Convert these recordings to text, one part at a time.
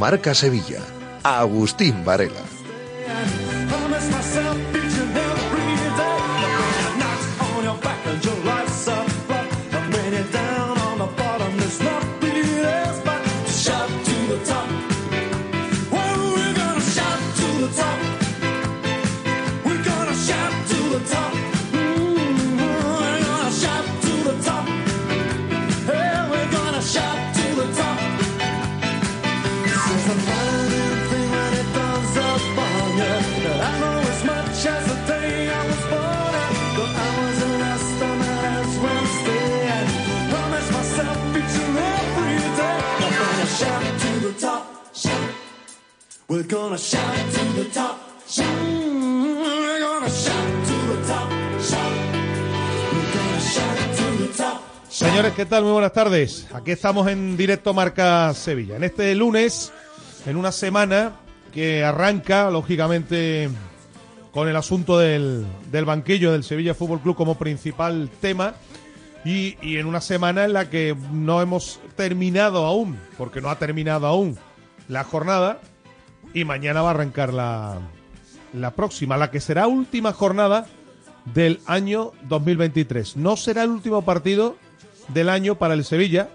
Marca Sevilla. Agustín Varela. Aquí estamos en directo Marca Sevilla. En este lunes, en una semana que arranca, lógicamente, con el asunto del, del banquillo del Sevilla Fútbol Club como principal tema. Y, y, en una semana en la que no hemos terminado aún, porque no ha terminado aún la jornada, y mañana va a arrancar la, la próxima, la que será última jornada del año 2023. No será el último partido del año para el Sevilla,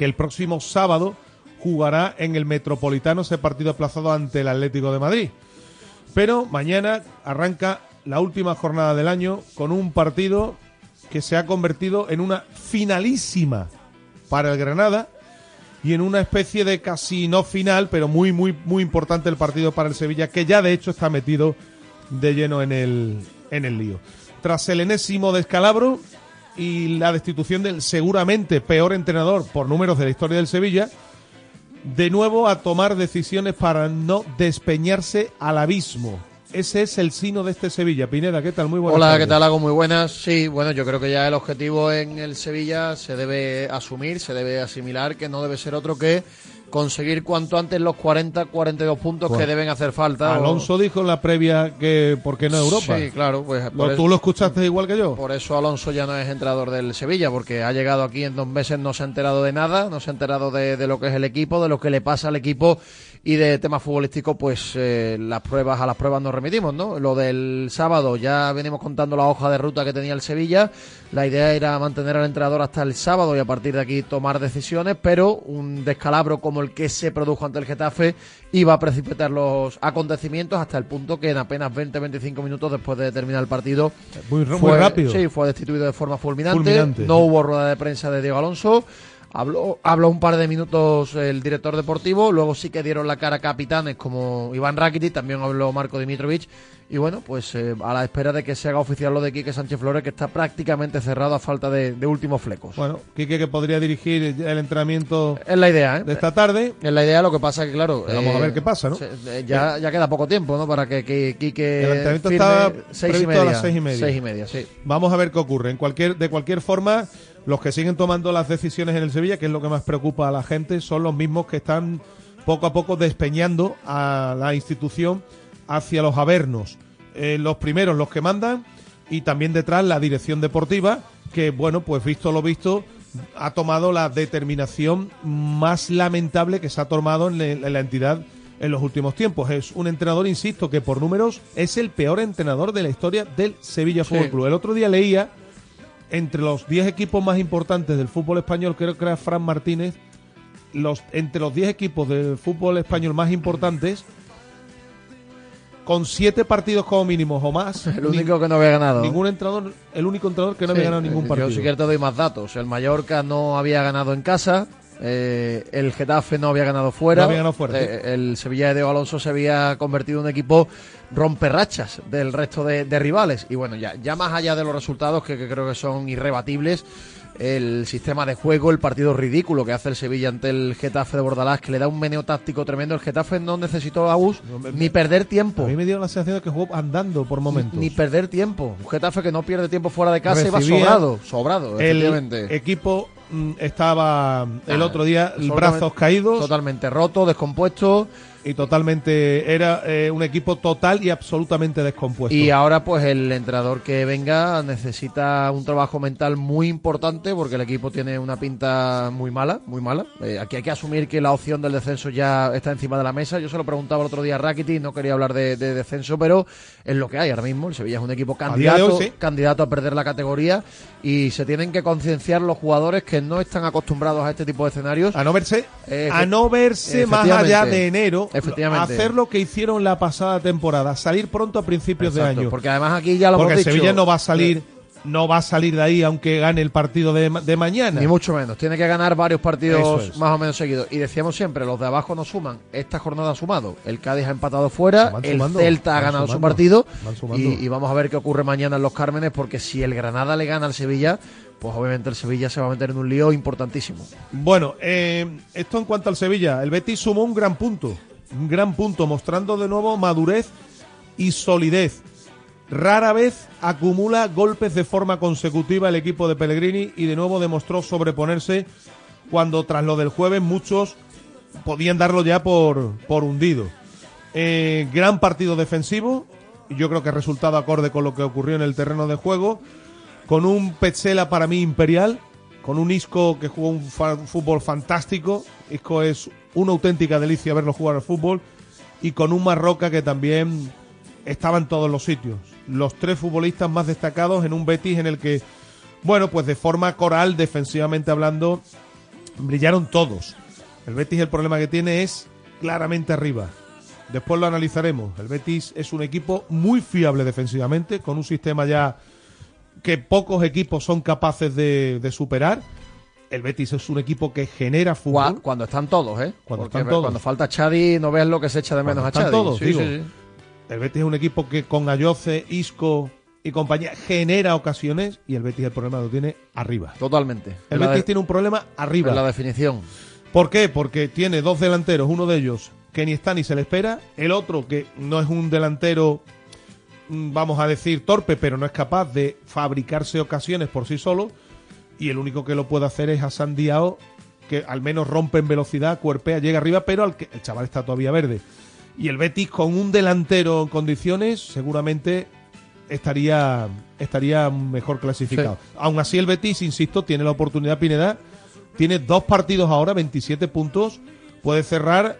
que el próximo sábado jugará en el Metropolitano ese partido aplazado ante el Atlético de Madrid. Pero mañana arranca la última jornada del año con un partido que se ha convertido en una finalísima para el Granada y en una especie de casi no final, pero muy, muy, muy importante el partido para el Sevilla, que ya de hecho está metido de lleno en el, en el lío. Tras el enésimo descalabro y la destitución del seguramente peor entrenador por números de la historia del Sevilla, de nuevo a tomar decisiones para no despeñarse al abismo. Ese es el sino de este Sevilla. Pineda, ¿qué tal? Muy buenas. Hola, tardes. ¿qué tal? Hago muy buenas. Sí, bueno, yo creo que ya el objetivo en el Sevilla se debe asumir, se debe asimilar, que no debe ser otro que conseguir cuanto antes los 40, 42 puntos que deben hacer falta. Alonso dijo en la previa que ¿por qué no Europa? Sí, claro, pues ¿Lo- por ¿Tú eso- lo escuchaste igual que yo? Por eso Alonso ya no es entrenador del Sevilla, porque ha llegado aquí en dos meses, no se ha enterado de nada, no se ha enterado de, de lo que es el equipo, de lo que le pasa al equipo y de temas futbolísticos, pues eh, las pruebas a las pruebas nos remitimos, ¿no? Lo del sábado ya venimos contando la hoja de ruta que tenía el Sevilla. La idea era mantener al entrenador hasta el sábado y a partir de aquí tomar decisiones, pero un descalabro como el que se produjo ante el Getafe iba a precipitar los acontecimientos hasta el punto que en apenas 20-25 minutos después de terminar el partido Muy, muy fue- rápido. Sí, fue destituido de forma fulminante. Fulminante. No hubo rueda de prensa de Diego Alonso. Habló, habló un par de minutos el director deportivo. Luego sí que dieron la cara capitanes como Iván Rakitic. También habló Marco Dimitrovic. Y bueno, pues eh, a la espera de que se haga oficial lo de Quique Sánchez Flores, que está prácticamente cerrado a falta de, de últimos flecos. Bueno, Quique que podría dirigir el entrenamiento es la idea, ¿eh? de esta tarde. Es la idea, lo que pasa que, claro. vamos a ver qué pasa, ¿no? se- eh, ya, ya queda poco tiempo, ¿no? Para que, que Quique. El entrenamiento firme está seis y previsto a media. las seis y media. Seis y media, sí. Vamos a ver qué ocurre. En cualquier, de cualquier forma, los que siguen tomando las decisiones en el Sevilla, que es lo que más preocupa a la gente, son los mismos que están poco a poco despeñando a la institución hacia los avernos. Eh, los primeros, los que mandan, y también detrás la dirección deportiva, que, bueno, pues visto lo visto, ha tomado la determinación más lamentable que se ha tomado en, la- en la entidad en los últimos tiempos. Es un entrenador, insisto, que por números es el peor entrenador de la historia del Sevilla Sí. Fútbol Club. El otro día leía entre los 10 equipos más importantes del fútbol español, creo que era Fran Martínez, los, entre los 10 equipos del fútbol español más importantes, con 7 partidos como mínimos o más, El único que no había ganado. ningún entrenador, el único entrenador que no Sí, había ganado ningún partido. Yo si quieres te doy más datos. El Mallorca no había ganado en casa. eh, el Getafe no había ganado fuera. No había ganado fuera, eh, el Sevilla de Diego Alonso se había convertido en un equipo romperrachas del resto de, de rivales. Y bueno, ya, ya más allá de los resultados que, que creo que son irrebatibles, el sistema de juego, el partido ridículo que hace el Sevilla ante el Getafe de Bordalás, que le da un meneo táctico tremendo. El Getafe no necesitó a Agus No, me- ni perder tiempo. A mí me dio la sensación de que jugó andando por momentos. Ni perder tiempo. Un Getafe que no pierde tiempo fuera de casa y va sobrado. Sobrado, el efectivamente. equipo mm, estaba el Ah, otro día brazos caídos Totalmente roto, descompuesto. Y totalmente era eh, un equipo total y absolutamente descompuesto. Y ahora, pues el entrenador que venga necesita un trabajo mental muy importante porque el equipo tiene una pinta muy mala, muy mala. Eh, aquí hay que asumir que la opción del descenso ya está encima de la mesa. Yo se lo preguntaba el otro día a Rakitic, no quería hablar de, de descenso, pero es lo que hay ahora mismo. El Sevilla es un equipo A candidato, hoy, sí. candidato a perder la categoría y se tienen que concienciar los jugadores que no están acostumbrados a este tipo de escenarios. a no verse Efe- a no verse más allá de enero Efectivamente. hacer lo que hicieron la pasada temporada salir pronto a principios Exacto, de año Porque además aquí ya lo porque hemos el dicho. Sevilla no va a salir no va a salir de ahí aunque gane el partido de, de mañana Ni mucho menos. Tiene que ganar varios partidos es. más o menos seguidos. Y decíamos siempre, los de abajo no suman. Esta jornada ha sumado. El Cádiz ha empatado fuera, el sumando, Celta ha ganado su partido. y vamos a ver qué ocurre mañana en los Cármenes, porque si el Granada le gana al Sevilla, pues obviamente el Sevilla se va a meter en un lío importantísimo. Bueno, eh, esto en cuanto al Sevilla. El Betis sumó un gran punto. Un gran punto, mostrando de nuevo madurez y solidez. Rara vez acumula golpes de forma consecutiva el equipo de Pellegrini y de nuevo demostró sobreponerse cuando tras lo del jueves muchos podían darlo ya por, por hundido. Eh, gran partido defensivo, yo creo que resultado acorde con lo que ocurrió en el terreno de juego, con un Petzela para mí imperial, con un Isco que jugó un fa- fútbol fantástico, Isco es una auténtica delicia verlo jugar al fútbol, y con un Marroca que también estaba en todos los sitios. Los tres futbolistas más destacados en un Betis en el que, bueno, pues de forma coral, defensivamente hablando, brillaron todos. El Betis el problema que tiene es claramente arriba. Después lo analizaremos. El Betis es un equipo muy fiable defensivamente, con un sistema ya que pocos equipos son capaces de, de superar. El Betis es un equipo que genera fútbol. Cuando están todos, ¿eh? Cuando Porque están todos. Cuando falta Chadi, no ves lo que se echa de menos Cuando a están Chadi. todos, Sí, digo. sí, sí. El Betis es un equipo que con Ayoce, Isco y compañía genera ocasiones y el Betis el problema lo tiene arriba. Totalmente. El En Betis de- tiene un problema arriba. en la definición. ¿Por qué? Porque tiene dos delanteros, uno de ellos que ni está ni se le espera, el otro que no es un delantero, mm, vamos a decir, torpe, pero no es capaz de fabricarse ocasiones por sí solo, y el único que lo puede hacer es Hassan Diao, que al menos rompe en velocidad, cuerpea, llega arriba, pero al que, el chaval está todavía verde. Y el Betis con un delantero en condiciones, seguramente estaría, estaría mejor clasificado. Aún así el Betis, insisto, tiene la oportunidad Pineda, tiene dos partidos ahora, 27 puntos, puede cerrar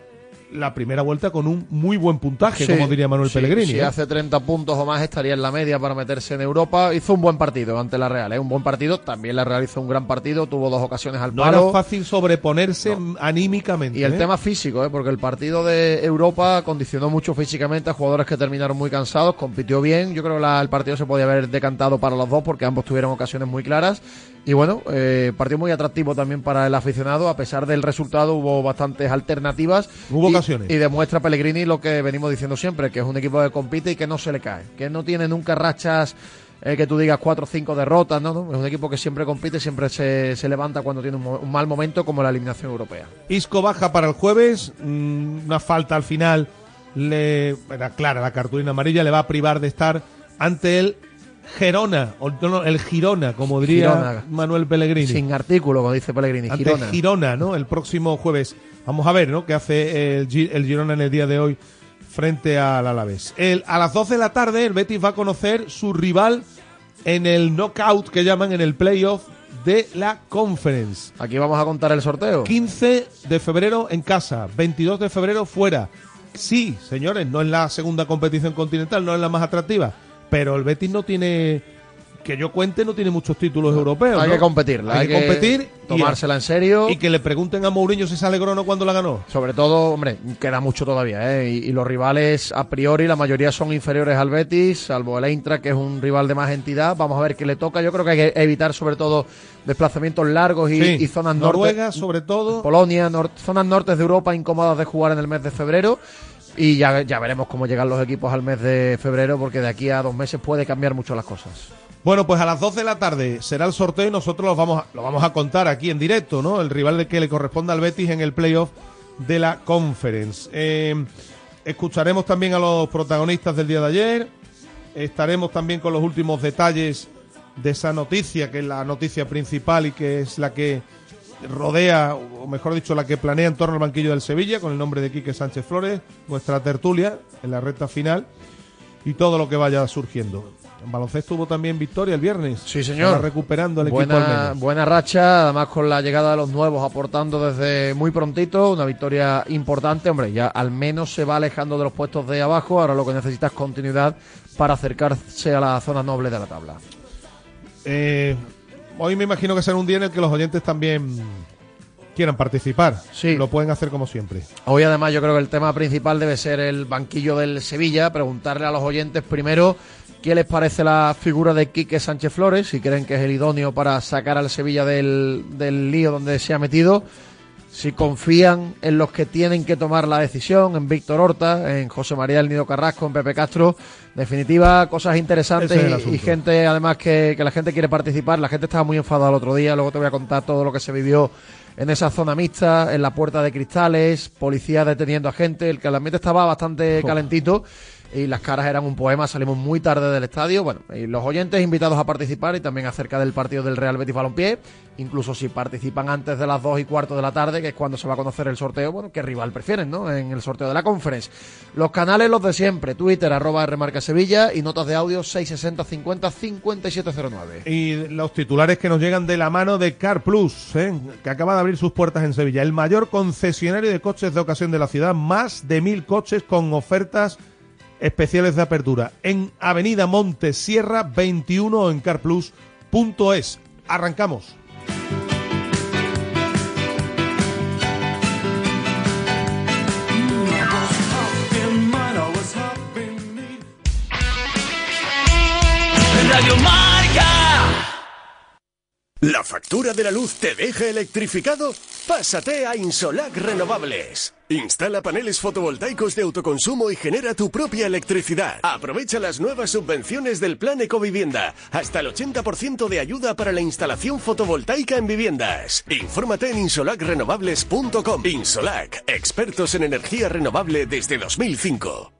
la primera vuelta con un muy buen puntaje, Sí, como diría Manuel sí, Pellegrini. Si ¿eh? hace 30 puntos o más estaría en la media para meterse en Europa. Hizo un buen partido ante la Real, ¿eh? un buen partido. También la Real hizo un gran partido, tuvo dos ocasiones al No palo. era fácil sobreponerse anímicamente. Y el ¿eh? tema físico, ¿eh? porque el partido de Europa condicionó mucho físicamente a jugadores que terminaron muy cansados, compitió bien, yo creo que la- el partido se podía haber decantado para los dos porque ambos tuvieron ocasiones muy claras y bueno, eh, partido muy atractivo también para el aficionado, a pesar del resultado hubo bastantes alternativas Hubo y- ocasiones. Y demuestra Pellegrini lo que venimos diciendo siempre, que es un equipo que compite y que no se le cae, que no tiene nunca rachas eh, que tú digas cuatro o cinco derrotas, ¿no? ¿no? Es un equipo que siempre compite, siempre se, se levanta cuando tiene un, un, mal momento como la eliminación europea. Isco baja para el jueves, mmm, una falta al final, le era clara la cartulina amarilla, le va a privar de estar ante el Gerona, o no, el Girona, como diría Girona. Manuel Pellegrini. Sin artículo, como dice Pellegrini. Ante Girona. Girona, ¿no? El próximo jueves. Vamos a ver, ¿no? ¿Qué hace el, el Girona en el día de hoy frente al Alavés? El, a las 12 de la tarde, el Betis va a conocer su rival en el knockout que llaman en el playoff de la Conference. Aquí vamos a contar el sorteo. 15 de febrero en casa, 22 de febrero fuera. Sí, señores, no es la segunda competición continental, no es la más atractiva pero el Betis no tiene que yo cuente no tiene muchos títulos europeos. Hay ¿no? que competirla, hay, hay que, competir, tomársela en serio. Y que le pregunten a Mourinho si se alegró o no cuando la ganó. Sobre todo, hombre, queda mucho todavía, ¿eh? Y, y, los rivales, a priori, la mayoría son inferiores al Betis, salvo el Eintracht, que es un rival de más entidad. Vamos a ver qué le toca. Yo creo que hay que evitar, sobre todo, desplazamientos largos y, sí. y zonas Noruega, norte. sobre todo. Polonia, nor zonas nortes de Europa incómodas de jugar en el mes de febrero y ya, ya veremos cómo llegan los equipos al mes de febrero, porque de aquí a dos meses puede cambiar mucho las cosas. Bueno, pues a las 12 de la tarde será el sorteo y nosotros lo vamos a, lo vamos a contar aquí en directo, ¿no? El rival de que le corresponde al Betis en el playoff de la Conference. Eh, escucharemos también a los protagonistas del día de ayer. Estaremos también con los últimos detalles de esa noticia, que es la noticia principal y que es la que rodea, o mejor dicho, la que planea en torno al banquillo del Sevilla, con el nombre de Quique Sánchez Flores, nuestra tertulia en la recta final y todo lo que vaya surgiendo. En baloncesto hubo también victoria el viernes. Sí, señor. Recuperando el buena, equipo al menos. Buena racha, además con la llegada de los nuevos aportando desde muy prontito. Una victoria importante. Hombre, ya al menos se va alejando de los puestos de abajo. Ahora lo que necesita es continuidad para acercarse a la zona noble de la tabla. Eh, hoy me imagino que será un día en el que los oyentes también quieran participar. Sí. Lo pueden hacer como siempre. Hoy además yo creo que el tema principal debe ser el banquillo del Sevilla, preguntarle a los oyentes primero qué les parece la figura de Quique Sánchez Flores, si creen que es el idóneo para sacar al Sevilla del, del lío donde se ha metido, si confían en los que tienen que tomar la decisión, en Víctor Horta, en José María del Nido Carrasco, en Pepe Castro. Definitiva, cosas interesantes y, y, gente además que, que la gente quiere participar. La gente estaba muy enfadada el otro día, luego te voy a contar todo lo que se vivió en esa zona mixta, en la puerta de cristales, policía deteniendo a gente, el que el ambiente estaba bastante calentito y las caras eran un poema, salimos muy tarde del estadio, bueno, y los oyentes invitados a participar y también acerca del partido del Real Betis Balompié, incluso si participan antes de las dos y cuarto de la tarde, que es cuando se va a conocer el sorteo, bueno, qué rival prefieren, ¿no? En el sorteo de la conference. Los canales los de siempre, Twitter, arroba Remarca Sevilla y notas de audio 660 50 5709. Y los titulares que nos llegan de la mano de Car Plus, ¿eh? que acaba de abrir sus puertas en Sevilla, el mayor concesionario de coches de ocasión de la ciudad, más de mil coches con ofertas especiales de apertura en Avenida Monte Sierra 21 en carplus.es. Arrancamos. Radio Marca. ¿La factura de la luz te deja electrificado? Pásate a Insolac Renovables. Instala paneles fotovoltaicos de autoconsumo y genera tu propia electricidad. Aprovecha las nuevas subvenciones del Plan Ecovivienda. Hasta el 80% de ayuda para la instalación fotovoltaica en viviendas. Infórmate en insolacrenovables.com. Insolac, expertos en energía renovable desde 2005.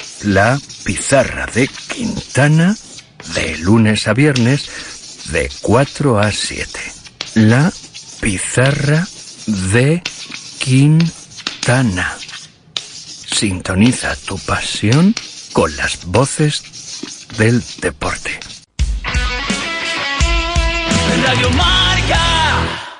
la pizarra de Quintana de lunes a viernes de 4 a 7. la pizarra de Quintana. Sintoniza tu pasión con las voces del deporte. Radio Marca.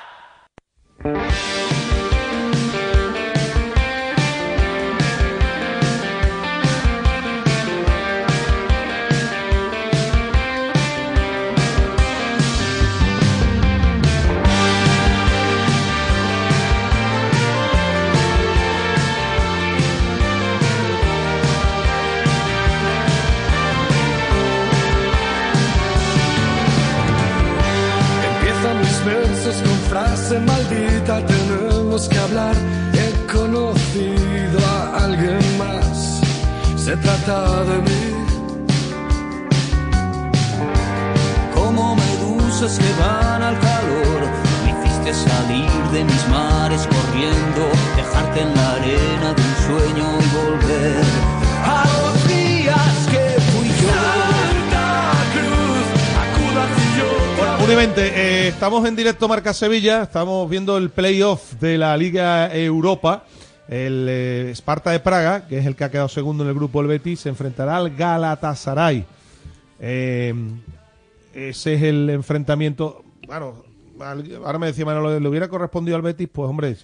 Se trata de mí. como medusas que van al calor. Me hiciste salir de mis mares corriendo, dejarte en la arena de un sueño y volver a los días que fui yo. Santa Cruz, acuda yo. Y 20, eh, estamos en directo Marca Sevilla, estamos viendo el playoff de la Liga Europa. El eh, Sparta de Praga, que es el que ha quedado segundo en el grupo del Betis, se enfrentará al Galatasaray. Eh, ese es el enfrentamiento. Bueno, ahora me decía Manolo, ¿le hubiera correspondido al Betis? Pues hombre,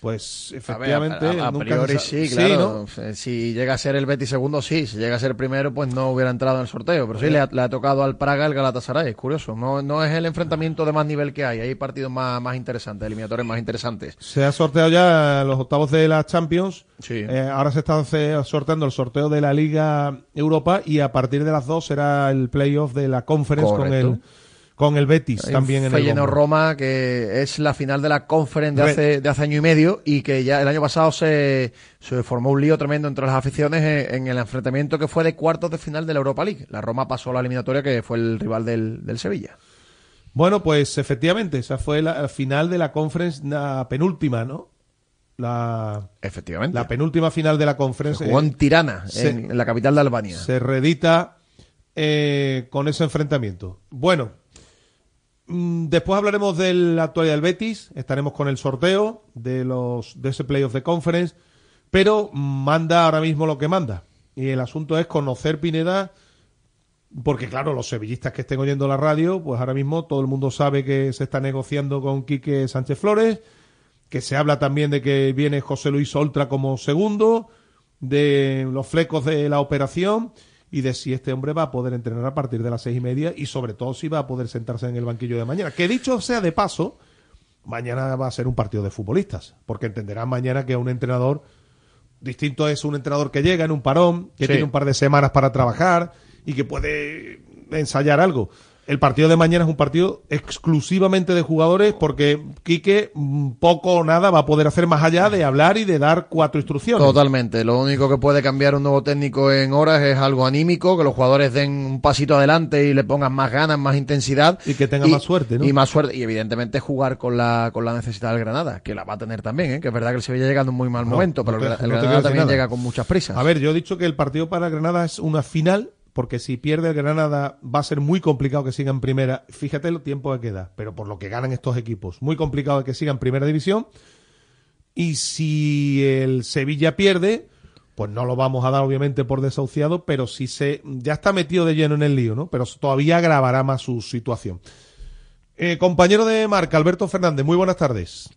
pues A ver, efectivamente. a, priori sí, claro. ¿no? Si llega a ser el Betis segundo, sí. Si llega a ser primero, pues no hubiera entrado en el sorteo. Pero sí, le ha, le ha tocado al Praga el Galatasaray. Es curioso. No, no es el enfrentamiento de más nivel que hay. Hay partidos más, más interesantes, eliminatorios más interesantes. Se ha sorteado ya los octavos de la Champions. Sí. Eh, ahora se está sorteando el sorteo de la Liga Europa y a partir de las dos será el playoff de la Conference con el con el Betis Hay también en el Feyenoord bombo. Roma, que es la final de la Conference de hace, de hace año y medio y que ya el año pasado se, se formó un lío tremendo entre las aficiones en, en el enfrentamiento que fue de cuartos de final de la Europa League. La Roma pasó a la eliminatoria que fue el rival del, del Sevilla. Bueno, pues efectivamente, esa fue la, la final de la Conference, la penúltima, ¿no? La, Efectivamente. la penúltima final de la Conference. Se jugó eh, en Tirana, se- en, en la capital de Albania. se reedita eh, con ese enfrentamiento. Bueno, después hablaremos de la actualidad del Betis, estaremos con el sorteo de los de ese playoff de conference, pero manda ahora mismo lo que manda. Y el asunto es conocer Pineda, porque claro, los sevillistas que estén oyendo la radio, pues ahora mismo todo el mundo sabe que se está negociando con Quique Sánchez Flores, que se habla también de que viene José Luis Oltra como segundo, de los flecos de la operación y de si este hombre va a poder entrenar a partir de las seis y media y sobre todo si va a poder sentarse en el banquillo de mañana. Que dicho sea de paso, mañana va a ser un partido de futbolistas, porque entenderán mañana que un entrenador distinto es un entrenador que llega en un parón, que Sí. tiene un par de semanas para trabajar y que puede ensayar algo. El partido de mañana es un partido exclusivamente de jugadores porque Quique mm, poco o nada va a poder hacer más allá de hablar y de dar cuatro instrucciones. Totalmente. Lo único que puede cambiar un nuevo técnico en horas es algo anímico, que los jugadores den un pasito adelante y le pongan más ganas, más intensidad. Y que tenga más suerte, ¿no? Y más suerte. Y evidentemente jugar con la, con la necesidad del Granada, que la va a tener también, ¿eh? que es verdad que el Sevilla llega en un muy mal No, momento, pero el, no te el quiero Granada también nada. llega con muchas prisas. A ver, yo he dicho que el partido para Granada es una final, porque si pierde el Granada va a ser muy complicado que siga en primera. Fíjate el tiempo que queda, pero por lo que ganan estos equipos, muy complicado que siga en primera división. Y si el Sevilla pierde, pues no lo vamos a dar obviamente por desahuciado, pero si se ya está metido de lleno en el lío, ¿no? Pero todavía agravará más su situación. Eh, compañero de marca, Alberto Fernández, muy buenas tardes.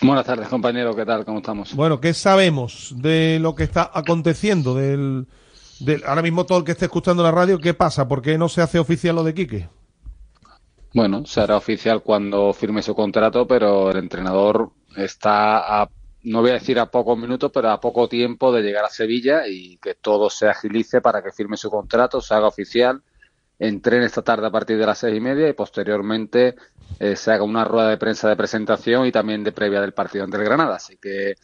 Buenas tardes, compañero. ¿Qué tal? ¿Cómo estamos? Bueno, ¿qué sabemos de lo que está aconteciendo? Del, del- ahora mismo todo el que esté escuchando la radio, ¿qué pasa? ¿Por qué no se hace oficial lo de Quique? Bueno, será oficial cuando firme su contrato, pero el entrenador está a, no voy a decir a pocos minutos, pero a poco tiempo de llegar a Sevilla y que todo se agilice para que firme su contrato, se haga oficial, entrene esta tarde a partir de las seis y media y posteriormente eh, se haga una rueda de prensa de presentación y también de previa del partido ante el Granada. Así que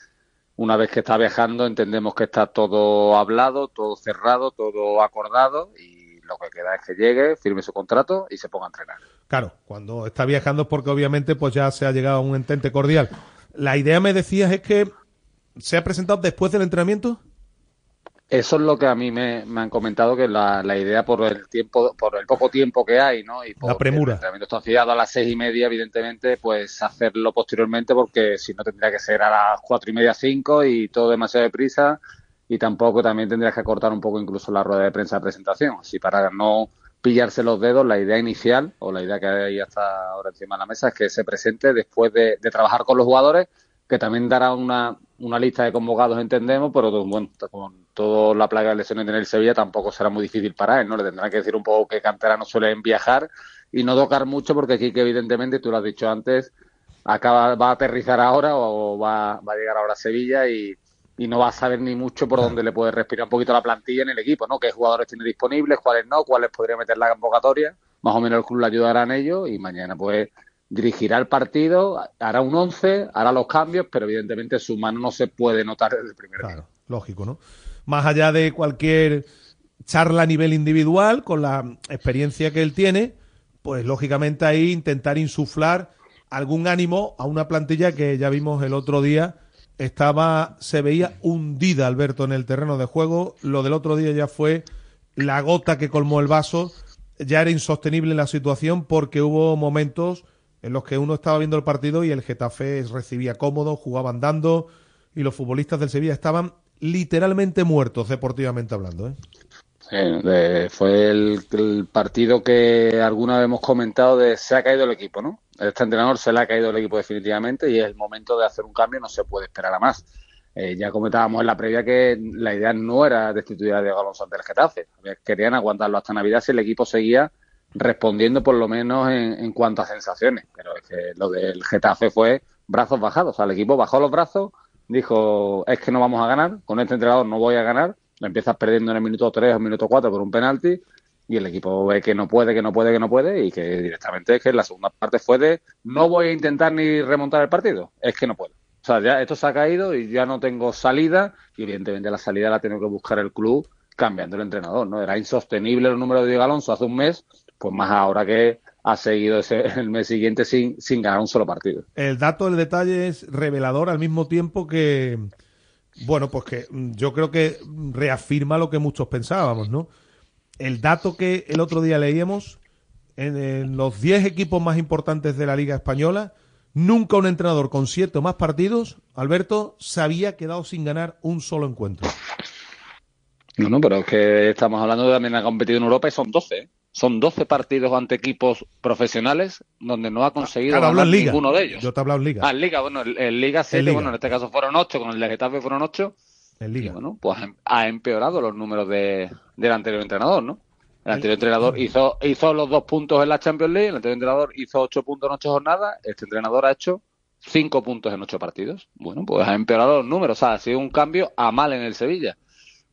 una vez que está viajando entendemos que está todo hablado, todo cerrado, todo acordado y lo que queda es que llegue, firme su contrato y se ponga a entrenar. Claro, cuando está viajando es porque obviamente pues ya se ha llegado a un entente cordial. La idea, me decías, es que se ha presentado después del entrenamiento. Eso es lo que a mí me, me han comentado que la, la, idea por el tiempo, por el poco tiempo que hay, ¿no? Y por la premura. El entrenamiento está fiado a las seis y media, evidentemente, pues hacerlo posteriormente porque si no tendría que ser a las cuatro y media, cinco y todo demasiado deprisa y tampoco también tendrías que cortar un poco incluso la rueda de prensa de presentación. Así para no pillarse los dedos, la idea inicial o la idea que hay hasta ahora encima de la mesa es que se presente después de, de trabajar con los jugadores, que también dará una, una lista de convocados, entendemos, pero bueno, con toda la plaga de lesiones en el Sevilla tampoco será muy difícil para él, ¿no? Le tendrán que decir un poco que Cantera no suelen viajar y no tocar mucho porque aquí que evidentemente, tú lo has dicho antes, acaba, va a aterrizar ahora o va, va a llegar ahora a Sevilla y, y no va a saber ni mucho por dónde le puede respirar un poquito la plantilla en el equipo, ¿no? Qué jugadores tiene disponibles, cuáles no, cuáles podría meter la convocatoria. Más o menos el club le ayudará en ello y mañana pues dirigirá el partido, hará un 11, hará los cambios, pero evidentemente su mano no se puede notar desde el primer claro, lógico, ¿no? Más allá de cualquier charla a nivel individual, con la experiencia que él tiene, pues lógicamente ahí intentar insuflar algún ánimo a una plantilla que ya vimos el otro día estaba, se veía hundida Alberto en el terreno de juego. Lo del otro día ya fue la gota que colmó el vaso. Ya era insostenible la situación porque hubo momentos en los que uno estaba viendo el partido y el Getafe recibía cómodo, jugaban dando y los futbolistas del Sevilla estaban literalmente muertos deportivamente hablando. ¿eh? Fue el, el, partido que alguna vez hemos comentado de se ha caído el equipo, ¿no? Este entrenador se le ha caído el equipo definitivamente y es el momento de hacer un cambio, no se puede esperar a más. Eh, ya comentábamos en la previa que la idea no era destituir a Diego Alonso ante el Getafe. Querían aguantarlo hasta Navidad si el equipo seguía respondiendo por lo menos en, en cuanto a sensaciones. Pero es que lo del Getafe fue brazos bajados. O sea, el equipo bajó los brazos, dijo, es que no vamos a ganar, con este entrenador no voy a ganar, lo empiezas perdiendo en el minuto 3 o minuto 4 por un penalti y el equipo ve que no puede, que no puede, que no puede y que directamente es que la segunda parte fue de no voy a intentar ni remontar el partido, es que no puedo. O sea, ya esto se ha caído y ya no tengo salida y evidentemente la salida la tengo que buscar el club cambiando el entrenador, ¿no? Era insostenible el número de Diego Alonso hace un mes, pues más ahora que ha seguido ese, el mes siguiente sin, sin ganar un solo partido. El dato, el detalle es revelador al mismo tiempo que, bueno, pues que yo creo que reafirma lo que muchos pensábamos, ¿no? El dato que el otro día leíamos, en, en los 10 equipos más importantes de la Liga Española, nunca un entrenador con siete o más partidos, Alberto, se había quedado sin ganar un solo encuentro. No, no, pero es que estamos hablando de también ha competido en Europa y son 12. Son 12 partidos ante equipos profesionales donde no ha conseguido claro, ganar ninguno de ellos. Yo te he hablado en Liga. Ah, en Liga, bueno, en, en Liga 7, bueno, en este caso fueron 8, con el de Getafe fueron 8. En Liga. Y bueno, pues ha empeorado los números de, del anterior entrenador, ¿no? El anterior entrenador hizo, hizo los dos puntos en la Champions League, el anterior entrenador hizo ocho puntos en ocho jornadas, este entrenador ha hecho cinco puntos en ocho partidos. Bueno, pues ha empeorado los números, o sea, ha sido un cambio a mal en el Sevilla.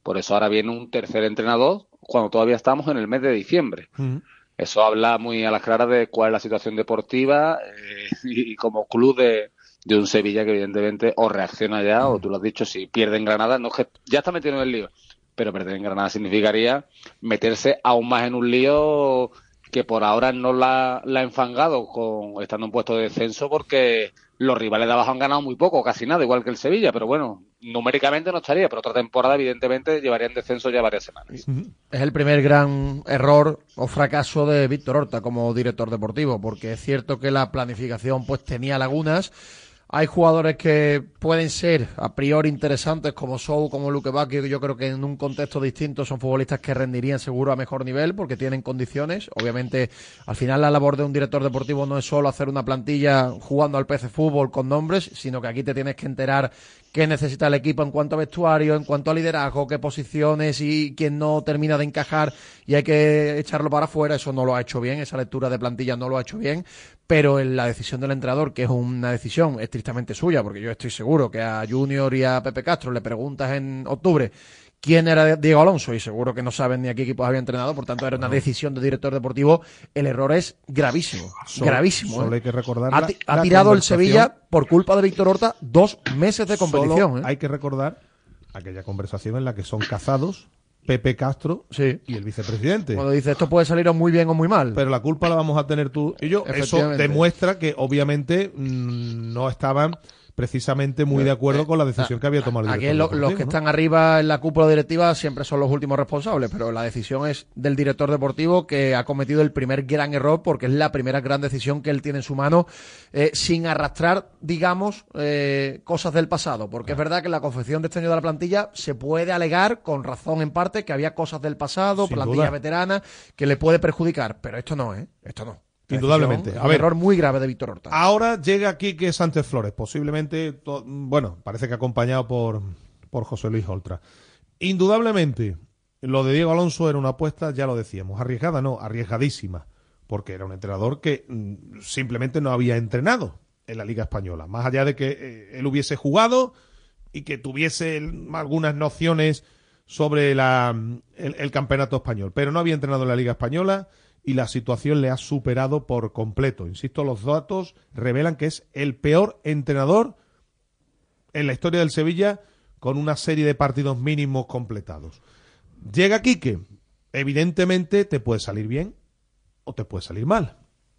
Por eso ahora viene un tercer entrenador cuando todavía estamos en el mes de diciembre. Mm. Eso habla muy a las claras de cuál es la situación deportiva eh, y, y, como club de, de, un Sevilla que evidentemente o reacciona ya, o tú lo has dicho, si pierde en Granada, no que ya está metido en el lío pero perder en Granada significaría meterse aún más en un lío que por ahora no la, la ha enfangado con estando en puesto de descenso porque los rivales de abajo han ganado muy poco, casi nada, igual que el Sevilla, pero bueno, numéricamente no estaría, pero otra temporada evidentemente llevaría en descenso ya varias semanas. Es el primer gran error o fracaso de Víctor Horta como director deportivo, porque es cierto que la planificación pues tenía lagunas, hay jugadores que pueden ser a priori interesantes como Sou, como Luque Bacchio, que yo creo que en un contexto distinto son futbolistas que rendirían seguro a mejor nivel porque tienen condiciones. Obviamente, al final la labor de un director deportivo no es solo hacer una plantilla jugando al PC fútbol con nombres, sino que aquí te tienes que enterar qué necesita el equipo en cuanto a vestuario, en cuanto a liderazgo, qué posiciones y quién no termina de encajar y hay que echarlo para afuera. Eso no lo ha hecho bien, esa lectura de plantilla no lo ha hecho bien, pero en la decisión del entrenador, que es una decisión estrictamente suya, porque yo estoy seguro que a Junior y a Pepe Castro le preguntas en octubre quién era Diego Alonso y seguro que no saben ni a qué equipos había entrenado, por tanto era una decisión de director deportivo. El error es gravísimo, gravísimo. solo ¿eh? hay que recordar ha, ha tirado el. Sevilla por culpa de Víctor Horta dos meses de competición. Solo ¿eh? hay que recordar aquella conversación en la que son cazados Pepe Castro y el vicepresidente. Cuando dice esto puede salir o muy bien o muy mal. Pero la culpa la vamos a tener tú y yo. Eso demuestra que obviamente mm, no estaban precisamente muy de acuerdo con la decisión que había tomado el Aquí director lo- los que ¿no? están arriba en la cúpula directiva siempre son los últimos responsables, pero la decisión es del director deportivo que ha cometido el primer gran error porque es la primera gran decisión que él tiene en su mano eh, sin arrastrar, digamos, eh, cosas del pasado. Porque es verdad que en la confección de este año de la plantilla se puede alegar, con razón en parte, que había cosas del pasado, Sin plantilla duda. veterana, que le puede perjudicar. Pero esto no, ¿eh? Esto no. Indudablemente. A un ver. error muy grave de Víctor Horta. Ahora llega Quique Sánchez Flores, posiblemente, bueno, parece que acompañado por, por José Luis Oltra. Indudablemente, lo de Diego Alonso era una apuesta, ya lo decíamos, arriesgada no, arriesgadísima, porque era un entrenador que mm, simplemente no había entrenado en la Liga Española, más allá de que eh, él hubiese jugado y que tuviese algunas nociones sobre la, el, el campeonato español, pero no había entrenado en la Liga Española y la situación le ha superado por completo. Insisto, los datos revelan que es el peor entrenador en la historia del Sevilla con una serie de partidos mínimos completados. Llega Quique, evidentemente te puede salir bien o te puede salir mal.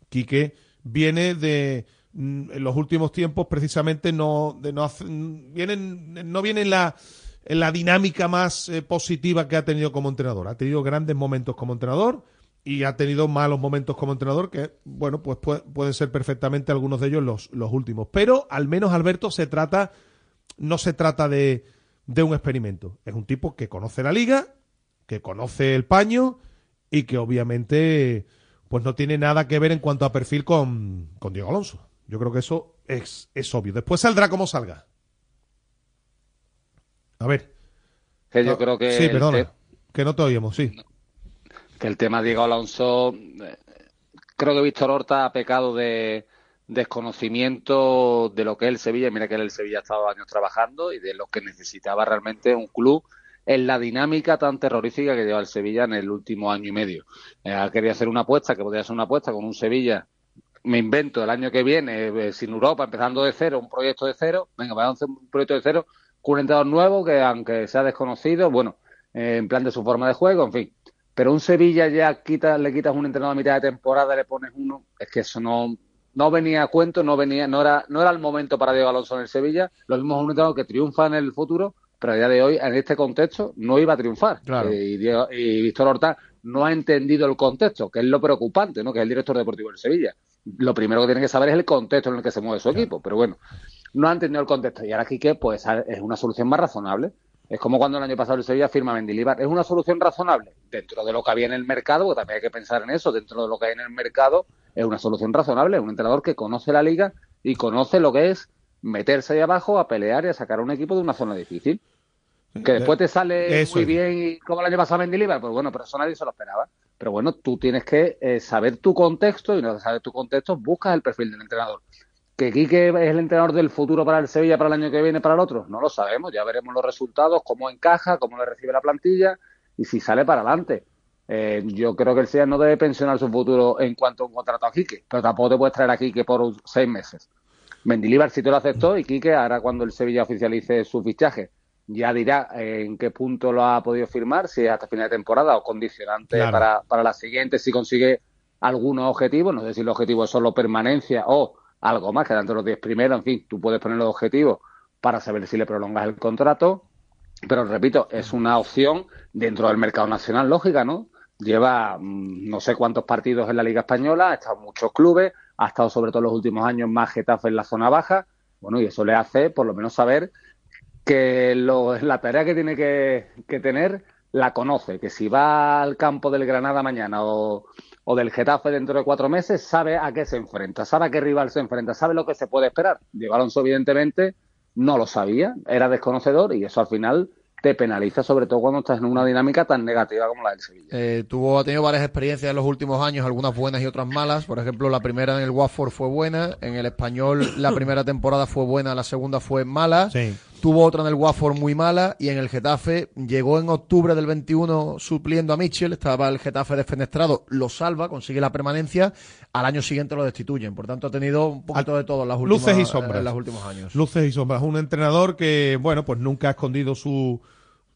Quique viene de mm, en los últimos tiempos precisamente no de no vienen no viene en la en la dinámica más eh, positiva que ha tenido como entrenador. Ha tenido grandes momentos como entrenador y ha tenido malos momentos como entrenador que, bueno, pues pue- pueden ser perfectamente algunos de ellos los, los últimos. Pero al menos Alberto se trata, no se trata de, de un experimento. Es un tipo que conoce la liga, que conoce el paño y que obviamente pues no tiene nada que ver en cuanto a perfil con, con Diego Alonso. Yo creo que eso es, es obvio. Después saldrá como salga. A ver. Que yo creo que Sí, perdona. te- Que no te oímos, sí. Que el tema de Diego Alonso, eh, creo que Víctor Horta ha pecado de desconocimiento de lo que es el Sevilla. Mira que el Sevilla ha estado años trabajando y de lo que necesitaba realmente un club en la dinámica tan terrorífica que lleva el Sevilla en el último año y medio. Eh, querido hacer una apuesta, que podría ser una apuesta con un Sevilla, me invento, el año que viene, eh, sin Europa, empezando de cero, un proyecto de cero, venga, vamos a hacer un proyecto de cero con un entrenador nuevo que aunque sea desconocido, bueno, en plan de su forma de juego, en fin. Pero un Sevilla ya quita, le quitas un entrenador a mitad de temporada, le pones uno, es que eso no, no venía a cuento, no venía, no era, no era el momento para Diego Alonso en el Sevilla. Lo mismo es un entrenador que triunfa en el futuro, pero a día de hoy, en este contexto, no iba a triunfar. Claro. Eh, y, Diego- y Víctor Horta no ha entendido el contexto, que es lo preocupante, ¿no? Que es el director deportivo del Sevilla. Lo primero que tiene que saber es el contexto en el que se mueve su equipo, pero bueno, no ha entendido el contexto. Y ahora Quique, pues es una solución más razonable. Es como cuando el año pasado el Sevilla firma Mendilibar. ¿Es una solución razonable? Dentro de lo que había en el mercado, porque también hay que pensar en eso, dentro de lo que hay en el mercado, es una solución razonable. Un entrenador que conoce la liga y conoce lo que es meterse ahí abajo a pelear y a sacar a un equipo de una zona difícil. Que después te sale Eso muy bien y como el año pasado Mendilibar, pues bueno, pero eso nadie se lo esperaba. Pero bueno, tú tienes que eh, saber tu contexto y no saber tu contexto, buscas el perfil del entrenador. ¿Que Quique es el entrenador del futuro para el Sevilla para el año que viene, para el otro? No lo sabemos, ya veremos los resultados, cómo encaja, cómo le recibe la plantilla y si sale para adelante. Eh, yo creo que el Sevilla no debe pensionar su futuro en cuanto a un contrato a Quique, pero tampoco te puedes traer a Quique por seis meses. Mendilibar sí te lo aceptó y Quique ahora cuando el Sevilla oficialice su fichaje ya dirá eh, en qué punto lo ha podido firmar, si es hasta final de temporada o condicionante Claro. para, para la siguiente, si consigue algunos objetivos, no sé si el objetivo es solo permanencia o algo más, que entre los 10 primeros, en fin, tú puedes poner los objetivos para saber si le prolongas el contrato, pero repito, es una opción dentro del mercado nacional, lógica, ¿no? Lleva mm, no sé cuántos partidos en la Liga Española, ha estado en muchos clubes, ha estado sobre todo en los últimos años más Getafe en la zona baja, bueno, y eso le hace por lo menos saber que lo- la tarea que tiene que tener la conoce, que si va al campo del Granada mañana o, o del Getafe dentro de cuatro meses, sabe a qué se enfrenta, sabe a qué rival se enfrenta, sabe lo que se puede esperar. Diego Alonso, evidentemente, no lo sabía, era desconocedor y eso al final te penaliza, sobre todo cuando estás en una dinámica tan negativa como la del Sevilla. Eh, tuvo, ha tenido varias experiencias en los últimos años, algunas buenas y otras malas. Por ejemplo, la primera en el Watford fue buena, en el Español la primera temporada fue buena, la segunda fue mala. Sí. Tuvo otra en el Watford muy mala y en el Getafe llegó en octubre del 21 supliendo a Mitchell, estaba el Getafe defenestrado, lo salva, consigue la permanencia, al año siguiente lo destituyen. Por tanto, ha tenido un poquito de todo en las últimas, Luces y sombras. en los últimos años. Luces y sombras. Un entrenador que, bueno, pues nunca ha escondido su,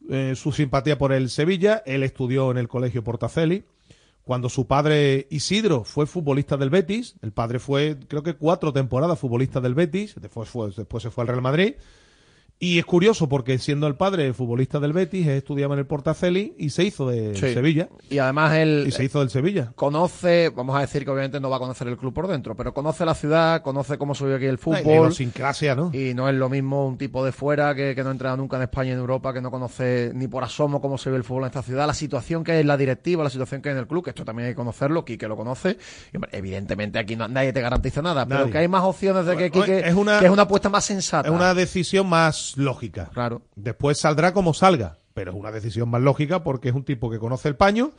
eh, su simpatía por el Sevilla. Él estudió en el colegio Portacelli. cuando su padre Isidro fue futbolista del Betis, el padre fue creo que cuatro temporadas futbolista del Betis, después, fue, después se fue al Real Madrid, y es curioso porque siendo el padre futbolista del Betis, estudiaba en el Portaceli y se hizo de Sí. Sevilla. Y además él Y se hizo del Sevilla. conoce, vamos a decir que obviamente no va a conocer el club por dentro, pero conoce la ciudad, conoce cómo se vive aquí el fútbol. idiosincrasia, ¿no? Y no es lo mismo un tipo de fuera que, que no ha entrado nunca en España y en Europa, que no conoce ni por asomo cómo se ve el fútbol en esta ciudad, la situación que hay en la directiva, la situación que hay en el club, que esto también hay que conocerlo, Quique lo conoce. Y, hombre, evidentemente aquí no- nadie te garantiza nada, pero que hay más opciones de que Quique, es una- que es una apuesta más sensata. Es una decisión más lógica. Claro. Después saldrá como salga, pero es una decisión más lógica porque es un tipo que conoce el paño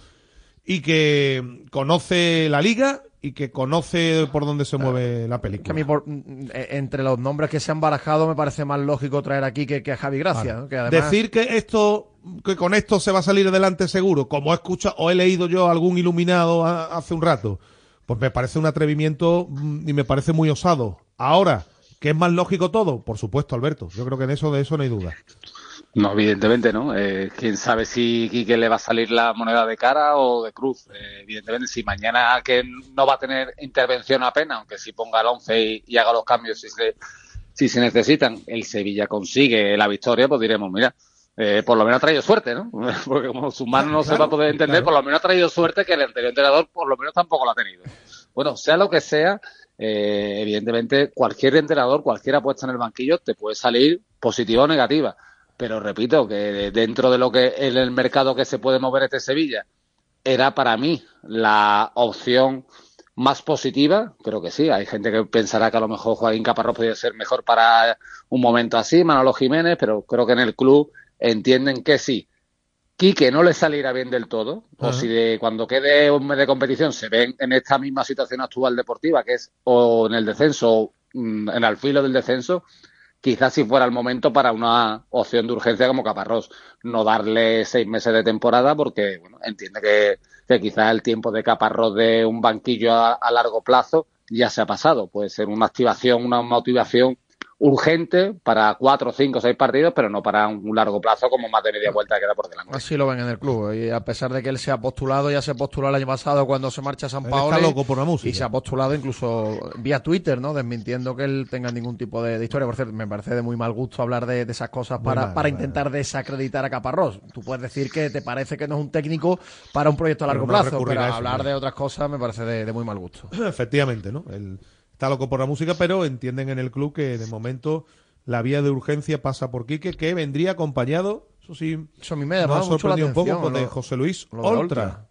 y que conoce la liga y que conoce por dónde se mueve la Que a película. mí, por- mm, eh, entre los nombres que se han barajado, me parece más lógico traer aquí que, que a Javi Gracia. Claro. ¿no? Que además, Decir que esto, que con esto se va a salir adelante seguro, como he escuchado o he leído yo a algún iluminado a- hace un rato, pues me parece un atrevimiento mm, y me parece muy osado. Ahora, ¿qué es más lógico todo? Por supuesto, Alberto. Yo creo que en eso de eso no hay duda. No, evidentemente no. Eh, Quién sabe si Quique le va a salir la moneda de cara o de cruz. Eh, evidentemente, si mañana que no va a tener intervención apenas, aunque si ponga el 11 y, y haga los cambios si se, si se necesitan, el Sevilla consigue la victoria, pues diremos, mira, eh, por lo menos ha traído suerte, ¿no? Porque como su mano no se va a poder entender, claro. por lo menos ha traído suerte que el anterior entrenador por lo menos tampoco la ha tenido. Bueno, sea lo que sea, eh, evidentemente cualquier entrenador, cualquier apuesta en el banquillo te puede salir positiva o negativa. Pero repito que dentro de lo que en el mercado que se puede mover este Sevilla era para mí la opción más positiva, creo que sí. Hay gente que pensará que a lo mejor Joaquín Caparrós podría ser mejor para un momento así, Manolo Jiménez, pero creo que en el club entienden que sí. Quique no le salirá bien del todo, o si de, cuando quede un mes de competición se ven en esta misma situación actual deportiva, que es o en el descenso o mm, en el filo del descenso, quizás si fuera el momento para una opción de urgencia como Caparrós. No darle seis meses de temporada porque bueno, entiende que, que quizás el tiempo de Caparrós de un banquillo a, a largo plazo ya se ha pasado. Puede ser una activación, una motivación urgente para cuatro, cinco, seis partidos, pero no para un largo plazo como más de media vuelta que queda por delante. Así lo ven en el club. Y a pesar de que él se ha postulado, ya se postuló el año pasado cuando se marcha a San Paolo. está loco por la música. Y se ha postulado incluso vía Twitter, ¿no? Desmintiendo que él tenga ningún tipo de, de historia. Por cierto, me parece de muy mal gusto hablar de, de esas cosas para, mal, para intentar desacreditar a Caparrós. Tú puedes decir que te parece que no es un técnico para un proyecto a Pero largo no plazo, pero a eso, hablar de otras cosas me parece de, de muy mal gusto. Efectivamente, ¿no? Él está loco por la música, pero entienden en el club que de momento la vía de urgencia pasa por Quique, que vendría acompañado, eso sí, Eso a mí me ha sorprendido un poco, pues, de lo- José Luis lo de Oltra. Oltra.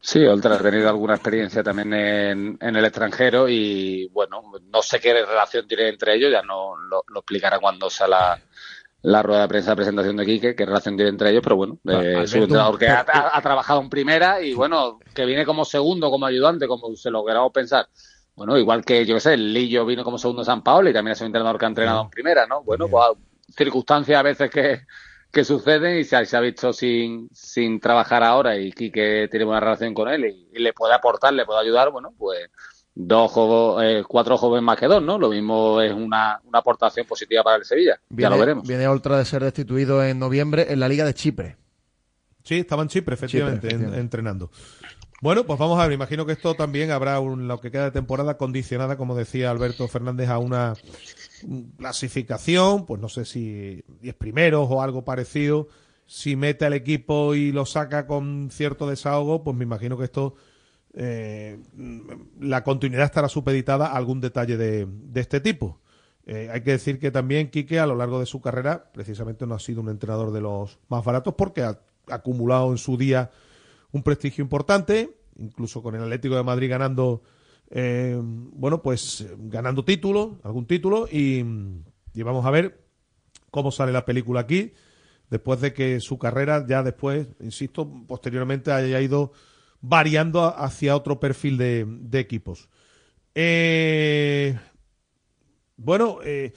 Sí, Oltra ha tenido alguna experiencia también en, en el extranjero y bueno, no sé qué relación tiene entre ellos, ya no lo, lo explicará cuando sea la, la rueda de prensa de presentación de Quique, qué relación tiene entre ellos, pero bueno, eh, es un entrenador que ha, pero- ha- ha trabajado en primera y bueno, que viene como segundo, como ayudante, como se lo queramos pensar. Bueno, igual que yo qué sé, el Lillo vino como segundo en San Paolo y también es un entrenador que ha entrenado en primera, ¿no? Bueno, pues circunstancias a veces que, que suceden y se ha, se ha visto sin, sin trabajar ahora y Quique tiene buena relación con él y, y le puede aportar, le puede ayudar, bueno, pues dos jo- eh, cuatro jóvenes más que dos, ¿no? Lo mismo es una, una aportación positiva para el Sevilla. ya lo veremos. Viene Oltra de ser destituido en noviembre en la Liga de Chipre. Sí, estaba en Chipre, efectivamente, Chipre, en- efectivamente. entrenando. Bueno, pues vamos a ver, imagino que esto también habrá un, lo que queda de temporada condicionada, como decía Alberto Fernández, a una clasificación, pues no sé si 10 primeros o algo parecido. Si mete al equipo y lo saca con cierto desahogo, pues me imagino que esto, eh, la continuidad estará supeditada a algún detalle de, de este tipo. Eh, hay que decir que también Quique a lo largo de su carrera precisamente no ha sido un entrenador de los más baratos porque ha acumulado en su día un prestigio importante, incluso con el Atlético de Madrid ganando, eh, bueno, pues ganando títulos, algún título, y vamos a ver cómo sale la película aquí, después de que su carrera ya después, insisto, posteriormente haya ido variando hacia otro perfil de, de equipos. Eh, bueno, eh,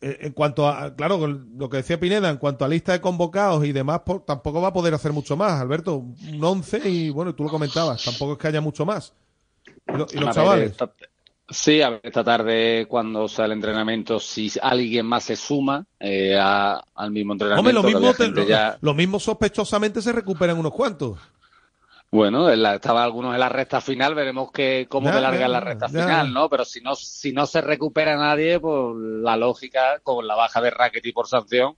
eh, en cuanto a, claro, lo que decía Pineda, en cuanto a lista de convocados y demás, pues, tampoco va a poder hacer mucho más, Alberto. Un 11 y, bueno, tú lo comentabas, tampoco es que haya mucho más. Y, lo- y A los ver, chavales. esta- sí, a ver, esta tarde cuando sea el entrenamiento, si alguien más se suma eh, a- al mismo Hombre, entrenamiento, lo mismo, te- gente lo, ya- lo mismo sospechosamente se recuperan unos cuantos. Bueno, estaba algunos en la recta final, veremos que cómo te larga la recta final, ¿no? Pero si no, si no se recupera nadie, pues la lógica, con la baja de Rackety por sanción,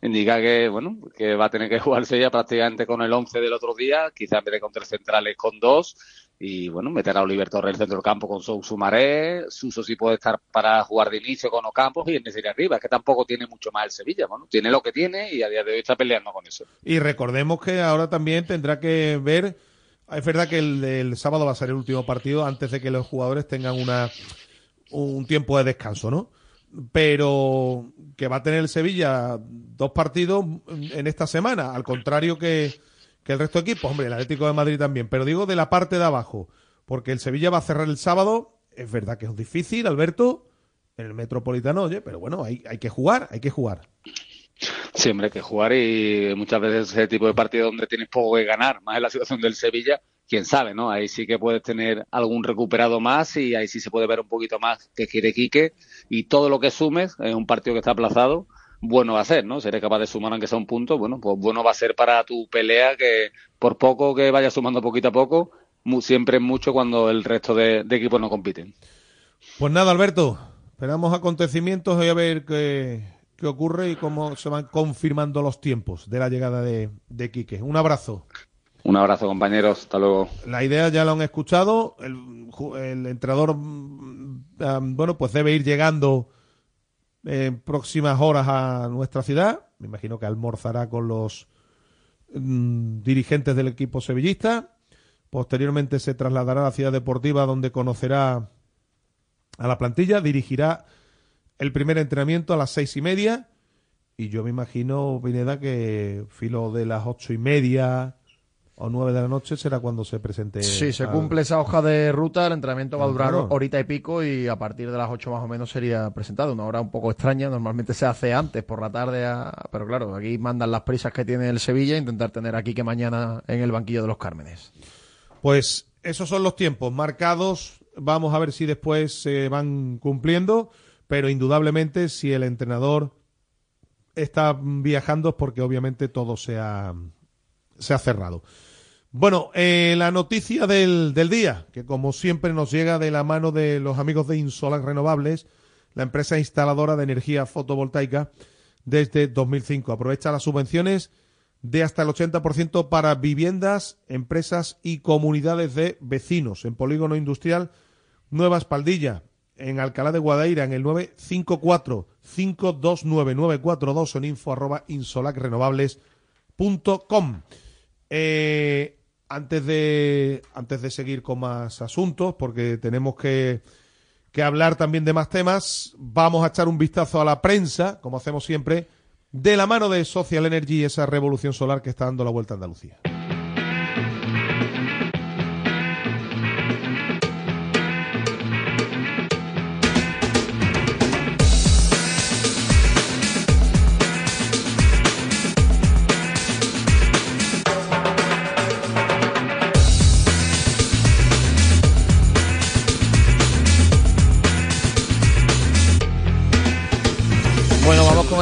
indica que, bueno, que va a tener que jugarse ya prácticamente con el 11 del otro día, quizás en vez de con tres centrales con dos, y bueno, meter a Oliver Torres en el centro del campo con Sou Sumaré, Suso sí puede estar para jugar de inicio con Ocampos y en ese arriba, es que tampoco tiene mucho más el Sevilla, bueno, tiene lo que tiene y a día de hoy está peleando con eso. Y recordemos que ahora también tendrá que ver es verdad que el, sábado va a ser el último partido antes de que los jugadores tengan una un tiempo de descanso, ¿no? Pero que va a tener el Sevilla dos partidos en esta semana, al contrario que, el resto de equipos, hombre, el Atlético de Madrid también, pero digo de la parte de abajo, porque el Sevilla va a cerrar el sábado, es verdad que es difícil, Alberto, en el Metropolitano, oye, pero bueno, hay, hay que jugar, hay que jugar. Siempre hay que jugar y muchas veces ese tipo de partido donde tienes poco que ganar, más en la situación del Sevilla, quién sabe, ¿no? Ahí sí que puedes tener algún recuperado más y ahí sí se puede ver un poquito más que quiere Quique y todo lo que sumes en un partido que está aplazado, bueno va a ser, ¿no? Si eres capaz de sumar aunque sea un punto, bueno, pues bueno va a ser para tu pelea que por poco que vayas sumando poquito a poco, siempre es mucho cuando el resto de, de equipos no compiten. Pues nada, Alberto, esperamos acontecimientos y a ver qué, qué ocurre y cómo se van confirmando los tiempos de la llegada de, de Quique. Un abrazo. Un abrazo, compañeros. Hasta luego. La idea ya lo han escuchado. El, entrenador, mm, bueno, pues debe ir llegando en próximas horas a nuestra ciudad. Me imagino que almorzará con los mm, dirigentes del equipo sevillista. Posteriormente se trasladará a la ciudad deportiva donde conocerá a la plantilla, dirigirá el primer entrenamiento a las seis y media. Y yo me imagino, Pineda, que filo de las ocho y media o nueve de la noche será cuando se presente. Sí, se cumple esa hoja de ruta, el entrenamiento va a durar horita y pico y a partir de las ocho más o menos sería presentado. Una hora un poco extraña, normalmente se hace antes, por la tarde, pero claro, aquí mandan las prisas que tiene el Sevilla, intentar tener aquí que mañana en el banquillo de los Cármenes. Pues esos son los tiempos marcados, vamos a ver si después se van cumpliendo pero indudablemente si el entrenador está viajando es porque obviamente todo se ha, se ha cerrado. Bueno, eh, la noticia del, del, día, que como siempre nos llega de la mano de los amigos de Insolar Renovables, la empresa instaladora de energía fotovoltaica desde 2005. Aprovecha las subvenciones de hasta el 80% para viviendas, empresas y comunidades de vecinos en Polígono Industrial Nueva Espaldilla, en Alcalá de Guadaira en el 954-529-942 en info arroba insolacrenovables.com. Eh, antes, de, antes de seguir con más asuntos, porque tenemos que, que hablar también de más temas, vamos a echar un vistazo a la prensa, como hacemos siempre, de la mano de Social Energy esa revolución solar que está dando la vuelta a Andalucía.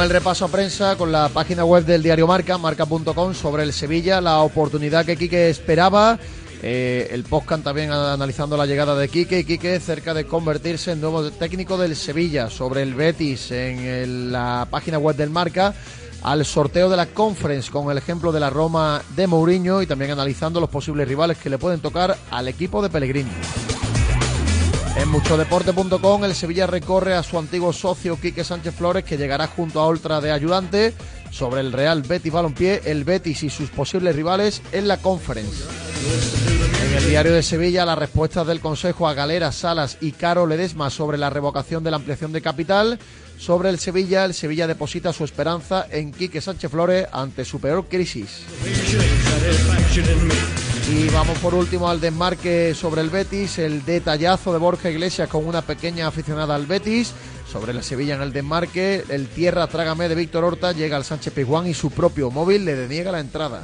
El repaso a prensa con la página web del diario Marca, marca.com, sobre el Sevilla, la oportunidad que Quique esperaba. Eh, el podcast también analizando la llegada de Quique y Quique cerca de convertirse en nuevo técnico del Sevilla. Sobre el Betis en la página web del Marca al sorteo de la Conference con el ejemplo de la Roma de Mourinho y también analizando los posibles rivales que le pueden tocar al equipo de Pellegrini. En muchodeporte.com el Sevilla recorre a su antiguo socio Quique Sánchez Flores que llegará junto a Ultra de ayudante sobre el Real Betis Balompié, el Betis y sus posibles rivales en la Conference. En el diario de Sevilla las respuestas del Consejo a Galera, Salas y Caro Ledesma sobre la revocación de la ampliación de capital. Sobre el Sevilla, el Sevilla deposita su esperanza en Quique Sánchez Flores ante su peor crisis. Y vamos por último al desmarque sobre el Betis, el detallazo de Borja Iglesias con una pequeña aficionada al Betis. Sobre la Sevilla en el desmarque, el tierra trágame de Víctor Horta llega al Sánchez Pizjuán y su propio móvil le deniega la entrada.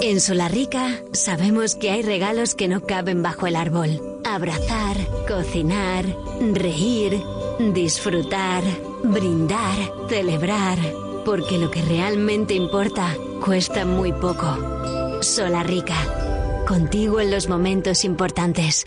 En Solarrica sabemos que hay regalos que no caben bajo el árbol. Abrazar, cocinar, reír, disfrutar, brindar, celebrar. Porque lo que realmente importa cuesta muy poco. Solarrica. Contigo en los momentos importantes.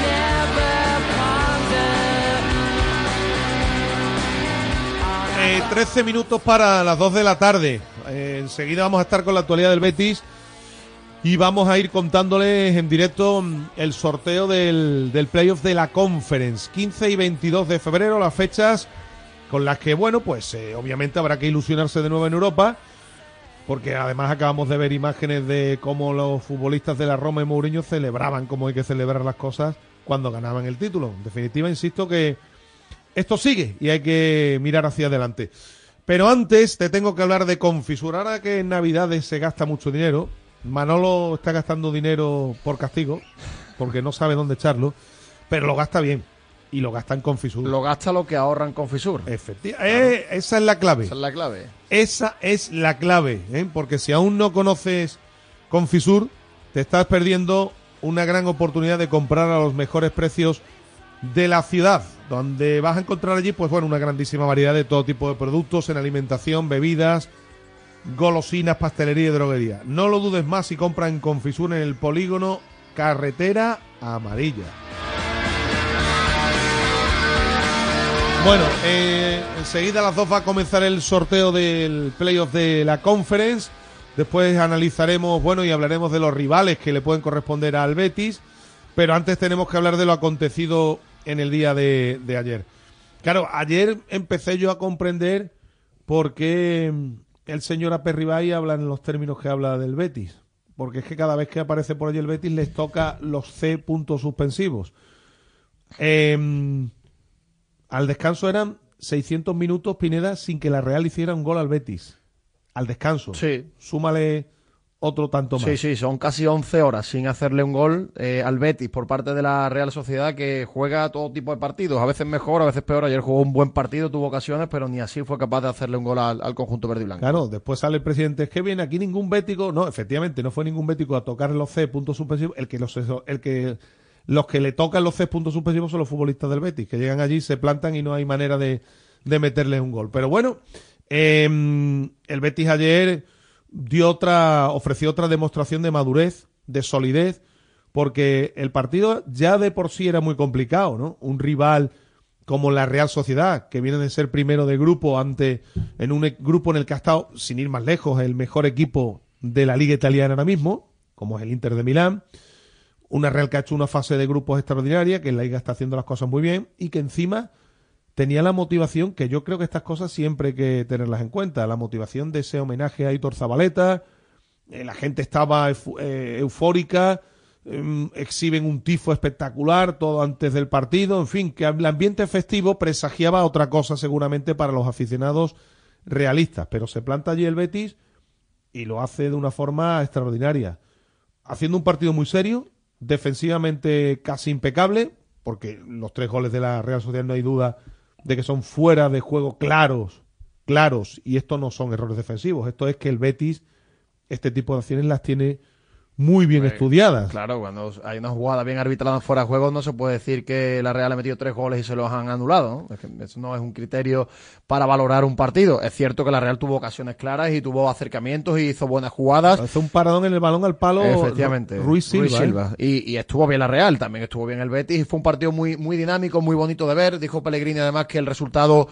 Never ponder. Eh, 13 minutos para las 2 de la tarde. Eh, enseguida vamos a estar con la actualidad del Betis y vamos a ir contándoles en directo mm, el sorteo del, del playoff de la Conference. 15 y 22 de febrero, las fechas con las que, bueno, pues eh, obviamente habrá que ilusionarse de nuevo en Europa. Porque además acabamos de ver imágenes de cómo los futbolistas de la Roma y Mourinho celebraban como hay que celebrar las cosas cuando ganaban el título. En definitiva, insisto que esto sigue y hay que mirar hacia adelante. Pero antes te tengo que hablar de Confisur. Ahora que en Navidades se gasta mucho dinero, Manolo está gastando dinero por castigo, porque no sabe dónde echarlo, pero lo gasta bien. Y lo gasta en Confisur. Lo gasta lo que ahorra en Confisur. Efectivamente. esa es la clave. Esa es la clave. Esa es la clave, ¿eh? porque si aún no conoces Confisur, te estás perdiendo una gran oportunidad de comprar a los mejores precios de la ciudad, donde vas a encontrar allí, pues bueno, una grandísima variedad de todo tipo de productos en alimentación, bebidas, golosinas, pastelería y droguería. No lo dudes más y compra en Confisur en el polígono Carretera Amarilla. Bueno, eh, enseguida a las dos va a comenzar el sorteo del playoff de la conference. Después analizaremos, bueno, y hablaremos de los rivales que le pueden corresponder al Betis. Pero antes tenemos que hablar de lo acontecido en el día de, de ayer. Claro, ayer empecé yo a comprender por qué el señor Aperribay habla en los términos que habla del Betis. Porque es que cada vez que aparece por allí el Betis les toca los C puntos suspensivos. Em, al descanso eran 600 minutos, Pineda, sin que la Real hiciera un gol al Betis. Al descanso. Sí. Súmale otro tanto más. Sí, sí, son casi 11 horas sin hacerle un gol eh, al Betis por parte de la Real Sociedad que juega todo tipo de partidos, a veces mejor, a veces peor. Ayer jugó un buen partido, tuvo ocasiones, pero ni así fue capaz de hacerle un gol al, al conjunto verde y blanco. Claro, después sale el presidente, es que viene aquí ningún bético, no, efectivamente, no fue ningún bético a tocar los C puntos suspensivos, el que los el que los que le tocan los C puntos suspensivos son los futbolistas del Betis, que llegan allí, se plantan y no hay manera de, de meterles un gol. Pero bueno, eh, el Betis ayer dio otra, ofreció otra demostración de madurez, de solidez, porque el partido ya de por sí era muy complicado, ¿no? Un rival como la Real Sociedad, que viene de ser primero de grupo ante, en un e- grupo en el que ha estado, sin ir más lejos, el mejor equipo de la Liga Italiana ahora mismo, como es el Inter de Milán. Una Real que ha hecho una fase de grupos extraordinaria, que en la Liga está haciendo las cosas muy bien, y que encima tenía la motivación, que yo creo que estas cosas siempre hay que tenerlas en cuenta, la motivación de ese homenaje a Hitor Zabaleta, eh, la gente estaba eh, eufórica, em, exhiben un tifo espectacular todo antes del partido, en fin, que el ambiente festivo presagiaba otra cosa seguramente para los aficionados realistas, pero se planta allí el Betis y lo hace de una forma extraordinaria, haciendo un partido muy serio, defensivamente casi impecable, porque los tres goles de la Real Sociedad no hay duda de que son fuera de juego claros, claros, y esto no son errores defensivos, esto es que el Betis este tipo de acciones las tiene muy bien estudiadas. Claro, cuando hay una jugada bien arbitrada fuera de juego, no se puede decir que la Real ha metido tres goles y se los han anulado. ¿no? Es que eso no es un criterio para valorar un partido. Es cierto que la Real tuvo ocasiones claras y tuvo acercamientos y hizo buenas jugadas. Hace un paradón en el balón al palo. Efectivamente. Ruiz Silva. ¿eh? Y, y estuvo bien la Real, también estuvo bien el Betis. Y fue un partido muy, muy dinámico, muy bonito de ver. Dijo Pellegrini además que el resultado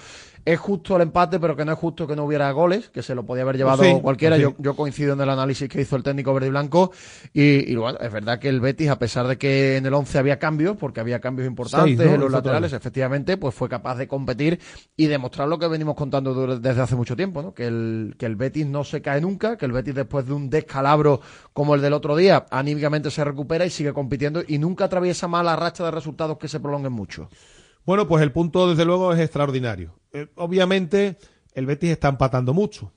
es justo el empate, pero que no es justo que no hubiera goles, que se lo podía haber llevado Sí, cualquiera. sí. Yo, yo coincido en el análisis que hizo el técnico verde y blanco. Y, y bueno, es verdad que el Betis, a pesar de que en el 11 había cambios, porque había cambios importantes Seis, ¿no? en los laterales, efectivamente, pues fue capaz de competir y demostrar lo que venimos contando desde hace mucho tiempo, ¿no? Que el, que el Betis no se cae nunca, que el Betis después de un descalabro como el del otro día, anímicamente se recupera y sigue compitiendo y nunca atraviesa mala racha de resultados que se prolonguen mucho. Bueno, pues el punto desde luego es extraordinario. Eh, obviamente el Betis está empatando mucho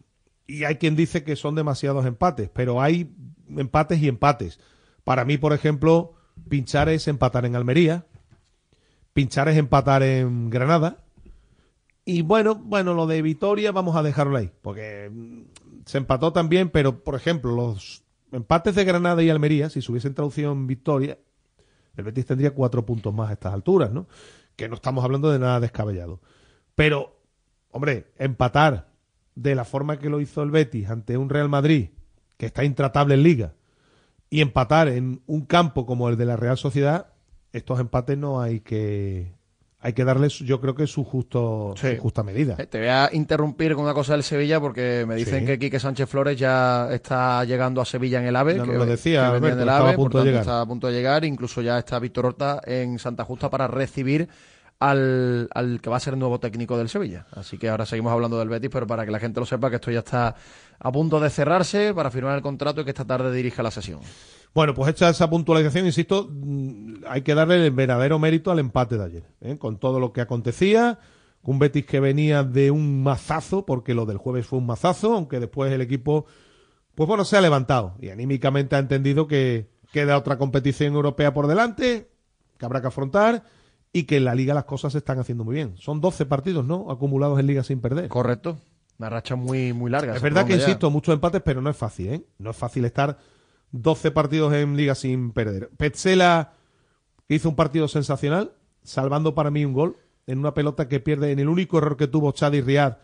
y hay quien dice que son demasiados empates, pero hay empates y empates. Para mí, por ejemplo, pinchar es empatar en Almería, pinchar es empatar en Granada y bueno, bueno, lo de Vitoria vamos a dejarlo ahí, porque mm, se empató también, pero por ejemplo, los empates de Granada y Almería, si se hubiesen traducido en victoria, el Betis tendría cuatro puntos más a estas alturas, ¿no? Que no estamos hablando de nada descabellado. Pero, hombre, empatar de la forma que lo hizo el Betis ante un Real Madrid, que está intratable en liga, y empatar en un campo como el de la Real Sociedad, estos empates no hay que hay que darles, yo creo que su justo su justa medida. Eh, Te voy a interrumpir con una cosa del Sevilla porque me dicen Sí. que Quique Sánchez Flores ya está llegando a Sevilla en el AVE. Que, lo decía, que venía Alberto, en el estaba AVE, a punto de llegar. Está a punto de llegar. Incluso ya está Víctor Horta en Santa Justa para recibir al, al que va a ser nuevo técnico del Sevilla. Así que ahora seguimos hablando del Betis, pero para que la gente lo sepa que esto ya está a punto de cerrarse para firmar el contrato y que esta tarde dirija la sesión. Bueno, pues hecha esa puntualización, insisto, mm, hay que darle el verdadero mérito al empate de ayer, ¿eh? con todo lo que acontecía, un Betis que venía de un mazazo, porque lo del jueves fue un mazazo, aunque después el equipo, pues bueno, se ha levantado y anímicamente ha entendido que queda otra competición europea por delante, que habrá que afrontar y que en la liga las cosas se están haciendo muy bien. Son 12 partidos, ¿no? Acumulados en liga sin perder. Correcto. Una racha muy, muy larga. Es verdad que, ya. insisto, muchos empates, pero no es fácil, ¿eh? No es fácil estar 12 partidos en liga sin perder. Petzela hizo un partido sensacional, salvando para mí un gol en una pelota que pierde en el único error que tuvo Chadi Riad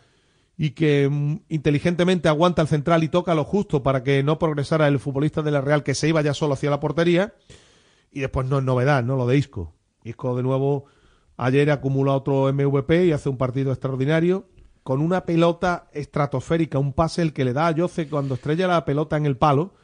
y que mm, inteligentemente aguanta el central y toca lo justo para que no progresara el futbolista de la Real que se iba ya solo hacia la portería. Y después no es novedad, ¿no? Lo de Isco. Isco de nuevo ayer acumula otro MVP y hace un partido extraordinario con una pelota estratosférica, un pase el que le da a Jose cuando estrella la pelota en el palo.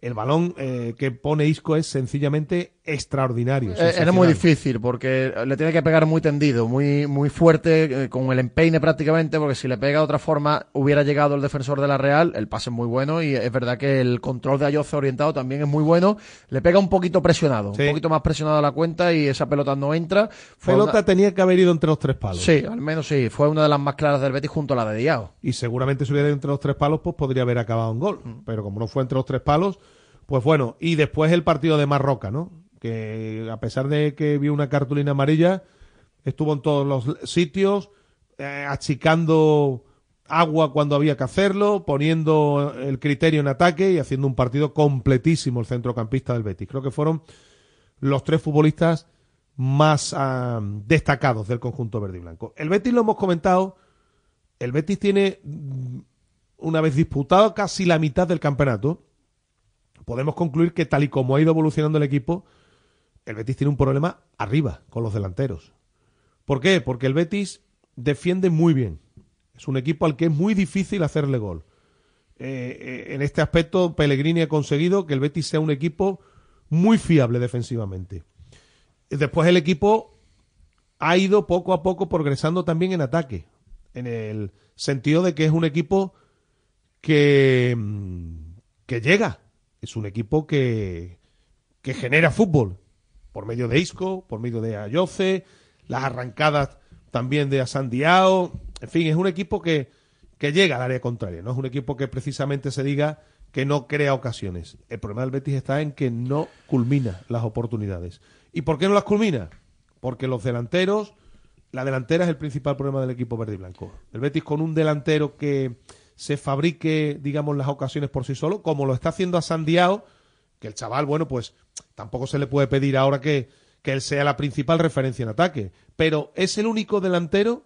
El balón eh, que pone Isco es sencillamente extraordinario. Eh, Era muy difícil porque le tiene que pegar muy tendido, muy, muy fuerte, eh, con el empeine prácticamente, porque si le pega de otra forma hubiera llegado el defensor de la Real, el pase es muy bueno y es verdad que el control de Ayoce orientado también es muy bueno, le pega un poquito presionado, Sí. un poquito más presionado a la cuenta y esa pelota no entra. Fue Pelota una- tenía que haber ido entre los tres palos. Sí, al menos sí, fue una de las más claras del Betis junto a la de Diao. Y seguramente si hubiera ido entre los tres palos, pues podría haber acabado en gol. Pero como no fue entre los tres palos, pues bueno. Y después el partido de Marroca, ¿no? Que a pesar de que vio una cartulina amarilla, estuvo en todos los sitios, eh, achicando agua cuando había que hacerlo, poniendo el criterio en ataque y haciendo un partido completísimo el centrocampista del Betis. Creo que fueron los tres futbolistas más ah, destacados del conjunto verde y blanco. El Betis lo hemos comentado, el Betis tiene, mm, una vez disputado casi la mitad del campeonato, podemos concluir que tal y como ha ido evolucionando el equipo, el Betis tiene un problema arriba con los delanteros. ¿Por qué? Porque el Betis defiende muy bien. Es un equipo al que es muy difícil hacerle gol. Eh, eh, en este aspecto, Pellegrini ha conseguido que el Betis sea un equipo muy fiable defensivamente. Después el equipo ha ido poco a poco progresando también en ataque, en el sentido de que es un equipo que, mm, que llega, es un equipo que, que genera fútbol, por medio de Isco, por medio de Ayoce, las arrancadas también de Asandiao, en fin, es un equipo que, que llega al área contraria, no es un equipo que precisamente se diga que no crea ocasiones. El problema del Betis está en que no culmina las oportunidades. ¿Y por qué no las culmina? Porque los delanteros, la delantera es el principal problema del equipo verde y blanco. El Betis con un delantero que se fabrique, digamos, las ocasiones por sí solo, como lo está haciendo a que el chaval, bueno, pues tampoco se le puede pedir ahora que, que él sea la principal referencia en ataque, pero es el único delantero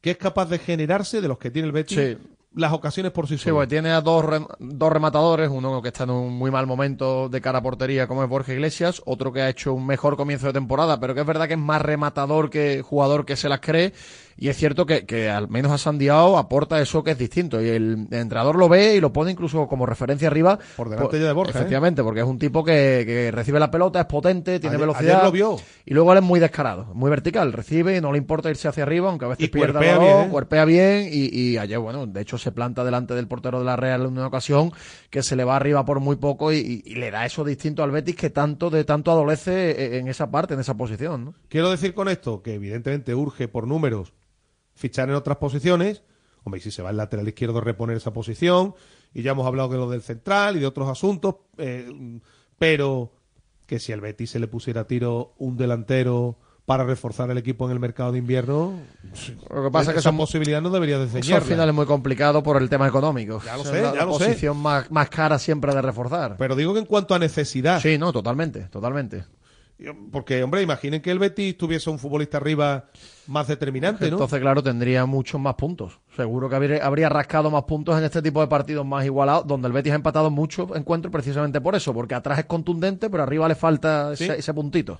que es capaz de generarse de los que tiene el Betis Sí. las ocasiones por sí Sí, solo. tiene a dos, dos rematadores, uno que está en un muy mal momento de cara a portería como es Borja Iglesias, otro que ha hecho un mejor comienzo de temporada, pero que es verdad que es más rematador que jugador que se las cree y es cierto que, que al menos a Sandiao aporta eso que es distinto y el entrenador lo ve y lo pone incluso como referencia arriba. Por delante Pues, ya de Borja, ¿eh? Efectivamente, porque es un tipo que, que recibe la pelota, es potente, tiene Ayer- velocidad. ayer lo vio. Y luego él es muy descarado, muy vertical, recibe, no le importa irse hacia arriba, aunque a veces Y pierda cuerpea bien, ¿eh? cuerpea bien y, y ayer, bueno, de hecho se planta delante del portero de la Real en una ocasión que se le va arriba por muy poco y, y- y le da eso distinto al Betis que tanto de tanto adolece eh, en esa parte, en esa posición, ¿no? Quiero decir con esto que evidentemente urge por números fichar en otras posiciones. Hombre, y si se va el lateral izquierdo reponer esa posición. Y ya hemos hablado de lo del central y de otros asuntos. eh, pero que si al Betis se le pusiera a tiro un delantero para reforzar el equipo en el mercado de invierno, Lo que pasa es que esa son- posibilidad no debería Eso al final es muy complicado por el tema económico. Ya lo sé, la, ya la lo sé. posición más, más cara siempre de reforzar. Pero digo que en cuanto a necesidad. Sí, no, totalmente, totalmente. Porque, hombre, imaginen que el Betis tuviese un futbolista arriba más determinante, ¿no? Entonces, claro, tendría muchos más puntos. Seguro que habría, habría rascado más puntos en este tipo de partidos más igualados, donde el Betis ha empatado muchos encuentros precisamente por eso, porque atrás es contundente, pero arriba le falta Sí. ese, ese puntito.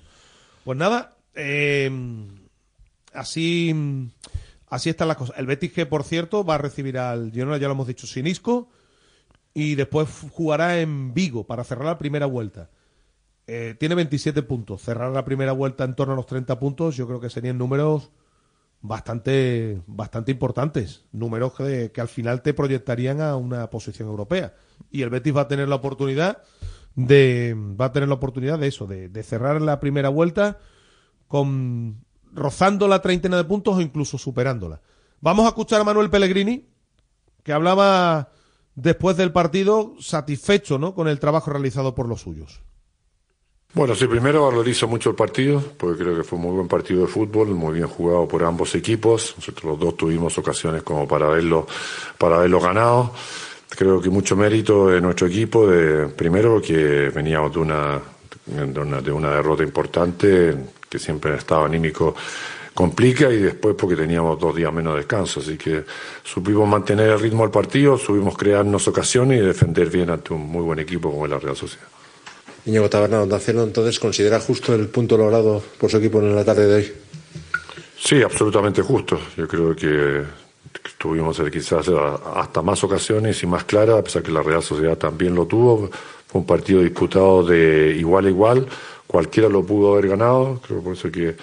Pues nada, eh, así, así están las cosas. El Betis que, por cierto, va a recibir al Girona, ya lo hemos dicho, sin Isco, y después jugará en Vigo para cerrar la primera vuelta. Eh, tiene 27 puntos. Cerrar la primera vuelta en torno a los 30 puntos, yo creo que serían números bastante, bastante importantes. Números que, al final te proyectarían a una posición europea. Y el Betis va a tener la oportunidad de, va a tener la oportunidad de eso, de, de cerrar la primera vuelta con rozando la treintena de puntos o incluso superándola. Vamos a escuchar a Manuel Pellegrini, que hablaba después del partido satisfecho ¿no? con el trabajo realizado por los suyos. Bueno, sí, primero valorizo mucho el partido, porque creo que fue un muy buen partido de fútbol, muy bien jugado por ambos equipos. Nosotros los dos tuvimos ocasiones como para verlo, para verlo ganado. Creo que mucho mérito de nuestro equipo, de, primero que veníamos de una, de una, de una derrota importante, que siempre en estado anímico complica, y después porque teníamos dos días menos de descanso. Así que supimos mantener el ritmo del partido, supimos crearnos ocasiones y defender bien ante un muy buen equipo como es la Real Sociedad. Íñigo Taberna, Cero, entonces, ¿considera justo el punto logrado por su equipo en la tarde de hoy? Sí, absolutamente justo. Yo creo que tuvimos eh, quizás hasta más ocasiones y más claras, a pesar que la Real Sociedad también lo tuvo. Fue un partido disputado de igual a igual, cualquiera lo pudo haber ganado, creo por eso que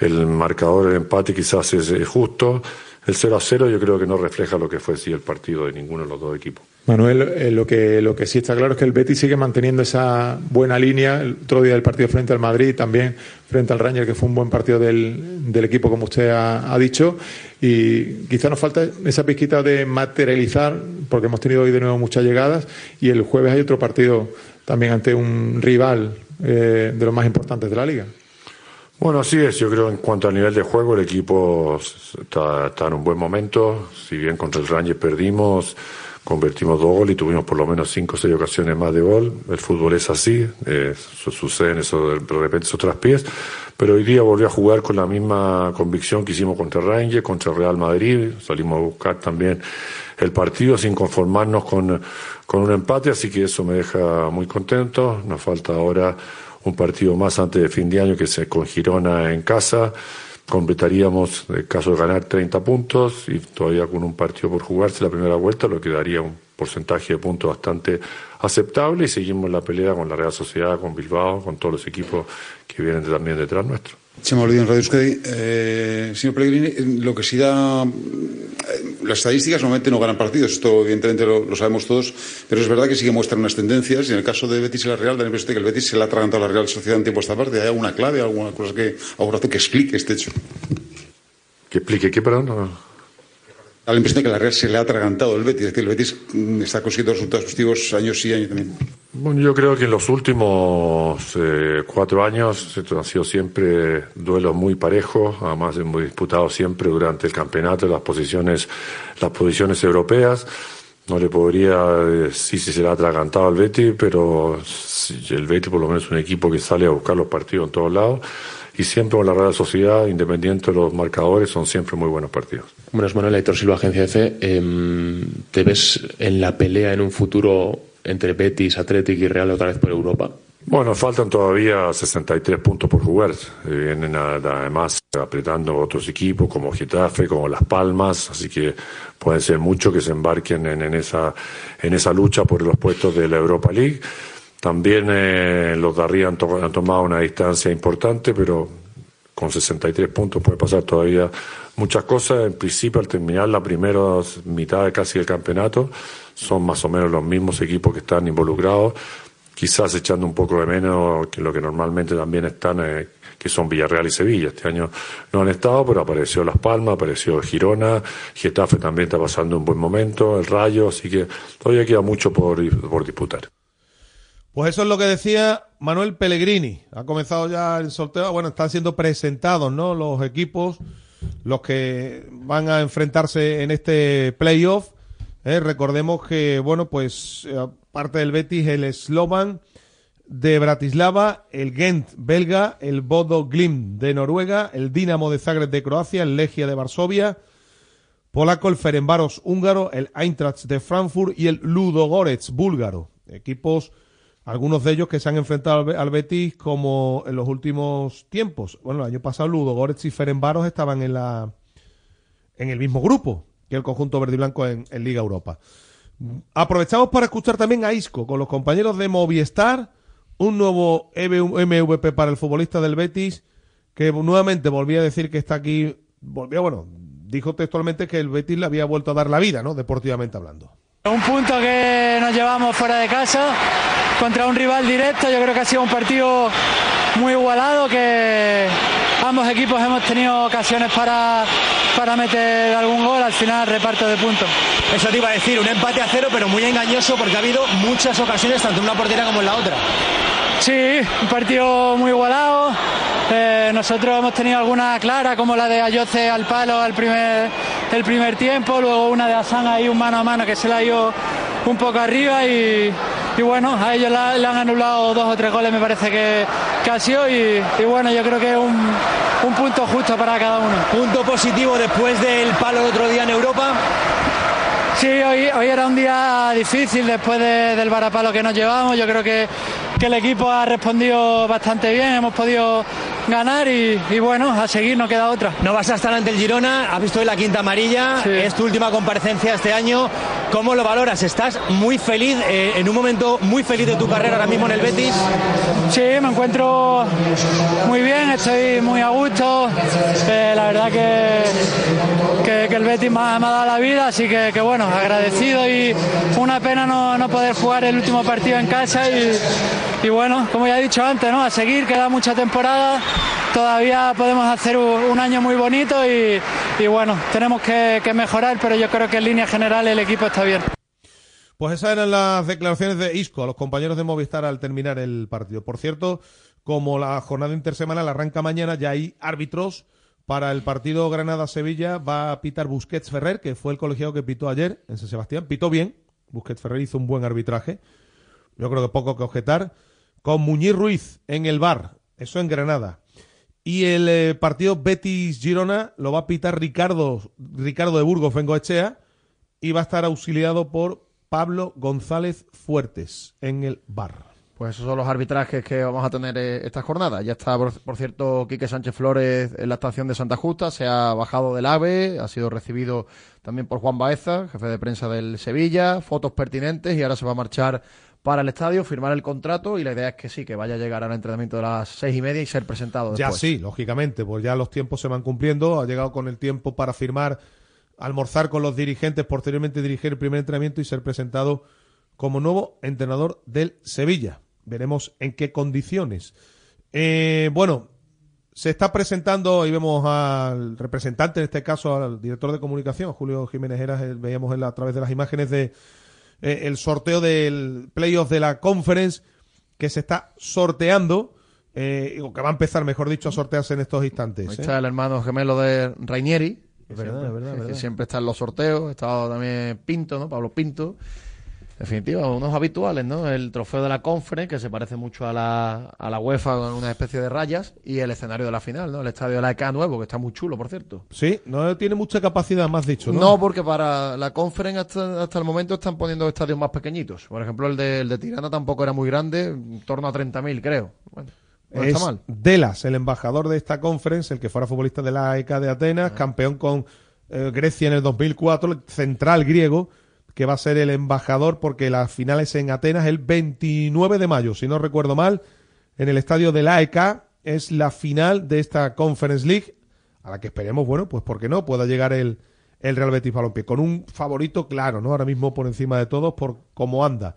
el marcador, el empate quizás es justo. El 0 a 0 yo creo que no refleja lo que fue sí el partido de ninguno de los dos equipos. Manuel, eh, lo, que, lo que sí está claro es que el Betis sigue manteniendo esa buena línea. El otro día del partido frente al Madrid, también frente al Ranger, que fue un buen partido del, equipo, como usted ha, dicho. Y quizá nos falta esa pizquita de materializar, porque hemos tenido hoy de nuevo muchas llegadas. Y el jueves hay otro partido también ante un rival eh, de los más importantes de la liga. Bueno, así es. Yo creo en cuanto al nivel de juego, el equipo está, está en un buen momento. Si bien contra el Ranger perdimos, convertimos dos goles y tuvimos por lo menos cinco o seis ocasiones más de gol. El fútbol es así, eh, eso sucede en eso de repente esos traspiés. Pero hoy día volví a jugar con la misma convicción que hicimos contra Ranger, contra Real Madrid. Salimos a buscar también el partido sin conformarnos con, con un empate, así que eso me deja muy contento. Nos falta ahora un partido más antes de fin de año que se con Girona en casa. Completaríamos, en caso de ganar, 30 puntos y todavía con un partido por jugarse la primera vuelta, lo que daría un porcentaje de puntos bastante aceptable y seguimos la pelea con la Real Sociedad, con Bilbao, con todos los equipos que vienen también detrás nuestro. En Radio Euskadi. Eh, señor Pellegrini, lo que sí da. eh, Las estadísticas normalmente no ganan partidos, esto evidentemente lo, lo sabemos todos, pero es verdad que sí que muestran unas tendencias. Y en el caso de Betis y la Real, da la impresión de que el Betis se le ha atragantado a la Real Sociedad en tiempo a esta parte. ¿Hay alguna clave, alguna cosa que, alguna razón que explique este hecho? ¿Que explique qué, perdón? No. Da la impresión de que la Real se le ha atragantado al Betis, es decir, el Betis mm, está consiguiendo resultados positivos años sí, años también. Bueno, yo creo que en los últimos eh, cuatro años han sido siempre duelos muy parejos, además hemos disputado siempre durante el campeonato las posiciones, las posiciones europeas. No le podría decir si se le ha atragantado al Betis, pero sí, el Betis por lo menos es un equipo que sale a buscar los partidos en todos lados y siempre con la Real Sociedad, independiente de los marcadores, son siempre muy buenos partidos. Buenas, Manuel Aitor Silva, Agencia EFE. Eh, ¿Te ves en la pelea en un futuro entre Betis, Athletic y Real otra vez por Europa? Bueno, faltan todavía 63 puntos por jugar. Eh, Vienen además apretando otros equipos como Getafe, como Las Palmas, así que pueden ser muchos que se embarquen en, en esa, en esa lucha por los puestos de la Europa League. También eh, los de han, to- han tomado una distancia importante, pero con 63 puntos puede pasar todavía muchas cosas. En principio, al terminar la primera mitad de casi del campeonato, son más o menos los mismos equipos que están involucrados, quizás echando un poco de menos que lo que normalmente también están, eh, que son Villarreal y Sevilla. Este año no han estado, pero apareció Las Palmas, apareció Girona, Getafe también está pasando un buen momento, el Rayo, así que todavía queda mucho por, por disputar. Pues eso es lo que decía Manuel Pellegrini. Ha comenzado ya el sorteo. Bueno, están siendo presentados, ¿no? Los equipos, los que van a enfrentarse en este playoff. Eh, recordemos que, bueno, pues eh, aparte del Betis, el Slovan de Bratislava, el Gent belga, el Bodo Glimt de Noruega, el Dinamo de Zagreb de Croacia, el Legia de Varsovia, polaco, el Ferencváros húngaro, el Eintracht de Frankfurt y el Ludogorets búlgaro. Equipos, algunos de ellos que se han enfrentado al, Be- al Betis como en los últimos tiempos. Bueno, el año pasado Ludogorets y Ferencváros estaban en la en el mismo grupo que el conjunto verde y blanco en, Liga Europa. Aprovechamos para escuchar también a Isco con los compañeros de Movistar, un nuevo EV MVP para el futbolista del Betis, que nuevamente volvía a decir que está aquí, volvió, bueno, dijo textualmente que el Betis le había vuelto a dar la vida, ¿no? Deportivamente hablando. Un punto que nos llevamos fuera de casa contra un rival directo. Yo creo que ha sido un partido muy igualado, que ambos equipos hemos tenido ocasiones para, para meter algún gol. Al final, reparto de puntos. Eso te iba a decir, un empate a cero, pero muy engañoso porque ha habido muchas ocasiones, tanto en una portería como en la otra. Sí, un partido muy igualado. Eh, nosotros hemos tenido alguna clara, como la de Ayoce al palo al primer, el primer tiempo, luego una de Asan ahí, un mano a mano que se la ha ido un poco arriba y, y bueno, a ellos la- le han anulado dos o tres goles, me parece que, que ha sido y, y bueno, yo creo que es un, un punto justo para cada uno. Punto positivo después del palo el otro día en Europa. Sí, hoy, hoy era un día difícil después de- del varapalo que nos llevamos. Yo creo que, que el equipo ha respondido bastante bien, hemos podido ganar y, y bueno, a seguir, no queda otra. No vas a estar ante el Girona, has visto hoy la quinta amarilla, es tu última comparecencia este año. ¿Cómo lo valoras? ¿Estás muy feliz, eh, en un momento muy feliz de tu carrera ahora mismo en el Betis? Sí, me encuentro muy bien, estoy muy a gusto. Eh, la verdad que, que, que el Betis me ha, me ha dado la vida, así que, que bueno, agradecido y una pena no, no poder jugar el último partido en casa y, y bueno, como ya he dicho antes, ¿no? a seguir, queda mucha temporada, todavía podemos hacer un, año muy bonito y, bueno, tenemos que, que mejorar, pero yo creo que en línea general el equipo está bien. Pues esas eran las declaraciones de Isco a los compañeros de Movistar al terminar el partido. Por cierto, como la jornada intersemanal arranca mañana, ya hay árbitros para el partido Granada-Sevilla. Va a pitar Busquets Ferrer, que fue el colegiado que pitó ayer en San Sebastián. Pitó bien. Busquets Ferrer hizo un buen arbitraje. Yo creo que poco que objetar. Con Muñiz Ruiz en el bar. Eso en Granada. Y el eh, partido Betis-Girona lo va a pitar Ricardo, Ricardo de Burgos Bengoechea y va a estar auxiliado por Pablo González Fuertes en el bar. Pues esos son los arbitrajes que vamos a tener eh, esta jornada. Ya está, por, por cierto, Quique Sánchez Flores en la estación de Santa Justa, se ha bajado del AVE, ha sido recibido también por Juan Baeza, jefe de prensa del Sevilla, fotos pertinentes y ahora se va a marchar para el estadio, firmar el contrato y la idea es que sí, que vaya a llegar al entrenamiento de las seis y media y ser presentado Ya después. sí, lógicamente, pues ya los tiempos se van cumpliendo, ha llegado con el tiempo para firmar, almorzar con los dirigentes, posteriormente dirigir el primer entrenamiento y ser presentado como nuevo entrenador del Sevilla. Veremos en qué condiciones. Eh, bueno, se está presentando y vemos al representante, en este caso al director de comunicación, Julio Jiménez Heras, eh, veíamos en la- a través de las imágenes de eh, el sorteo del playoff de la conference que se está sorteando, eh, o que va a empezar, mejor dicho, a sortearse en estos instantes. Ahí ¿eh? está el hermano gemelo de Rainieri. Es verdad, siempre, es verdad, es que siempre está en los sorteos. Estaba también Pinto, ¿no? Pablo Pinto. Definitiva, unos habituales, ¿no? El trofeo de la Conference, que se parece mucho a la, a la UEFA con una especie de rayas, y el escenario de la final, ¿no? El estadio de la ECA nuevo, que está muy chulo, por cierto. Sí, no tiene mucha capacidad, más dicho, ¿no? No, porque para la Conference hasta, hasta el momento están poniendo estadios más pequeñitos. Por ejemplo, el de, el de Tirana tampoco era muy grande, en torno a 30.000, creo. Bueno, no es está mal. Delas, el embajador de esta conference, el que fuera futbolista de la ECA de Atenas, campeón con eh, Grecia en el 2004, el central griego, que va a ser el embajador porque la final es en Atenas el 29 de mayo, si no recuerdo mal, en el estadio de la ECA es la final de esta Conference League, a la que esperemos, bueno, pues porque no, pueda llegar el, el Real Betis Balompié, con un favorito claro, ¿no? Ahora mismo por encima de todos por cómo anda.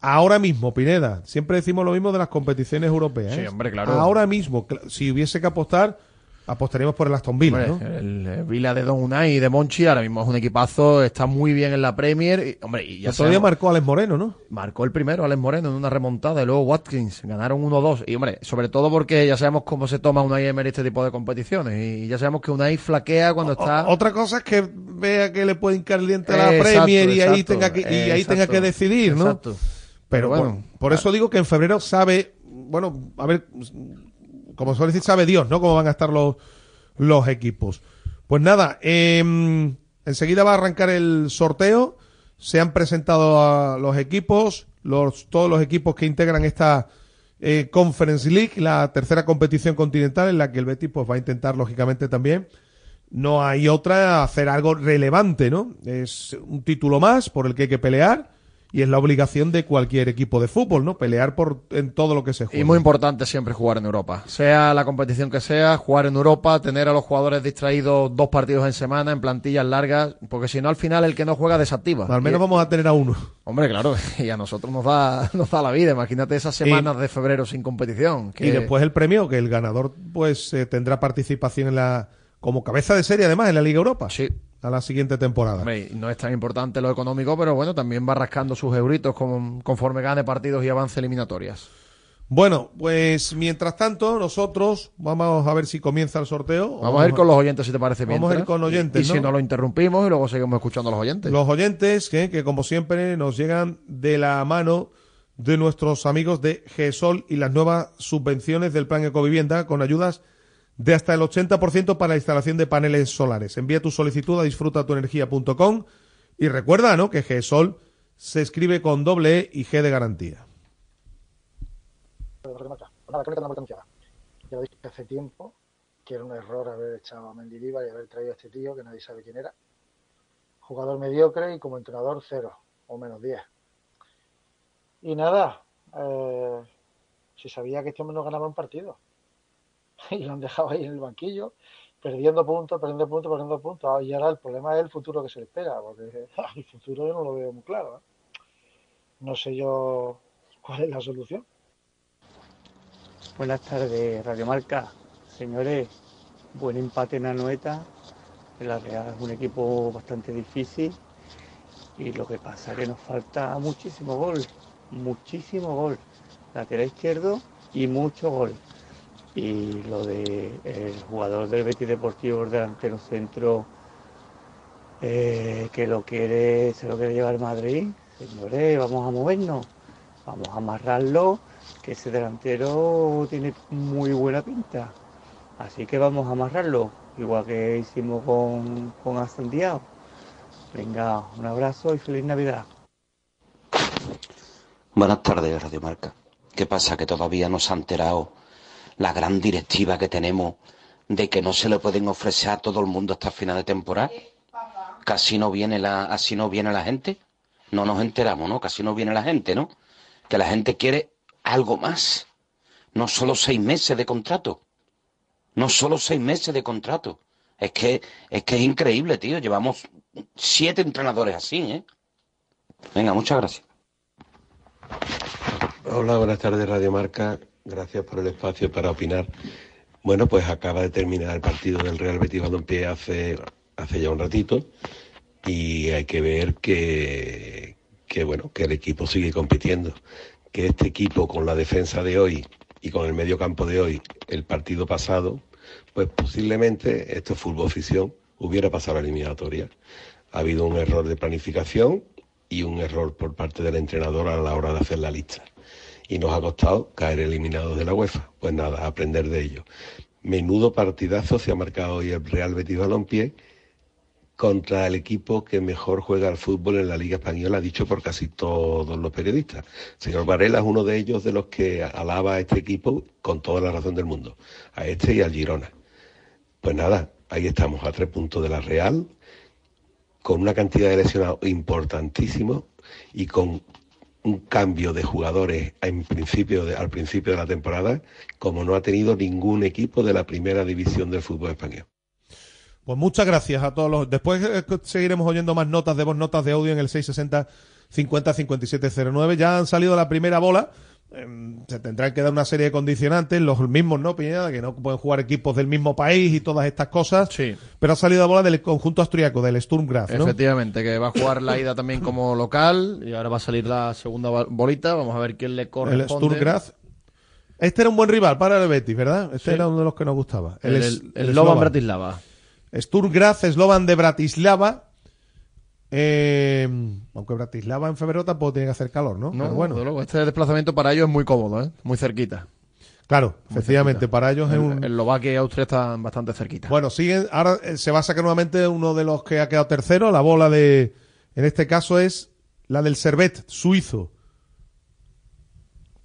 Ahora mismo, Pineda, siempre decimos lo mismo de las competiciones europeas. Sí, ¿eh? hombre, claro. Ahora mismo, si hubiese que apostar, apostaríamos por el Aston Villa, Hombre, ¿no? El Vila de Don Unai y de Monchi ahora mismo es un equipazo, está muy bien en la Premier. Y, hombre, y ya otro día marcó Alex Moreno, ¿no? marcó el primero Alex Moreno en una remontada y luego Watkins ganaron 1-2. Y hombre, sobre todo porque ya sabemos cómo se toma Unai Emery este tipo de competiciones. Y ya sabemos que Unai flaquea cuando está. Otra cosa es que vea que le puede hincar el diente a la Exacto, Premier y ahí tenga que, y ahí tenga que decidir, ¿no? exacto. Pero Pero bueno, bueno, por eso digo que en febrero sabe, bueno, a ver, como suele decir, sabe Dios, ¿no? Cómo van a estar los, los equipos. Pues nada, em, enseguida va a arrancar el sorteo. Se han presentado a los equipos, los, todos los equipos que integran esta eh, Conference League, la tercera competición continental en la que el Betis pues, va a intentar, lógicamente, también. No hay otra, hacer algo relevante, ¿no? Es un título más por el que hay que pelear y es la obligación de cualquier equipo de fútbol, ¿no? Pelear por en todo lo que se juega. Y muy importante siempre jugar en Europa. Sea la competición que sea, jugar en Europa, tener a los jugadores distraídos dos partidos en semana, en plantillas largas, porque si no al final el que no juega desactiva. Al menos Y- vamos a tener a uno. Hombre, claro, y a nosotros nos da, nos da la vida. Imagínate esas semanas de febrero sin competición. que- Y después el premio, que el ganador pues eh, tendrá participación en la como cabeza de serie además en la Liga Europa. Sí. A la siguiente temporada. No es tan importante lo económico, pero bueno, también va rascando sus euritos con- conforme gane partidos y avance eliminatorias. Bueno, pues mientras tanto, nosotros vamos a ver si comienza el sorteo. Vamos a ir con los oyentes, si te parece bien. Vamos a ir con oyentes, Y, y ¿no? si no lo interrumpimos y luego seguimos escuchando a los oyentes. Los oyentes que, que, como siempre nos llegan de la mano de nuestros amigos de GESOL y las nuevas subvenciones del Plan Ecovivienda con ayudas de hasta el 80% para la instalación de paneles solares. Envía tu solicitud a disfrutatuenergia.com y recuerda ¿no? que GESOL se escribe con doble E y G de garantía. Nada, creo que. Ya lo dije hace tiempo que era un error haber echado a Mendilibar y haber traído a este tío que nadie sabe quién era. jugador mediocre y como entrenador cero o menos 10. Y nada, eh, se sabía que este hombre no ganaba un partido. Y lo han dejado ahí en el banquillo, perdiendo puntos, perdiendo puntos, perdiendo puntos. Ah, Y ahora el problema es el futuro que se le espera, porque el futuro yo no lo veo muy claro. ¿eh? No sé yo cuál es la solución. Buenas tardes, Radio Marca. Señores, buen empate en Anoeta. La Real es un equipo bastante difícil y lo que pasa es que nos falta muchísimo gol, muchísimo gol. Lateral izquierdo y mucho gol. Y lo de el jugador del Betis Deportivo, el delantero centro, eh, que lo quiere, se lo quiere llevar Madrid. Señores, vamos a movernos, vamos a amarrarlo, que ese delantero tiene muy buena pinta. Así que vamos a amarrarlo, igual que hicimos con, con. Venga, un abrazo y feliz Navidad. Buenas tardes, Radio Marca. ¿Qué pasa? Que todavía no se ha enterado la gran directiva que tenemos de que no se le pueden ofrecer a todo el mundo hasta final de temporada. Casi no viene la, así no viene la gente. No nos enteramos, ¿no? Casi no viene la gente, ¿no? Que la gente quiere algo más. No solo seis meses de contrato. No solo seis meses de contrato. Es que, es que es increíble, tío. Llevamos siete entrenadores así, ¿eh? Venga, muchas gracias. Hola, buenas tardes Radio Marca. Gracias por el espacio para opinar. Bueno, pues acaba de terminar el partido del Real Betis Balompié hace, hace ya un ratito y hay que ver que, que, bueno, que el equipo sigue compitiendo. Que este equipo con la defensa de hoy y con el medio campo de hoy, el partido pasado, pues posiblemente esto es fútbol ficción, hubiera pasado la eliminatoria. Ha habido un error de planificación y un error por parte del entrenador a la hora de hacer la lista. Y nos ha costado caer eliminados de la UEFA. Pues nada, aprender de ello. Menudo partidazo se ha marcado hoy el Real Betis Balompié contra el equipo que mejor juega al fútbol en la Liga Española, dicho por casi todos los periodistas. Señor Varela es uno de ellos de los que alaba a este equipo con toda la razón del mundo, a este y al Girona. Pues nada, ahí estamos, a tres puntos de la Real, con una cantidad de lesionados importantísimo y con un cambio de jugadores en principio de- al principio de la temporada como no ha tenido ningún equipo de la primera división del fútbol español. Pues muchas gracias a todos los. Después eh, seguiremos oyendo más notas de voz, notas de audio en el 660 50 5709. Ya han salido la primera bola. Eh, Se tendrán que dar una serie de condicionantes, los mismos, ¿no, Piñada? Que no pueden jugar equipos del mismo país y todas estas cosas. Sí. Pero ha salido la bola del conjunto austriaco, del Sturm Graz, ¿no? Efectivamente, que va a jugar la ida también como local y ahora va a salir la segunda bolita. Vamos a ver quién le El corresponde. Sturm Graz. Este era un buen rival para el Betis, ¿verdad? Este Sí. era uno de los que nos gustaba. El- el- el Slovan. Bratislava. Sturm Graz, Slovan de Bratislava. Eh, aunque Bratislava en febrero tampoco tiene que hacer calor, ¿no? No, Pero bueno. luego, este desplazamiento para ellos es muy cómodo, ¿eh? muy cerquita. Claro, Muy efectivamente, cerquita. para ellos es El- un... Eslovaquia y Austria están bastante cerquita. Bueno, siguen, ahora eh, se va a sacar nuevamente uno de los que ha quedado tercero, la bola de, en este caso es la del Servet, suizo.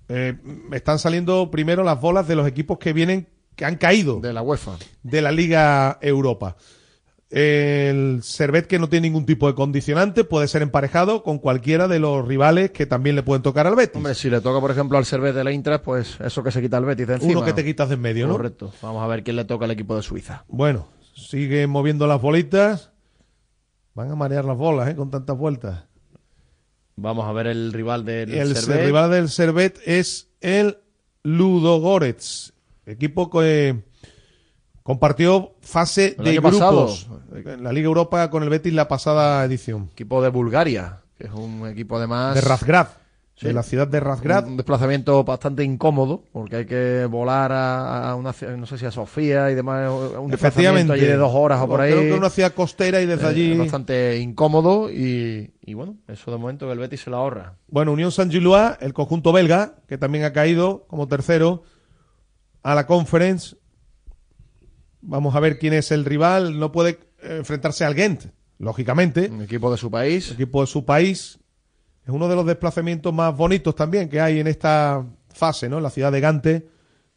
Eh, están saliendo primero las bolas de los equipos que vienen, que han caído. De la UEFA. De la Liga Europa. El Servet que no tiene ningún tipo de condicionante puede ser emparejado con cualquiera de los rivales que también le pueden tocar al Betis. Hombre, si le toca, por ejemplo, al Servet de la Intras, pues eso que se quita el Betis de encima. Uno que te quitas de en medio, ¿no? Correcto. Vamos a ver quién le toca al equipo de Suiza. Bueno, sigue moviendo las bolitas. Van a marear las bolas, ¿eh? Con tantas vueltas. Vamos a ver el rival del el Servet. rival del Servet es el Ludogorets, equipo que compartió fase El de grupos pasado. en la Liga Europa con el Betis la pasada edición. Equipo de Bulgaria, que es un equipo además... De Razgrad, Sí. de la ciudad de Razgrad. Un desplazamiento bastante incómodo, porque hay que volar a, a una ciudad, no sé si a Sofía y demás, un desplazamiento allí de dos horas o por ahí. Creo que una ciudad costera y desde Eh, allí. es bastante incómodo y, y bueno, eso de momento que el Betis se la ahorra. Bueno, Unión Saint Gillois, el conjunto belga, que también ha caído como tercero a la Conference. Vamos a ver quién es el rival. No puede eh, enfrentarse al Ghent, lógicamente. Un equipo de su país. equipo de su país. Es uno de los desplazamientos más bonitos también que hay en esta fase, ¿no? La ciudad de Gante,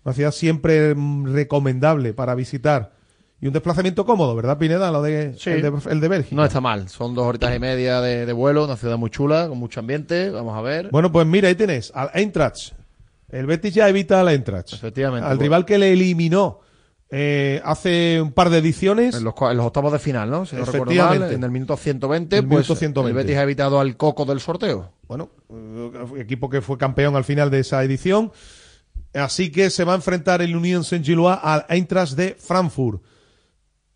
una ciudad siempre mm, recomendable para visitar y un desplazamiento cómodo, ¿verdad, Pineda? Lo de, Sí. el, de, el de Bélgica. No está mal, son dos horitas y media de, de vuelo, una ciudad muy chula, con mucho ambiente, vamos a ver. Bueno, pues mira, ahí tenés al Eintracht. El Betis ya evita al Eintracht. Efectivamente. Al pues, rival que le eliminó eh, hace un par de ediciones. En los, cua- en los octavos de final, ¿no? Si no recuerdo Efectivamente. mal, en el minuto 120, El pues minuto 120. el Betis ha evitado al coco del sorteo. Bueno, eh, equipo que fue campeón al final de esa edición. Así que se va a enfrentar el Unión Saint-Gillois al Eintracht de Frankfurt.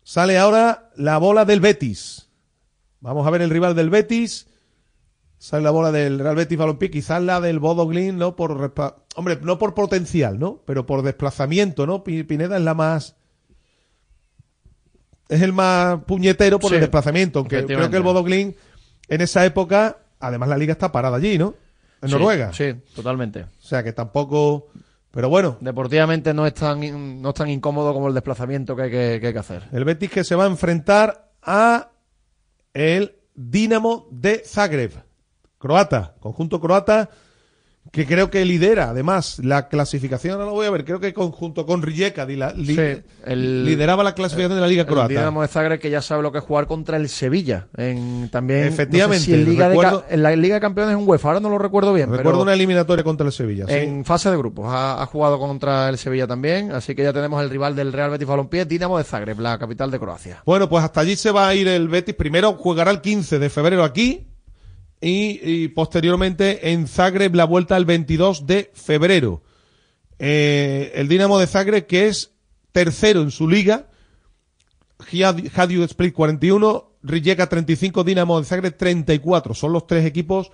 Sale ahora la bola del Betis. Vamos a ver el rival del Betis. Sale la bola del Real Betis Balompié, quizás la del Bodo Glimt, ¿no? Por hombre, no por potencial, ¿no? Pero por desplazamiento, ¿no? Pi- Pineda es la más es el más puñetero por Sí, el desplazamiento, aunque creo que el Bodo Glimt en esa época, además la liga está parada allí, ¿no? En Sí, Noruega. Sí, totalmente. O sea que tampoco pero bueno, Deportivamente no es tan, no es tan incómodo como el desplazamiento que hay que, que hay que hacer. el Betis que se va a enfrentar a el Dinamo de Zagreb, croata, conjunto croata que creo que lidera además la clasificación, ahora lo voy a ver, creo que conjunto con Rijeka li- Sí, el- lideraba la clasificación de la liga El croata. Dinamo de Zagreb que ya sabe lo que es jugar contra el Sevilla. En, también, no sé Efectivamente, si en, Liga recuerdo- en la Liga de Campeones en UEFA, ahora no lo recuerdo bien. Recuerdo pero una eliminatoria contra el Sevilla, sí. En fase de grupos ha, ha jugado contra el Sevilla también, así que ya tenemos el rival del Real Betis Balompié, Dinamo de Zagreb, la capital de Croacia. Bueno, pues hasta allí se va a ir el Betis. Primero jugará el 15 de febrero aquí y, posteriormente en Zagreb la vuelta el 22 de febrero. Eh, el Dinamo de Zagreb que es tercero en su liga. Had- Hajduk Split 41, Rijeka 35, Dinamo de Zagreb 34. Son los tres equipos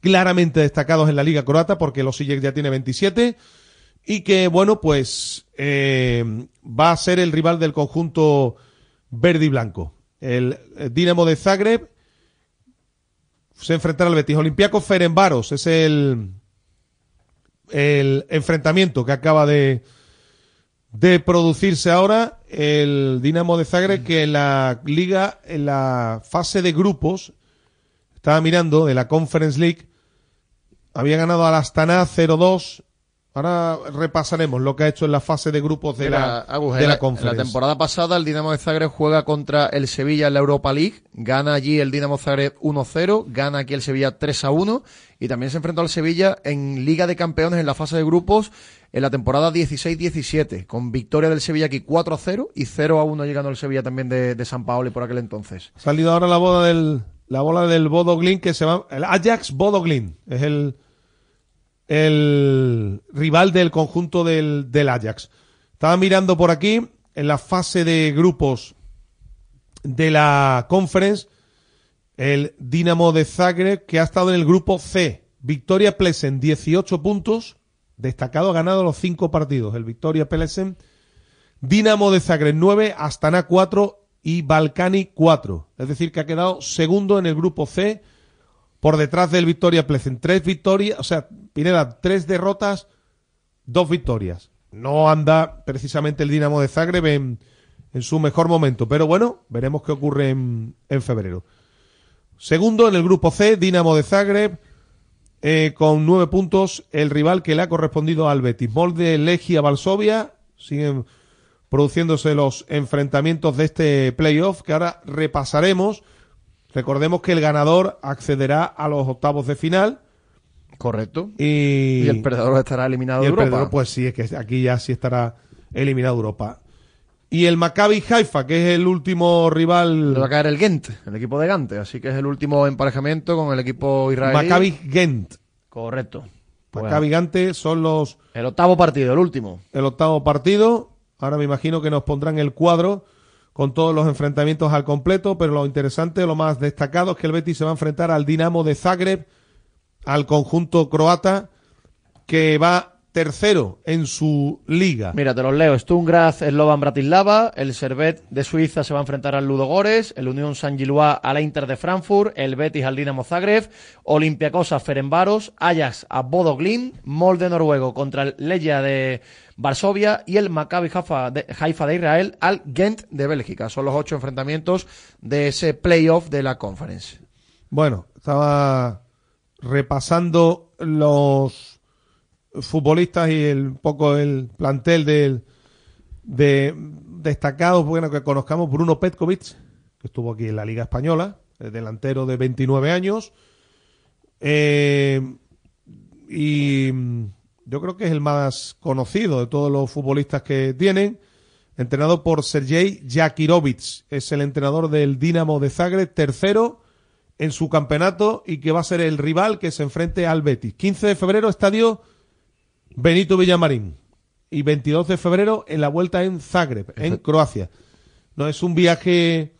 claramente destacados en la liga croata porque los Osijek ya tiene 27 y que bueno pues eh, va a ser el rival del conjunto verde y blanco. El Dinamo de Zagreb se enfrentará al Betis. Olympiacos Ferenbaros es el, el enfrentamiento que acaba de, de producirse ahora. El Dinamo de Zagreb que en la liga, en la fase de grupos, estaba mirando de la Conference League, había ganado al Astana 0-2. Ahora repasaremos lo que ha hecho en la fase de grupos de Mira, la, Agus, de la en Conference. la temporada pasada el Dinamo de Zagreb juega contra el Sevilla en la Europa League, gana allí el Dinamo Zagreb 1-0, gana aquí el Sevilla 3-1 y también se enfrentó al Sevilla en Liga de Campeones en la fase de grupos en la temporada 16-17, con victoria del Sevilla aquí 4-0 y 0-1 llegando el Sevilla también de, de San Paolo y por aquel entonces. Ha salido ahora la boda del la bola del Bodo Glimt que se va el Ajax Bodo Glimt es el el rival del conjunto del, del Ajax. Estaba mirando por aquí en la fase de grupos de la Conference el Dinamo de Zagreb que ha estado en el grupo C. Victoria Plesen 18 puntos, destacado ha ganado los cinco partidos. El Victoria Plesen Dinamo de Zagreb 9, Astana 4 y Balcani 4. Es decir, que ha quedado segundo en el grupo C por detrás del Victoria Plesen. Tres victorias, o sea, Pineda, tres derrotas, dos victorias. No anda precisamente el Dinamo de Zagreb en, en su mejor momento, pero bueno, veremos qué ocurre en, en febrero. Segundo en el grupo C, Dinamo de Zagreb, eh, con nueve puntos, el rival que le ha correspondido al Betis. Molde, Legia, Varsovia, siguen produciéndose los enfrentamientos de este playoff que ahora repasaremos. Recordemos que el ganador accederá a los octavos de final. Correcto. Y, Y el perdedor estará eliminado y de el Europa. perdedor, pues sí, es que aquí ya sí estará eliminado de Europa. Y el Maccabi Haifa, que es el último rival. Le va a caer el Ghent, el equipo de Gante, así que es el último emparejamiento con el equipo israelí. Maccabi Gent. Correcto. Pues, Maccabi Gante son los. El octavo partido, el último. El octavo partido. Ahora me imagino que nos pondrán el cuadro con todos los enfrentamientos al completo, pero lo interesante, lo más destacado es que el Betis se va a enfrentar al Dinamo de Zagreb, al conjunto croata, que va tercero en su liga. Mira, te los leo. Stungraz, Slovan Bratislava, el Servet de Suiza se va a enfrentar al Ludogores, el Unión San Gilois al Inter de Frankfurt, el Betis al Dinamo Zagreb, Olympiacos a Ferenbaros, Ajax a Bodo Glimt, Molde noruego contra el Legia de Varsovia y el Maccabi Haifa de, Haifa de Israel al Ghent de Bélgica. Son los ocho enfrentamientos de ese playoff de la conference. Bueno, estaba repasando los futbolistas y el un poco el plantel del, de destacados, bueno, que conozcamos Bruno Petkovic, que estuvo aquí en la Liga Española, el delantero de 29 años. Eh, y yo creo que es el más conocido de todos los futbolistas que tienen. Entrenado por Sergei Jakirovic, es el entrenador del Dinamo de Zagreb, tercero en su campeonato y que va a ser el rival que se enfrente al Betis. 15 de febrero, estadio Benito Villamarín. Y 22 de febrero en la vuelta en Zagreb, en Croacia. No es un viaje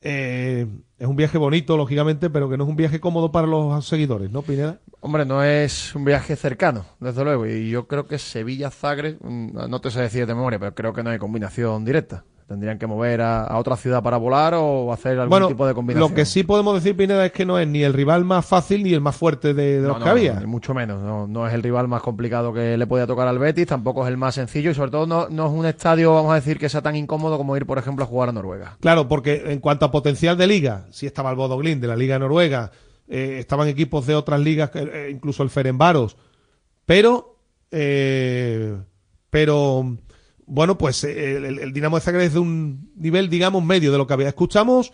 eh, es un viaje bonito, lógicamente, pero que no es un viaje cómodo para los seguidores, ¿no, Pineda? Hombre, no es un viaje cercano, desde luego. Y yo creo que Sevilla-Zagreb, mm, no te sé decir de memoria, pero creo que no hay combinación directa. Tendrían que mover a, a otra ciudad para volar o hacer algún Bueno, tipo de combinación. lo que sí podemos decir, Pineda, es que no es ni el rival más fácil ni el más fuerte de, de los No, que había. ni mucho menos. No, no es el rival más complicado que le podía tocar al Betis, tampoco es el más sencillo y sobre todo no, no es un estadio, vamos a decir, que sea tan incómodo como ir, por ejemplo, a jugar a Noruega. Claro, porque en cuanto a potencial de liga, sí estaba el Bodo Glimt de la Liga Noruega, eh, estaban equipos de otras ligas, eh, incluso el Ferenbaros, pero, eh, pero, bueno, pues eh, el, el- el Dinamo de Zagreb es de un nivel, digamos, medio de lo que había. Escuchamos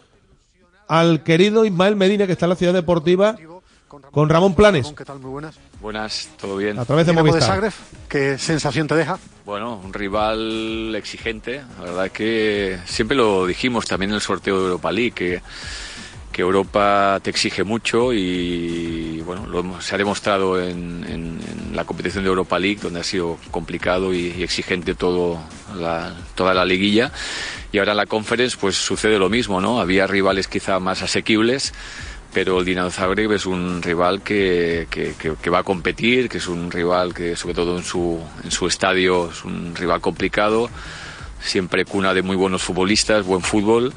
al querido Ismael Medina, que está en la ciudad deportiva, con Ramón Planes, ¿Qué tal? Muy buenas. Buenas, ¿todo bien? a través de Movistar. Zagreb, ¿qué sensación te deja? Bueno, un rival exigente. La verdad que siempre lo dijimos también en el sorteo de Europa League, que, que Europa te exige mucho y bueno, se ha demostrado en, la competición de Europa League, donde ha sido complicado y, exigente todo toda la liguilla. Y ahora en la Conference pues sucede lo mismo, ¿no? Había rivales quizá más asequibles pero el Dinamo Zagreb es un rival que, que- que- que va a competir, que es un rival que sobre todo en su, en su estadio es un rival complicado, siempre cuna de muy buenos futbolistas, buen fútbol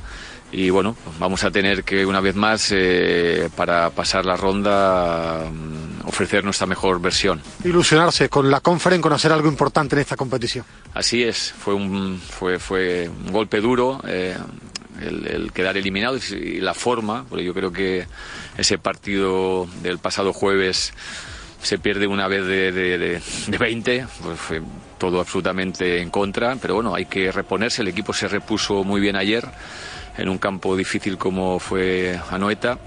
y bueno, vamos a tener que una vez más eh, para pasar la ronda mm, ofrecer nuestra mejor versión. Ilusionarse con la conferencia, conocer algo importante en esta competición. Así es, fue un, fue, fue un golpe duro eh, el, el quedar eliminado y, y la forma, porque yo creo que ese partido del pasado jueves se pierde una vez de, de, de- de 20, pues fue todo absolutamente en contra, pero bueno, hay que reponerse, el equipo se repuso muy bien ayer en un campo difícil como fue Anoeta.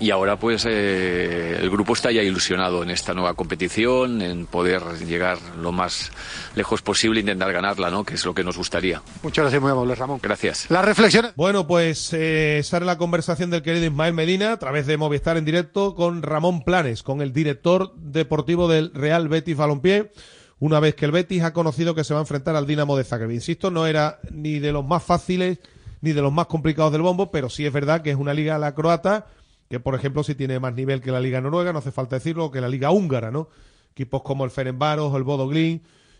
Y ahora pues eh, el grupo está ya ilusionado en esta nueva competición, en poder llegar lo más lejos posible e intentar ganarla, ¿no? Que es lo que nos gustaría. Muchas gracias, muy amable, Ramón. Gracias. Las reflexiones. Bueno, pues eh, esa era la conversación del querido Ismael Medina a través de Movistar en directo con Ramón Planes, con el director deportivo del Real Betis Balompié, una vez que el Betis ha conocido que se va a enfrentar al Dinamo de Zagreb. Insisto, no era ni de los más fáciles ni de los más complicados del bombo, pero sí es verdad que es una liga la croata que, por ejemplo, sí tiene más nivel que la liga noruega, no hace falta decirlo, que la liga húngara, ¿no? Equipos como el Ferencváros o el Bodo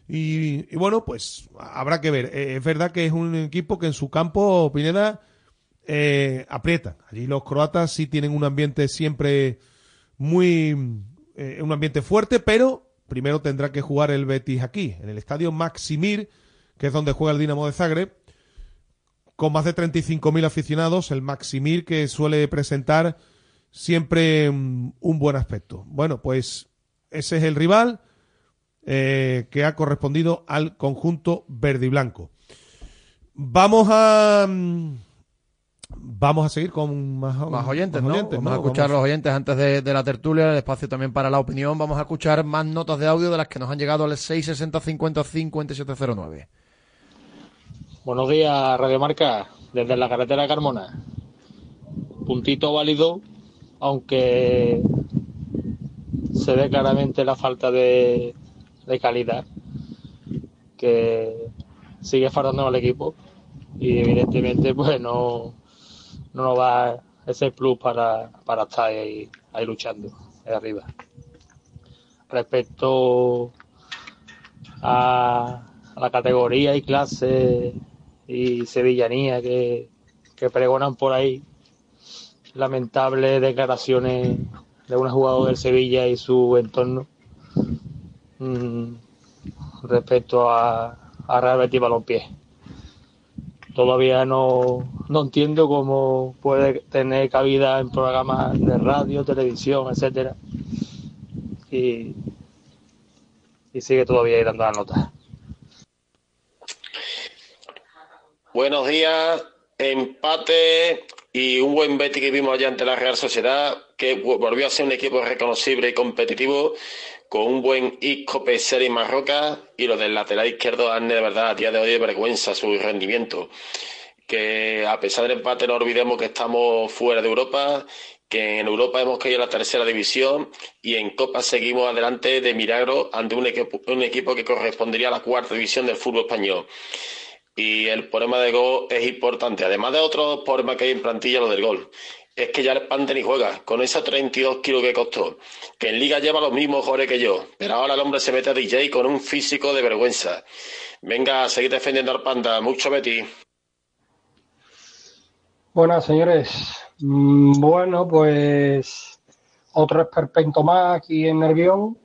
y, y bueno, pues habrá que ver. Eh, es verdad que es un equipo que en su campo, Pineda, eh, aprietan. Allí los croatas sí tienen un ambiente siempre muy. eh, un ambiente fuerte, pero primero tendrá que jugar el Betis aquí, en el estadio Maximir, que es donde juega el Dinamo de Zagreb, con más de 35.000 aficionados, el Maximir que suele presentar siempre mm, un buen aspecto. Bueno, pues ese es el rival eh, que ha correspondido al conjunto verde y blanco. Vamos a mm, vamos a seguir con más, Más oyentes, ¿no? oyentes, vamos a escuchar Vamos- los oyentes antes de, de la tertulia, el espacio también para la opinión. Vamos a escuchar más notas de audio de las que nos han llegado al 660 50 5709. Buenos días, Radio Marca, desde la carretera de Carmona. Puntito válido, aunque se ve claramente la falta de, de calidad que sigue faltando al equipo y evidentemente pues no, no nos da ese plus para, para estar ahí, ahí luchando ahí arriba. Respecto a, a la categoría y clase y sevillanía que, que pregonan por ahí, lamentables declaraciones de un jugador del Sevilla y su entorno mm, respecto a, a Real Betis Balompié. Todavía no, no entiendo cómo puede tener cabida en programas de radio, televisión, etcétera. Y, y sigue todavía dando la nota. Buenos días, empate y un buen Betis que vimos allá ante la Real Sociedad, que volvió a ser un equipo reconocible y competitivo, con un buen Isco, Pesera y Marroca, y los del lateral izquierdo han de verdad a día de hoy de vergüenza su rendimiento. Que a pesar del empate no olvidemos que estamos fuera de Europa, que en Europa hemos caído a la tercera división y en Copa seguimos adelante de milagro ante un equipo, un equipo que correspondería a la cuarta división del fútbol español. Y el problema de gol es importante, además de otros problemas que hay en plantilla, lo del gol. Es que ya el Pante ni juega, con esos 32 kilos que costó, que en Liga lleva los mismos goles que yo, pero ahora el hombre se mete a DJ con un físico de vergüenza. Venga, a seguir defendiendo al Panda, mucho Betty. Buenas, señores. Mm, Bueno, pues otro esperpento más aquí en Nervión,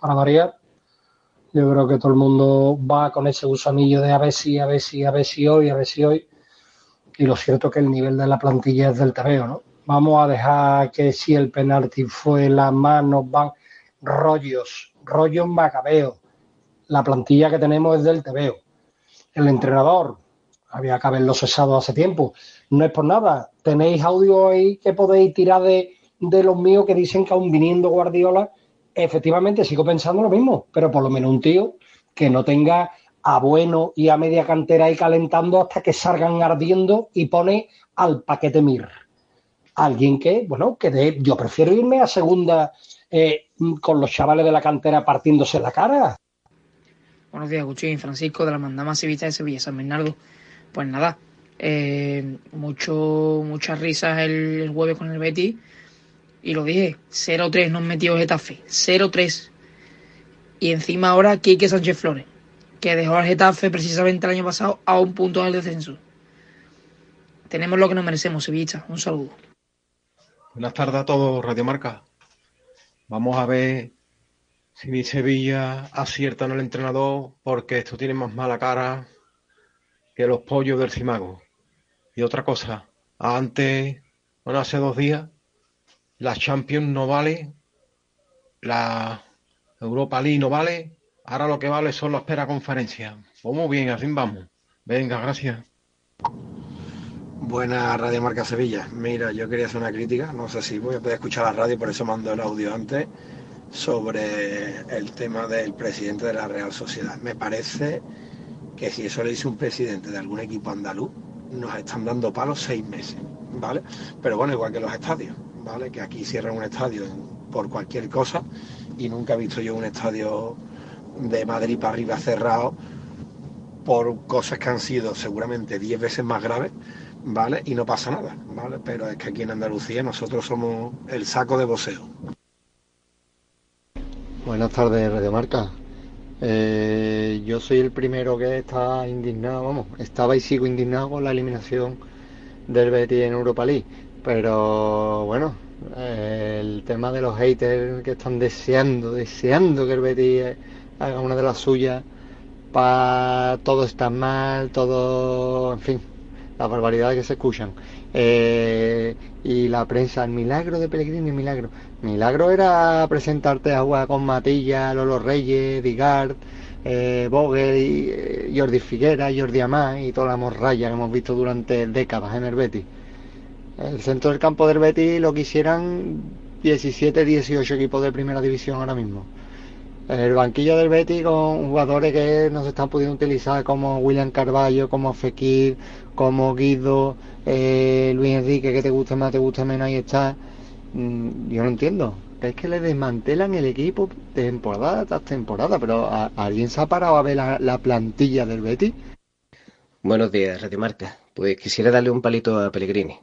para variar. Yo creo que todo el mundo va con ese gusanillo de a ver si, a ver si, a ver si hoy, a ver si hoy. Y lo cierto es que el nivel de la plantilla es del terreno, ¿no? Vamos a dejar que si el penalti fue la mano, van rollos, rollos macabeos. La plantilla que tenemos es del TVO. El entrenador, había que haberlo cesado hace tiempo. No es por nada. Tenéis audio ahí que podéis tirar de, de los míos que dicen que aún viniendo Guardiola, efectivamente sigo pensando lo mismo, pero por lo menos un tío que no tenga a bueno y a media cantera ahí calentando hasta que salgan ardiendo y pone al paquete Mir. Alguien que, bueno, que de, yo prefiero irme a segunda eh, con los chavales de la cantera partiéndose la cara. Buenos días, Agustín, Francisco, de la Mandama Civita de Sevilla, San Bernardo. Pues nada, eh, mucho, muchas risas el, el jueves con el Betis. Y lo dije, 0-3 nos metió Getafe, 0-3. Y encima ahora Quique Sánchez Flores, que dejó al Getafe precisamente el año pasado a un punto del descenso. Tenemos lo que nos merecemos, Sevilla. Un saludo. Buenas tardes a todos, Radio Marca. Vamos a ver si mi Sevilla acierta en el entrenador, porque esto tiene más mala cara que los pollos del Cimago. Y otra cosa, antes, bueno, hace dos días, la Champions no vale, la Europa League no vale, ahora lo que vale son las espera conferencias. Pues muy bien, así vamos. Venga, gracias. Buena Radio Marca Sevilla. Mira, yo quería hacer una crítica, no sé si voy a poder escuchar la radio, por eso mando el audio antes, sobre el tema del presidente de la Real Sociedad. Me parece que si eso le dice un presidente de algún equipo andaluz, nos están dando palos seis meses, ¿vale? Pero bueno, igual que los estadios, Que aquí cierran un estadio por cualquier cosa y nunca he visto yo un estadio de Madrid para arriba cerrado por cosas que han sido seguramente 10 veces más graves, ¿vale? Y no pasa nada, ¿vale? Pero es que aquí en Andalucía nosotros somos el saco de voceo. Buenas tardes, Radio Marca. Eh, yo soy el primero que está indignado, vamos, estaba y sigo indignado con la eliminación del Betis en Europa League. Pero bueno, eh, el tema de los haters que están deseando, deseando que el Betis haga una de las suyas, para todo está mal, todo, en fin, las barbaridades que se escuchan. Eh, y la prensa, el milagro de Pellegrini, el milagro. Milagro era presentarte a jugar con Matilla, Lolo Reyes, Digard, eh, y, eh, Jordi Figuera, Jordi Amá y toda la morralla que hemos visto durante décadas en el Betis. El centro del campo del Betis lo quisieran 17, 18 equipos de primera división ahora mismo. El banquillo del Betis con jugadores que no se están pudiendo utilizar como William Carballo, como Fekir, como Guido, eh, Luis Enrique, que te guste más, te guste menos, ahí está. Mm, Yo no entiendo. Es que le desmantelan el equipo temporada tras temporada, pero ¿a- ¿alguien se ha parado a ver la, la plantilla del Betis? Buenos días, Radio Marca. Pues quisiera darle un palito a Pellegrini.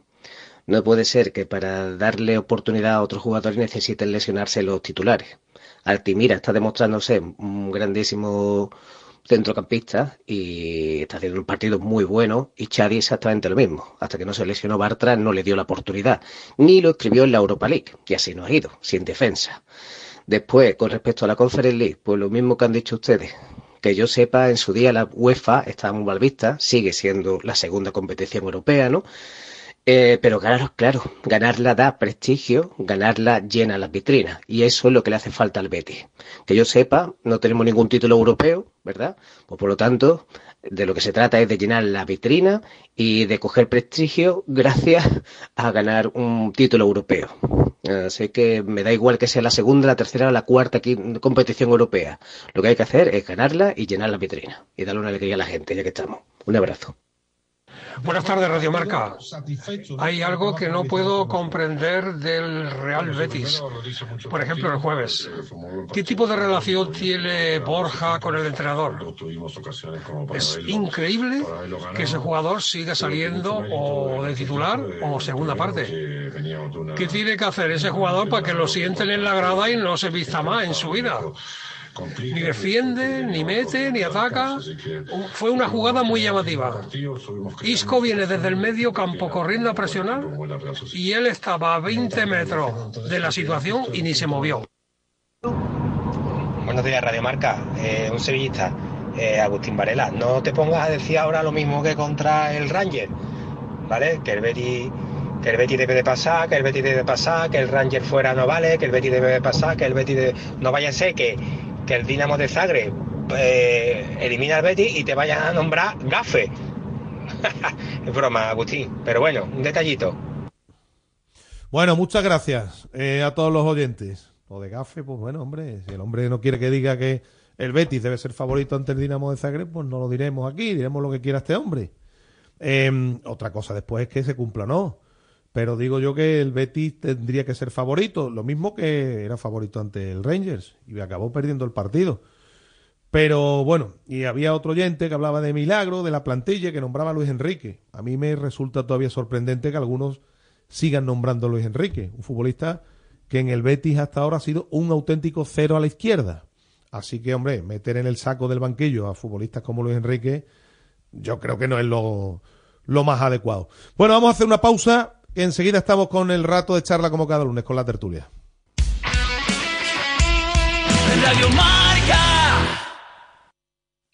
No puede ser que para darle oportunidad a otros jugadores necesiten lesionarse los titulares. Altimira está demostrándose un grandísimo centrocampista y está haciendo un partido muy bueno y Xavi exactamente lo mismo. Hasta que no se lesionó Bartra no le dio la oportunidad. Ni lo escribió en la Europa League. Y así nos ha ido, sin defensa. Después, con respecto a la Conference League, pues lo mismo que han dicho ustedes. Que yo sepa, en su día la UEFA está muy mal vista, sigue siendo la segunda competición europea, ¿no? Eh, pero claro, claro, ganarla da prestigio, ganarla llena las vitrinas. Y eso es lo que le hace falta al Betis. Que yo sepa, no tenemos ningún título europeo, ¿verdad? Pues por lo tanto, de lo que se trata es de llenar la vitrina y de coger prestigio gracias a ganar un título europeo. Así que me da igual que sea la segunda, la tercera o la cuarta competición europea. Lo que hay que hacer es ganarla y llenar la vitrina y darle una alegría a la gente, ya que estamos. Un abrazo. Buenas tardes, Radio Marca. Hay algo que no puedo comprender del Real Betis. Por ejemplo, el jueves. ¿Qué tipo de relación tiene Borja con el entrenador? Es increíble que ese jugador siga saliendo o de titular o segunda parte. ¿Qué tiene que hacer ese jugador para que lo sienten en la grada y no se vista más en su vida? Ni defiende, ni mete, ni ataca. Fue una jugada muy llamativa. Isco viene desde el medio campo corriendo a presionar y él estaba a 20 metros de la situación y ni se movió. Buenos días, Radio Marca. Eh, un sevillista, eh, Agustín Varela. No te pongas a decir ahora lo mismo que contra el Ranger, ¿vale? Que el Betty que el Betty debe de pasar, que el Betty debe de pasar, que el Ranger fuera no vale, que el Betty debe de pasar, que el Betty de... no vaya a ser que que el Dinamo de Zagreb eh, elimina al Betis y te vayan a nombrar gafe. es broma, Agustín. Pero bueno, un detallito. Bueno, muchas gracias eh, a todos los oyentes. O de gafe, pues bueno, hombre, si el hombre no quiere que diga que el Betis debe ser favorito ante el Dinamo de Zagreb, pues no lo diremos aquí, diremos lo que quiera este hombre. Em, otra cosa después es que se cumpla o no. Pero digo yo que el Betis tendría que ser favorito, lo mismo que era favorito ante el Rangers y acabó perdiendo el partido. Pero bueno, y había otro oyente que hablaba de milagro, de la plantilla, que nombraba Luis Enrique. A mí me resulta todavía sorprendente que algunos sigan nombrando a Luis Enrique, un futbolista que en el Betis hasta ahora ha sido un auténtico cero a la izquierda. Así que, hombre, meter en el saco del banquillo a futbolistas como Luis Enrique, yo creo que no es lo, lo más adecuado. Bueno, vamos a hacer una pausa enseguida estamos con el rato de charla como cada lunes con la tertulia.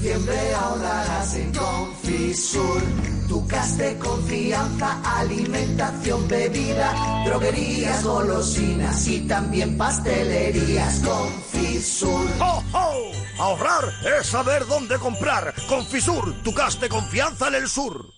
Diciembre ahorrarás en Confisur. Tu gas de confianza, alimentación, bebida, droguerías, golosinas y también pastelerías. Confisur. ¡Oh, oh! Ahorrar es saber dónde comprar. Confisur, tu gas de confianza en el sur.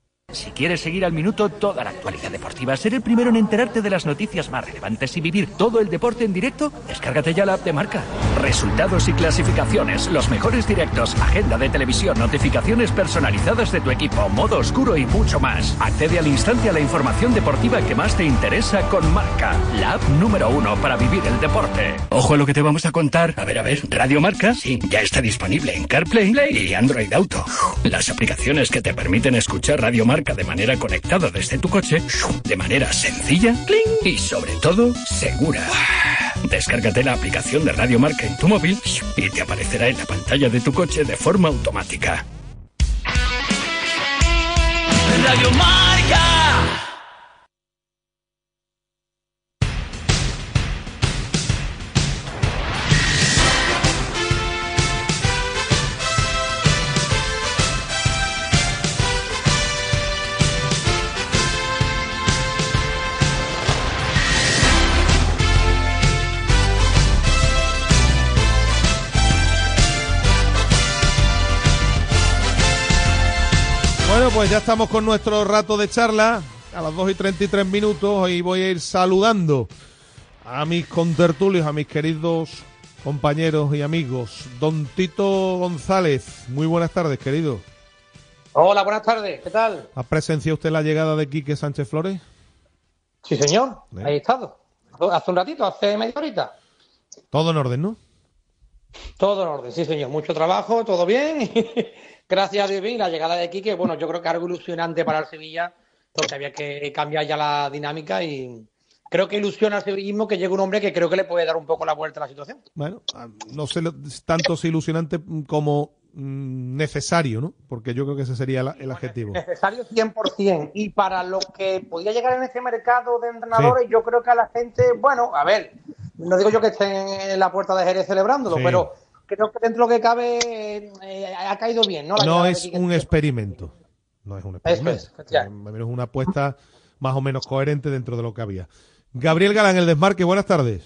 Si quieres seguir al minuto toda la actualidad deportiva, ser el primero en enterarte de las noticias más relevantes y vivir todo el deporte en directo, descárgate ya la app de marca. Resultados y clasificaciones, los mejores directos, agenda de televisión, notificaciones personalizadas de tu equipo, modo oscuro y mucho más. Accede al instante a la información deportiva que más te interesa con Marca, la app número uno para vivir el deporte. Ojo a lo que te vamos a contar. A ver, a ver, Radio Marca, sí, ya está disponible en CarPlay y Android Auto. Las aplicaciones que te permiten escuchar Radio Marca de manera conectada desde tu coche, de manera sencilla y sobre todo segura. Descárgate la aplicación de Radio Marca en tu móvil y te aparecerá en la pantalla de tu coche de forma automática. Radio Marca. Pues ya estamos con nuestro rato de charla. A las 2 y 33 minutos y voy a ir saludando a mis contertulios, a mis queridos compañeros y amigos. Don Tito González, muy buenas tardes, querido. Hola, buenas tardes, ¿qué tal? ¿Ha presenciado usted la llegada de Quique Sánchez Flores? Sí, señor, ahí he estado. Hace un ratito, hace media horita. Todo en orden, ¿no? Todo en orden, sí, señor. Mucho trabajo, todo bien. Gracias a Dios, bien. La llegada de Quique, bueno, yo creo que algo ilusionante para el Sevilla, porque había que cambiar ya la dinámica y creo que ilusiona al sevillismo que llegue un hombre que creo que le puede dar un poco la vuelta a la situación. Bueno, ah, no sé tanto si ilusionante como mm, necesario, ¿no? Porque yo creo que ese sería la- el adjetivo. Necesario 100%. Y para lo que podía llegar en este mercado de entrenadores, yo creo que a la gente, bueno, a ver, no digo yo que estén en la puerta de Jerez celebrándolo, Sí. pero creo que dentro de lo que cabe eh, ha caído bien, ¿no? La No es un experimento. No es un Eso experimento. es, efectivamente. Al menos una apuesta más o menos coherente dentro de lo que había. Gabriel Galán, el desmarque, buenas tardes.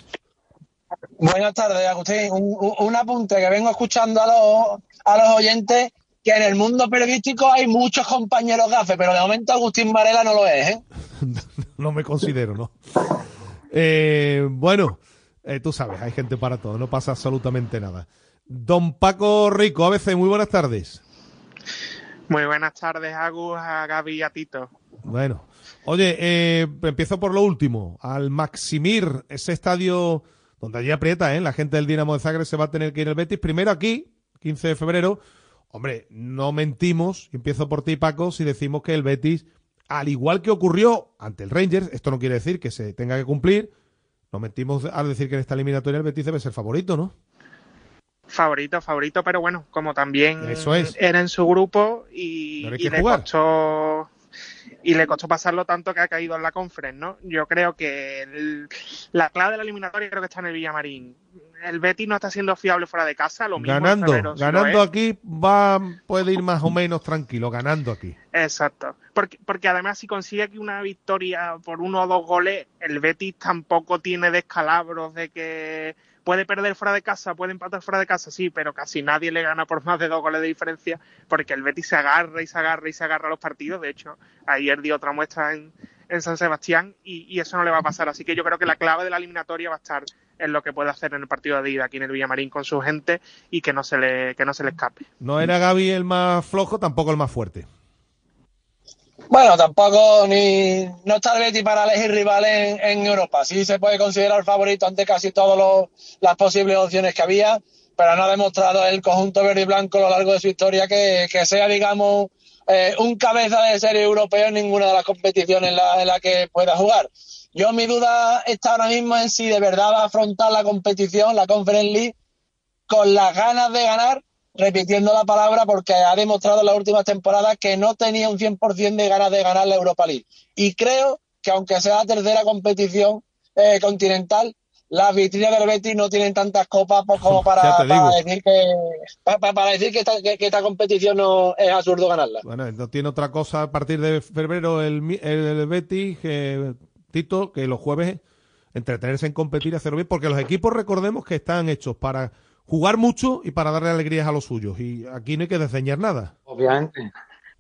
Buenas tardes, Agustín. Un, un- un apunte que vengo escuchando a los, a los oyentes que en el mundo periodístico hay muchos compañeros gafes, pero de momento Agustín Varela no lo es, ¿eh? No me considero, ¿no? Eh, bueno, eh, tú sabes, hay gente para todo, no pasa absolutamente nada. Don Paco Rico, ABC, muy buenas tardes. Muy buenas tardes, Agus, a Gaby y a Tito. Bueno, oye, eh, empiezo por lo último. Al Maximir, ese estadio donde allí aprieta, ¿eh? La gente del Dinamo de Zagreb se va a tener que ir el Betis. Primero aquí, 15 de febrero. Hombre, no mentimos, empiezo por ti, Paco, si decimos que el Betis, al igual que ocurrió ante el Rangers, esto no quiere decir que se tenga que cumplir, no mentimos al decir que en esta eliminatoria el Betis debe ser favorito, ¿no? Favorito, favorito, pero bueno, como también Eso es. era en su grupo y, le jugar. costó y le costó pasarlo tanto que ha caído en la conference, ¿no? Yo creo que el- la clave de la eliminatoria creo que está en el Villamarín. El Betis no está siendo fiable fuera de casa, lo mismo Ganando, aquí va, puede ir más o menos tranquilo, ganando aquí. Exacto. Porque, porque además si consigue aquí una victoria por uno o dos goles, el Betis tampoco tiene descalabros de que puede perder fuera de casa, puede empatar fuera de casa, sí, pero casi nadie le gana por más de dos goles de diferencia, porque el Betis se agarra y se agarra y se agarra a los partidos. De hecho, ayer dio otra muestra en, en San Sebastián y, y eso no le va a pasar. Así que yo creo que la clave de la eliminatoria va a estar en lo que puede hacer en el partido de ida aquí en el Villamarín con su gente y que no se le, que no se le escape. No era Gaby el más flojo, tampoco el más fuerte. Bueno, tampoco ni no está el Betis para elegir rivales en, en Europa. Sí se puede considerar favorito ante casi todas las posibles opciones que había, pero no ha demostrado el conjunto verde y blanco a lo largo de su historia que, que sea, digamos, eh, un cabeza de serie europeo en ninguna de las competiciones en la, en la que pueda jugar. Yo mi duda está ahora mismo en si de verdad va a afrontar la competición, la Conference League, con las ganas de ganar, repitiendo la palabra, porque ha demostrado en las últimas temporadas que no tenía un 100% de ganas de ganar la Europa League. Y creo que aunque sea la tercera competición eh, continental, las vitrinas del Betis no tienen tantas copas pues, como para, decir que para, para decir que esta, que, que esta competición no es absurdo ganarla. Bueno, no tiene otra cosa a partir de febrero el, mi- el Betis, que, Tito, que los jueves entretenerse en competir y hacerlo bien, porque los equipos recordemos que están hechos para jugar mucho y para darle alegrías a los suyos. Y aquí no hay que desdeñar nada. Obviamente.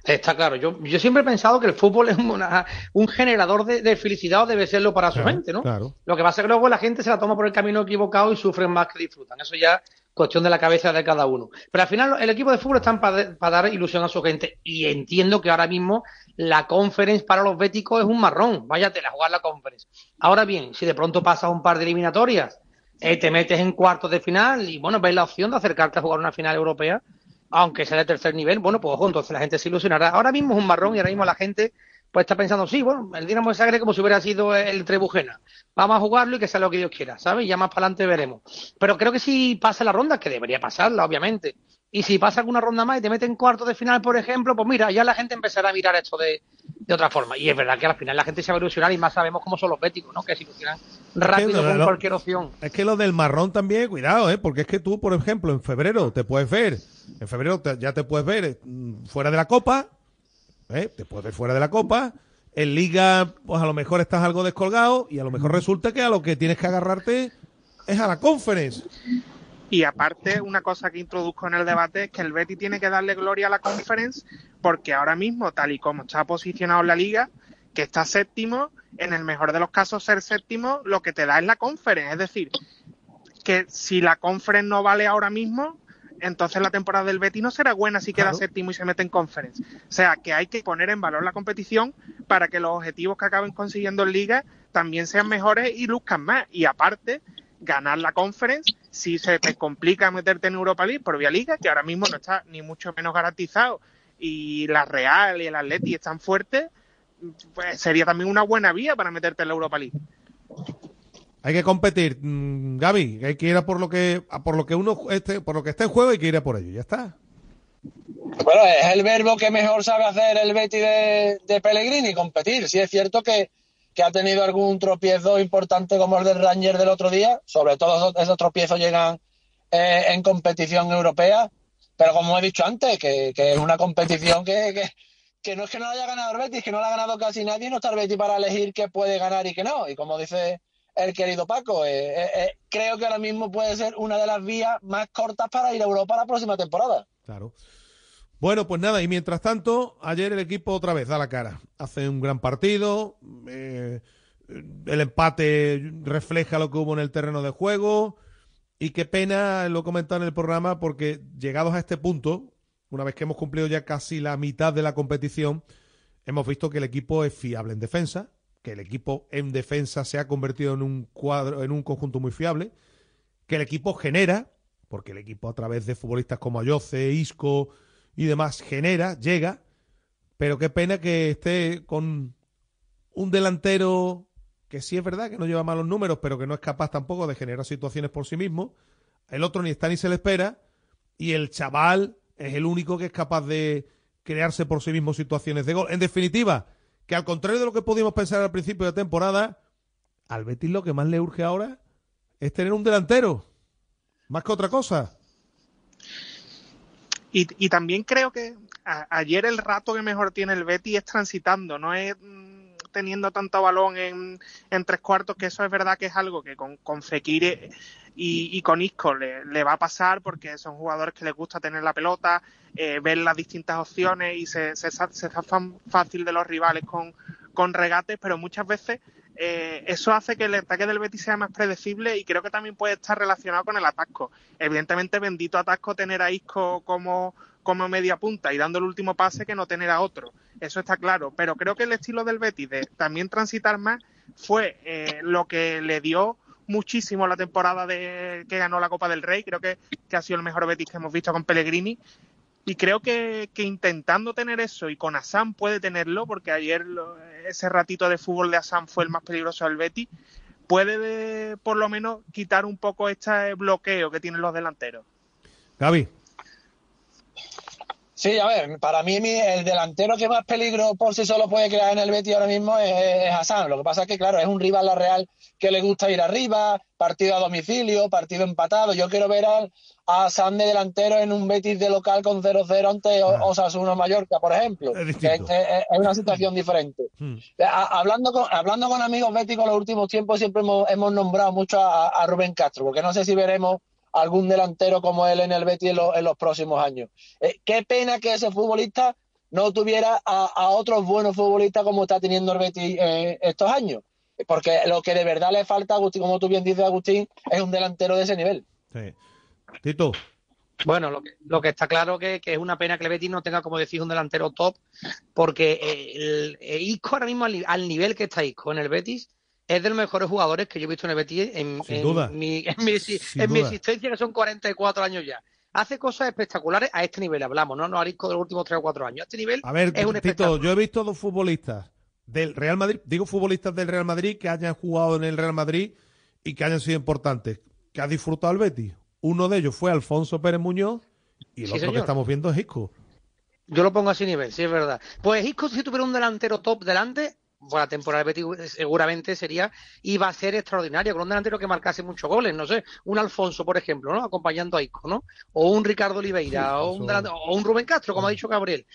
Está claro. Yo, yo siempre he pensado que el fútbol es una- un generador de, de felicidad o debe serlo para su gente, ¿no? Claro. Lo que pasa es que luego la gente se la toma por el camino equivocado y sufren más que disfrutan. Eso ya cuestión de la cabeza de cada uno. Pero al final el equipo de fútbol está para, dar ilusión a su gente. Y entiendo que ahora mismo la conference para los béticos es un marrón. Váyatela a jugar la conference. Ahora bien, si de pronto pasas un par de eliminatorias, eh, te metes en cuartos de final y bueno, ves la opción de acercarte a jugar una final europea, aunque sea de tercer nivel, bueno, pues ojo, entonces la gente se ilusionará. Ahora mismo es un marrón y ahora mismo la gente pues está pensando, sí, bueno, el Dinamo de Zagreb como si hubiera sido el Trebujena. Vamos a jugarlo y que sea lo que Dios quiera, ¿sabes? Ya más para adelante veremos. Pero creo que si pasa la ronda, que debería pasarla, obviamente, y si pasa alguna ronda más y te mete en cuartos de final, por ejemplo, pues mira, ya la gente empezará a mirar esto de, de otra forma. Y es verdad que al final la gente se va a ilusionar y más sabemos cómo son los béticos, ¿no? Que se ilusionan rápido no, con no. cualquier opción. Es que lo del marrón también, cuidado, ¿eh? Porque es que tú, por ejemplo, en febrero te puedes ver, en febrero te- ya te puedes ver mm, fuera de la Copa, ¿eh? Te puedes ver fuera de la Copa. En Liga, pues a lo mejor estás algo descolgado y a lo mejor resulta que a lo que tienes que agarrarte es a la Conference. Y aparte, una cosa que introduzco en el debate es que el Betty tiene que darle gloria a la conference porque ahora mismo, tal y como está posicionado en la liga, que está séptimo, en el mejor de los casos ser séptimo, lo que te da es la conference. Es decir, que si la conference no vale ahora mismo, entonces la temporada del Betty no será buena si queda Claro. séptimo y se mete en conference. O sea, que hay que poner en valor la competición para que los objetivos que acaben consiguiendo en liga también sean mejores y luzcan más. Y aparte, ganar la conference, si se te complica meterte en Europa League por vía liga, que ahora mismo no está ni mucho menos garantizado, y la Real y el Atleti están fuertes, pues sería también una buena vía para meterte en la Europa League. Hay que competir, mm, Gaby, hay que ir a por lo que a por lo que uno esté, por lo que esté en juego hay que ir a por ello, ya está. Bueno, es el verbo que mejor sabe hacer el Betty de, Pellegrini, competir. Sí es cierto que, que ha tenido algún tropiezo importante como el del Ranger del otro día, sobre todo esos, tropiezos llegan eh, en competición europea, pero como he dicho antes, que, que es una competición que, que, no es que no haya ganado el Betis, que no la ha ganado casi nadie, no está el Betis para elegir qué puede ganar y qué no. Y como dice el querido Paco, eh, eh, eh, creo que ahora mismo puede ser una de las vías más cortas para ir a Europa la próxima temporada. Claro. Bueno, pues nada, y mientras tanto, ayer el equipo otra vez da la cara. Hace un gran partido, el empate refleja lo que hubo en el terreno de juego, y qué pena, lo comentado en el programa, porque llegados a este punto, una vez que hemos cumplido ya casi la mitad de la competición, hemos visto que el equipo es fiable en defensa, que el equipo en defensa se ha convertido en un cuadro, en un conjunto muy fiable, que el equipo genera, porque el equipo a través de futbolistas como Ayoce, Isco y demás genera, llega, pero qué pena que esté con un delantero que sí es verdad que no lleva malos números, pero que no es capaz tampoco de generar situaciones por sí mismo. El otro ni está ni se le espera. Y el chaval es el único que es capaz de crearse por sí mismo situaciones de gol. En definitiva, que al contrario de lo que pudimos pensar al principio de temporada, al Betis lo que más le urge ahora es tener un delantero, más que otra cosa. Y, y también creo que ayer el rato que mejor tiene el Betis es transitando, no es teniendo tanto balón en, tres cuartos, que eso es verdad que es algo que con, con Fekir y, con Isco le, le, va a pasar porque son jugadores que les gusta tener la pelota, eh, ver las distintas opciones y se, se, se zafan fácil de los rivales con, con regates, pero muchas veces eh, eso hace que el ataque del Betis sea más predecible y creo que también puede estar relacionado con el atasco. Evidentemente, bendito atasco tener a Isco como, como media punta y dando el último pase que no tener a otro. Eso está claro. Pero creo que el estilo del Betis de también transitar más fue eh, lo que le dio muchísimo la temporada de que ganó la Copa del Rey. Creo que, que ha sido el mejor Betis que hemos visto con Pellegrini. Y creo que, que, intentando tener eso, y con Assam puede tenerlo, porque ayer ese ratito de fútbol de Assam fue el más peligroso del Betis, puede de, por lo menos quitar un poco este bloqueo que tienen los delanteros. Gaby. Sí, a ver, para mí el delantero que más peligro por sí solo puede crear en el Betis ahora mismo es, es Hassan. Lo que pasa es que, claro, es un rival la Real que le gusta ir arriba, partido a domicilio, partido empatado. Yo quiero ver al, a Hassan de delantero en un Betis de local con 0-0 ante ah. Osasuna Mallorca, por ejemplo. Es, que es, es una situación diferente. Hmm. A, hablando, con, hablando con amigos béticos en los últimos tiempos siempre hemos, hemos nombrado mucho a, a Rubén Castro, porque no sé si veremos algún delantero como él en el Betis en, lo, en los próximos años. Eh, qué pena que ese futbolista no tuviera a, a, otros buenos futbolistas como está teniendo el Betis eh, estos años. Porque lo que de verdad le falta a Agustín, como tú bien dices, Agustín, es un delantero de ese nivel. Sí. Tito. Bueno, lo que, lo que está claro que, que, es una pena que el Betis no tenga, como decís, un delantero top, porque el, el Isco ahora mismo al, al nivel que está Isco en el Betis, es de los mejores jugadores que yo he visto en el Betis en, en, mi, en, mi, en mi, existencia, que son 44 años ya. Hace cosas espectaculares a este nivel, hablamos, ¿no? No Arisco de los últimos 3 o 4 años. A este nivel a ver, es un Tito, yo he visto dos futbolistas del Real Madrid, digo futbolistas del Real Madrid que hayan jugado en el Real Madrid y que hayan sido importantes, que ha disfrutado el Betis. Uno de ellos fue Alfonso Pérez Muñoz y el sí, otro señor. que estamos viendo es Isco. Yo lo pongo a ese nivel, sí es verdad. Pues Isco, si tuviera un delantero top delante, la temporada de Betis seguramente sería iba a ser extraordinaria con un delantero que marcase muchos goles, no sé, un Alfonso por ejemplo, ¿no? acompañando a Isco, ¿no? O un Ricardo Oliveira sí, o, un o un Rubén Castro, como ha dicho Gabriel.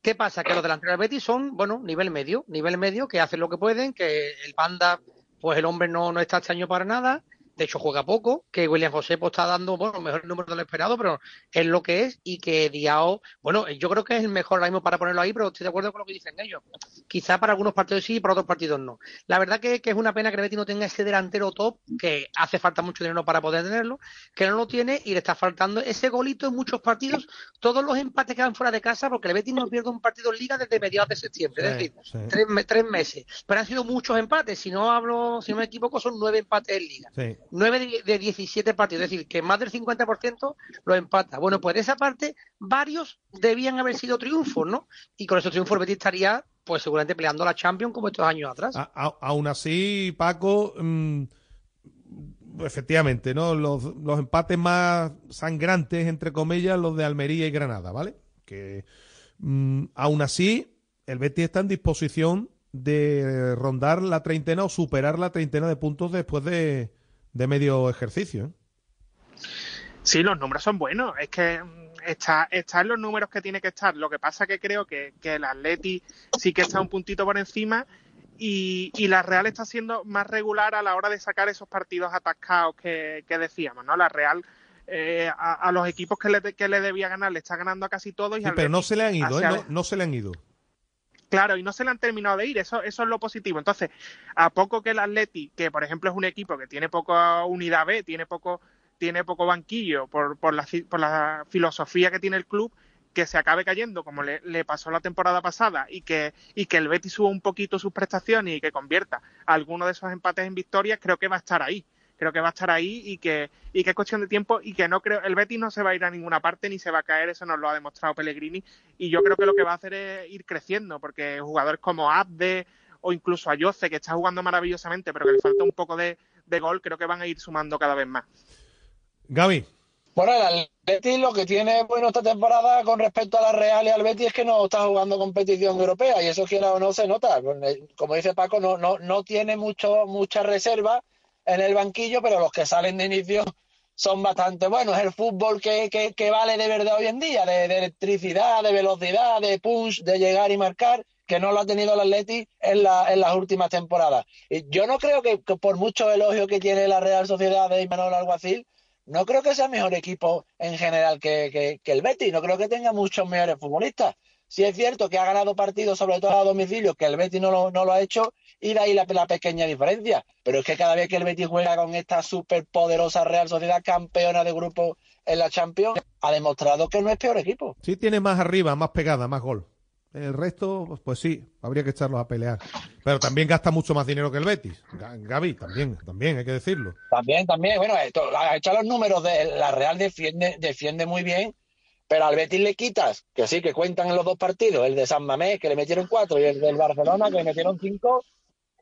¿Qué pasa? Que los delanteros de Betis son, bueno, nivel medio, nivel medio, que hacen lo que pueden, que el Panda, pues el hombre no, no está este año para nada, de hecho juega poco, que William José pues, está dando, bueno, mejor número de lo esperado, pero es lo que es, y que Diao, bueno, yo creo que es el mejor ahora mismo para ponerlo ahí, pero estoy de acuerdo con lo que dicen ellos. Quizá para algunos partidos sí y para otros partidos no. La verdad que, que es una pena que el Betis no tenga ese delantero top, que hace falta mucho dinero para poder tenerlo, que no lo tiene y le está faltando ese golito en muchos partidos, todos los empates que van fuera de casa, porque el Betis no pierde un partido en liga desde mediados de septiembre, sí, es decir, sí. tres, tres, meses. Pero han sido muchos empates, si no hablo, si no me equivoco, son nueve empates en liga. Sí 9 de, de 17 partidos, es decir, que más del 50% lo empata. Bueno, pues de esa parte, varios debían haber sido triunfos, ¿no? Y con esos triunfos Betis estaría, pues seguramente peleando la Champions como estos años atrás. Aún así, Paco, mm, efectivamente, ¿no? Los, los empates más sangrantes, entre comillas, los de Almería y Granada, ¿vale? Que mm, aún así, el Betis está en disposición de rondar la treintena o superar la treintena de puntos después de, de medio ejercicio. ¿eh? Sí, los números son buenos. Es que mm, está, está en los números que tiene que estar. Lo que pasa que creo que, que el Atleti sí que está un puntito por encima y, y la Real está siendo más regular a la hora de sacar esos partidos atascados que, que decíamos, ¿no? La Real eh, a, a los equipos que le, que le debía ganar le está ganando a casi todos y Sí, al pero no se le han ido, ¿eh? No, no se le han ido. Claro, y no se le han terminado de ir, eso, eso es lo positivo. Entonces, a poco que el Atleti, que por ejemplo es un equipo que tiene poca unidad B, tiene poco, tiene poco banquillo por, por, la, por la filosofía que tiene el club, que se acabe cayendo como le, le pasó la temporada pasada y que, y que el Betis suba un poquito sus prestaciones y que convierta alguno de esos empates en victorias, creo que va a estar ahí. Creo que va a estar ahí y que, y que es cuestión de tiempo y que no creo, el Betis no se va a ir a ninguna parte ni se va a caer, eso nos lo ha demostrado Pellegrini y yo creo que lo que va a hacer es ir creciendo porque jugadores como Abde o incluso Ayoce que está jugando maravillosamente pero que le falta un poco de, de gol, creo que van a ir sumando cada vez más. Gaby. Bueno, el Betis lo que tiene bueno esta temporada con respecto a la Real y al Betis es que no está jugando competición europea y eso quiera o no se nota. Como dice Paco, no, no, no tiene mucho, mucha reserva en el banquillo, pero los que salen de inicio son bastante buenos. El fútbol que, que, vale de verdad hoy en día, de, electricidad, de velocidad, de punch, de llegar y marcar, que no lo ha tenido el Atleti en, la, en las últimas temporadas. Y yo no creo que, que por mucho elogio que tiene la Real Sociedad de Imanol Alguacil, no creo que sea mejor equipo en general que, que, que el Betis. No creo que tenga muchos mejores futbolistas. Sí es cierto que ha ganado partidos, sobre todo a domicilio, que el Betis no lo, no lo ha hecho, y de ahí la, la pequeña diferencia. Pero es que cada vez que el Betis juega con esta superpoderosa Real Sociedad campeona de grupo en la Champions, ha demostrado que no es peor equipo. Sí tiene más arriba, más pegada, más gol. El resto, pues, sí, habría que echarlos a pelear. Pero también gasta mucho más dinero que el Betis. Ga- Gaby, también, también, hay que decirlo. También, también, bueno, esto, ha hecho los números de la Real defiende, defiende muy bien, pero al Betis le quitas, que sí, que cuentan en los dos partidos, el de San Mamés, que le metieron cuatro, y el del Barcelona, que le metieron cinco,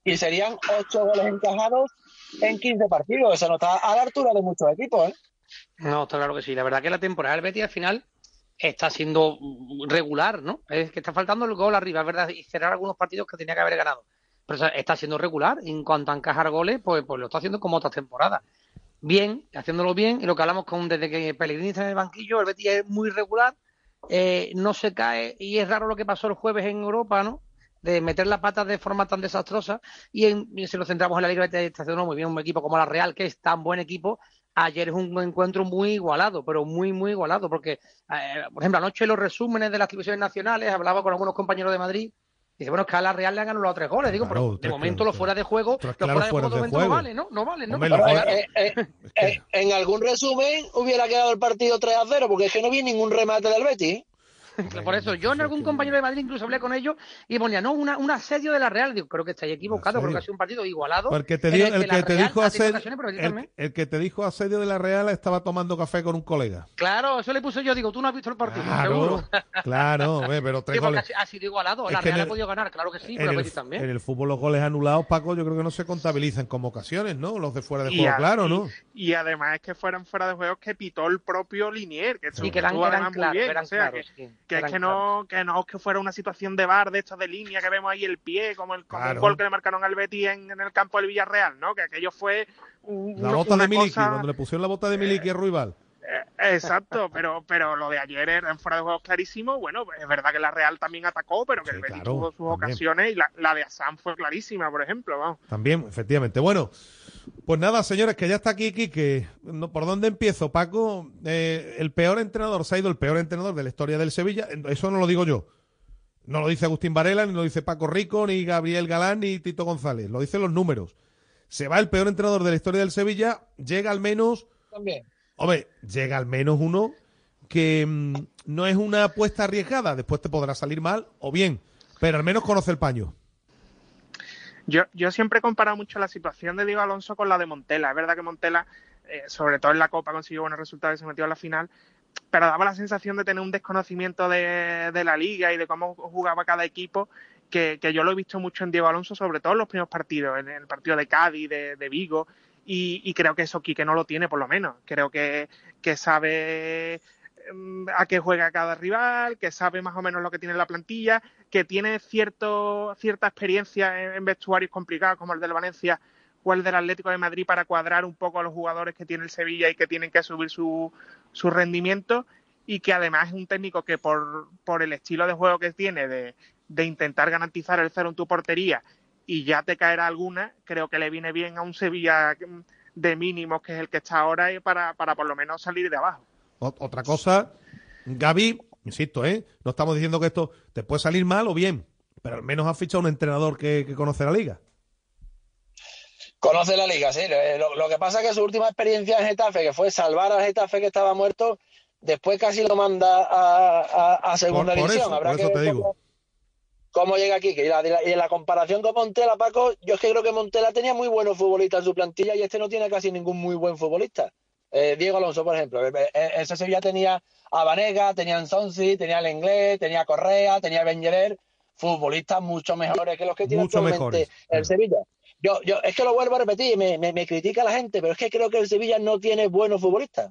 y serían ocho goles encajados en 15 partidos. Eso no está a la altura de muchos equipos, ¿eh? No, está claro que sí. La verdad que la temporada del Betis al final está siendo regular, ¿no? Es que está faltando el gol arriba, es verdad, y cerrar algunos partidos que tenía que haber ganado. Pero está siendo regular. En cuanto a encajar goles, pues, pues lo está haciendo como otras temporadas. Bien, haciéndolo bien. Y lo que hablamos con desde que Pellegrini está en el banquillo, el Betis es muy regular. eh, no se cae. Y es raro lo que pasó el jueves en Europa, ¿no? de meter las patas de forma tan desastrosa y, en, y si lo centramos en la Liga Betis está haciendo muy bien un equipo como la Real que es tan buen equipo ayer es un encuentro muy igualado pero muy muy igualado porque eh, por ejemplo anoche los resúmenes de las televisiones nacionales hablaba con algunos compañeros de Madrid Dice, bueno, es que a la Real le han ganado tres goles. Digo, Claro, pero de momento los fuera de juego, los fuera de juego de momento juego. no valen, ¿no? No valen, ¿no? Hombre, Pero- los Pero, eh, eh, eh, en algún resumen hubiera quedado el partido 3 a 0, porque es que no vi ningún remate del Betis. Por eso, yo en algún compañero de Madrid incluso hablé con ellos y ponía, no, una, un asedio de la Real. Digo, creo que estáis equivocados, creo que ha sido un partido igualado. Porque te el el que te dijo asedio, ocasiones, pero el Betis el, también. el que te dijo asedio de la Real estaba tomando café con un colega. Claro, eso le puse yo, digo, tú no has visto el partido, Claro, seguro. claro, pero tres Sí, goles. ha, ha sido igualado. Es la Real el- ha podido ganar, claro que sí, pero el también. en el fútbol los goles anulados, Paco, yo creo que no se contabilizan como ocasiones, ¿no? Los de fuera de Y juego, a- claro, y- ¿no? Y además es que fueran fuera de juegos que pitó el propio Linier, que, Sí, que eran- eran muy bien, eran o sea, claros, que, sí, que es que no, que no es que fuera una situación de bar de estos de línea que vemos ahí el pie, como el, como Claro. un gol que le marcaron al Betis en, en el campo del Villarreal, ¿no? Que aquello fue un- La bota una de Miliki, cosa- Eh, cuando le pusieron la bota de Miliki a Ruibal. Exacto, pero, pero lo de ayer era en fuera de juegos clarísimo. Bueno, es verdad que la Real también atacó, pero que el claro, tuvo sus también. ocasiones y la, la de Assam fue clarísima, por ejemplo. Vamos. También, efectivamente. Bueno, pues nada, señores, que ya está aquí Quique. ¿Por dónde empiezo, Paco? Eh, el peor entrenador, se ha ido el peor entrenador de la historia del Sevilla. Eso no lo digo yo. No lo dice Agustín Varela, ni lo dice Paco Rico, ni Gabriel Galán, ni Tito González. Lo dicen los números. Se va el peor entrenador de la historia del Sevilla. Llega al menos, También. hombre, llega al menos uno que mm, no es una apuesta arriesgada. Después te podrá salir mal o bien, pero al menos conoce el paño. Yo, yo siempre he comparado mucho la situación de Diego Alonso con la de Montela. Es verdad que Montela, eh, sobre todo en la Copa, consiguió buenos resultados y se metió a la final, pero daba la sensación de tener un desconocimiento de, de la liga y de cómo jugaba cada equipo que, que, yo lo he visto mucho en Diego Alonso, sobre todo en los primeros partidos, en el partido de Cádiz, de, Vigo, y, creo que eso Quique no lo tiene, por lo menos. Creo que, que sabe a qué juega cada rival, que sabe más o menos lo que tiene la plantilla, que tiene cierto, cierta experiencia en, vestuarios complicados como el del Valencia o el del Atlético de Madrid para cuadrar un poco a los jugadores que tiene el Sevilla y que tienen que subir su, su rendimiento y que además es un técnico que por, por el estilo de juego que tiene de, de intentar garantizar el cero en tu portería y ya te caerá alguna, creo que le viene bien a un Sevilla de mínimos, que es el que está ahora, y para, para por lo menos salir de abajo. Otra cosa, Gaby, insisto, ¿eh? no estamos diciendo que esto te puede salir mal o bien, pero al menos has fichado un entrenador que, que conoce la liga. Conoce la liga, sí. Lo, lo, que pasa es que su última experiencia en Getafe, que fue salvar a Getafe que estaba muerto, después casi lo manda a, a, a segunda por, por división. Eso, Habrá por que eso te ver digo. cómo, cómo llega aquí. Y, la, y en la comparación con Montela, Paco, yo es que creo que Montela tenía muy buenos futbolistas en su plantilla y este no tiene casi ningún muy buen futbolista. Eh, Diego Alonso, por ejemplo. Ese Sevilla tenía a Vanega, tenía a Sonsi, tenía al Inglés, tenía a Correa, tenía a Benjerer, futbolistas mucho mejores que los que tiene Mucho actualmente mejores. el Sevilla. Yo, yo, es que lo vuelvo a repetir, me, me, me critica la gente, pero es que creo que el Sevilla no tiene buenos futbolistas.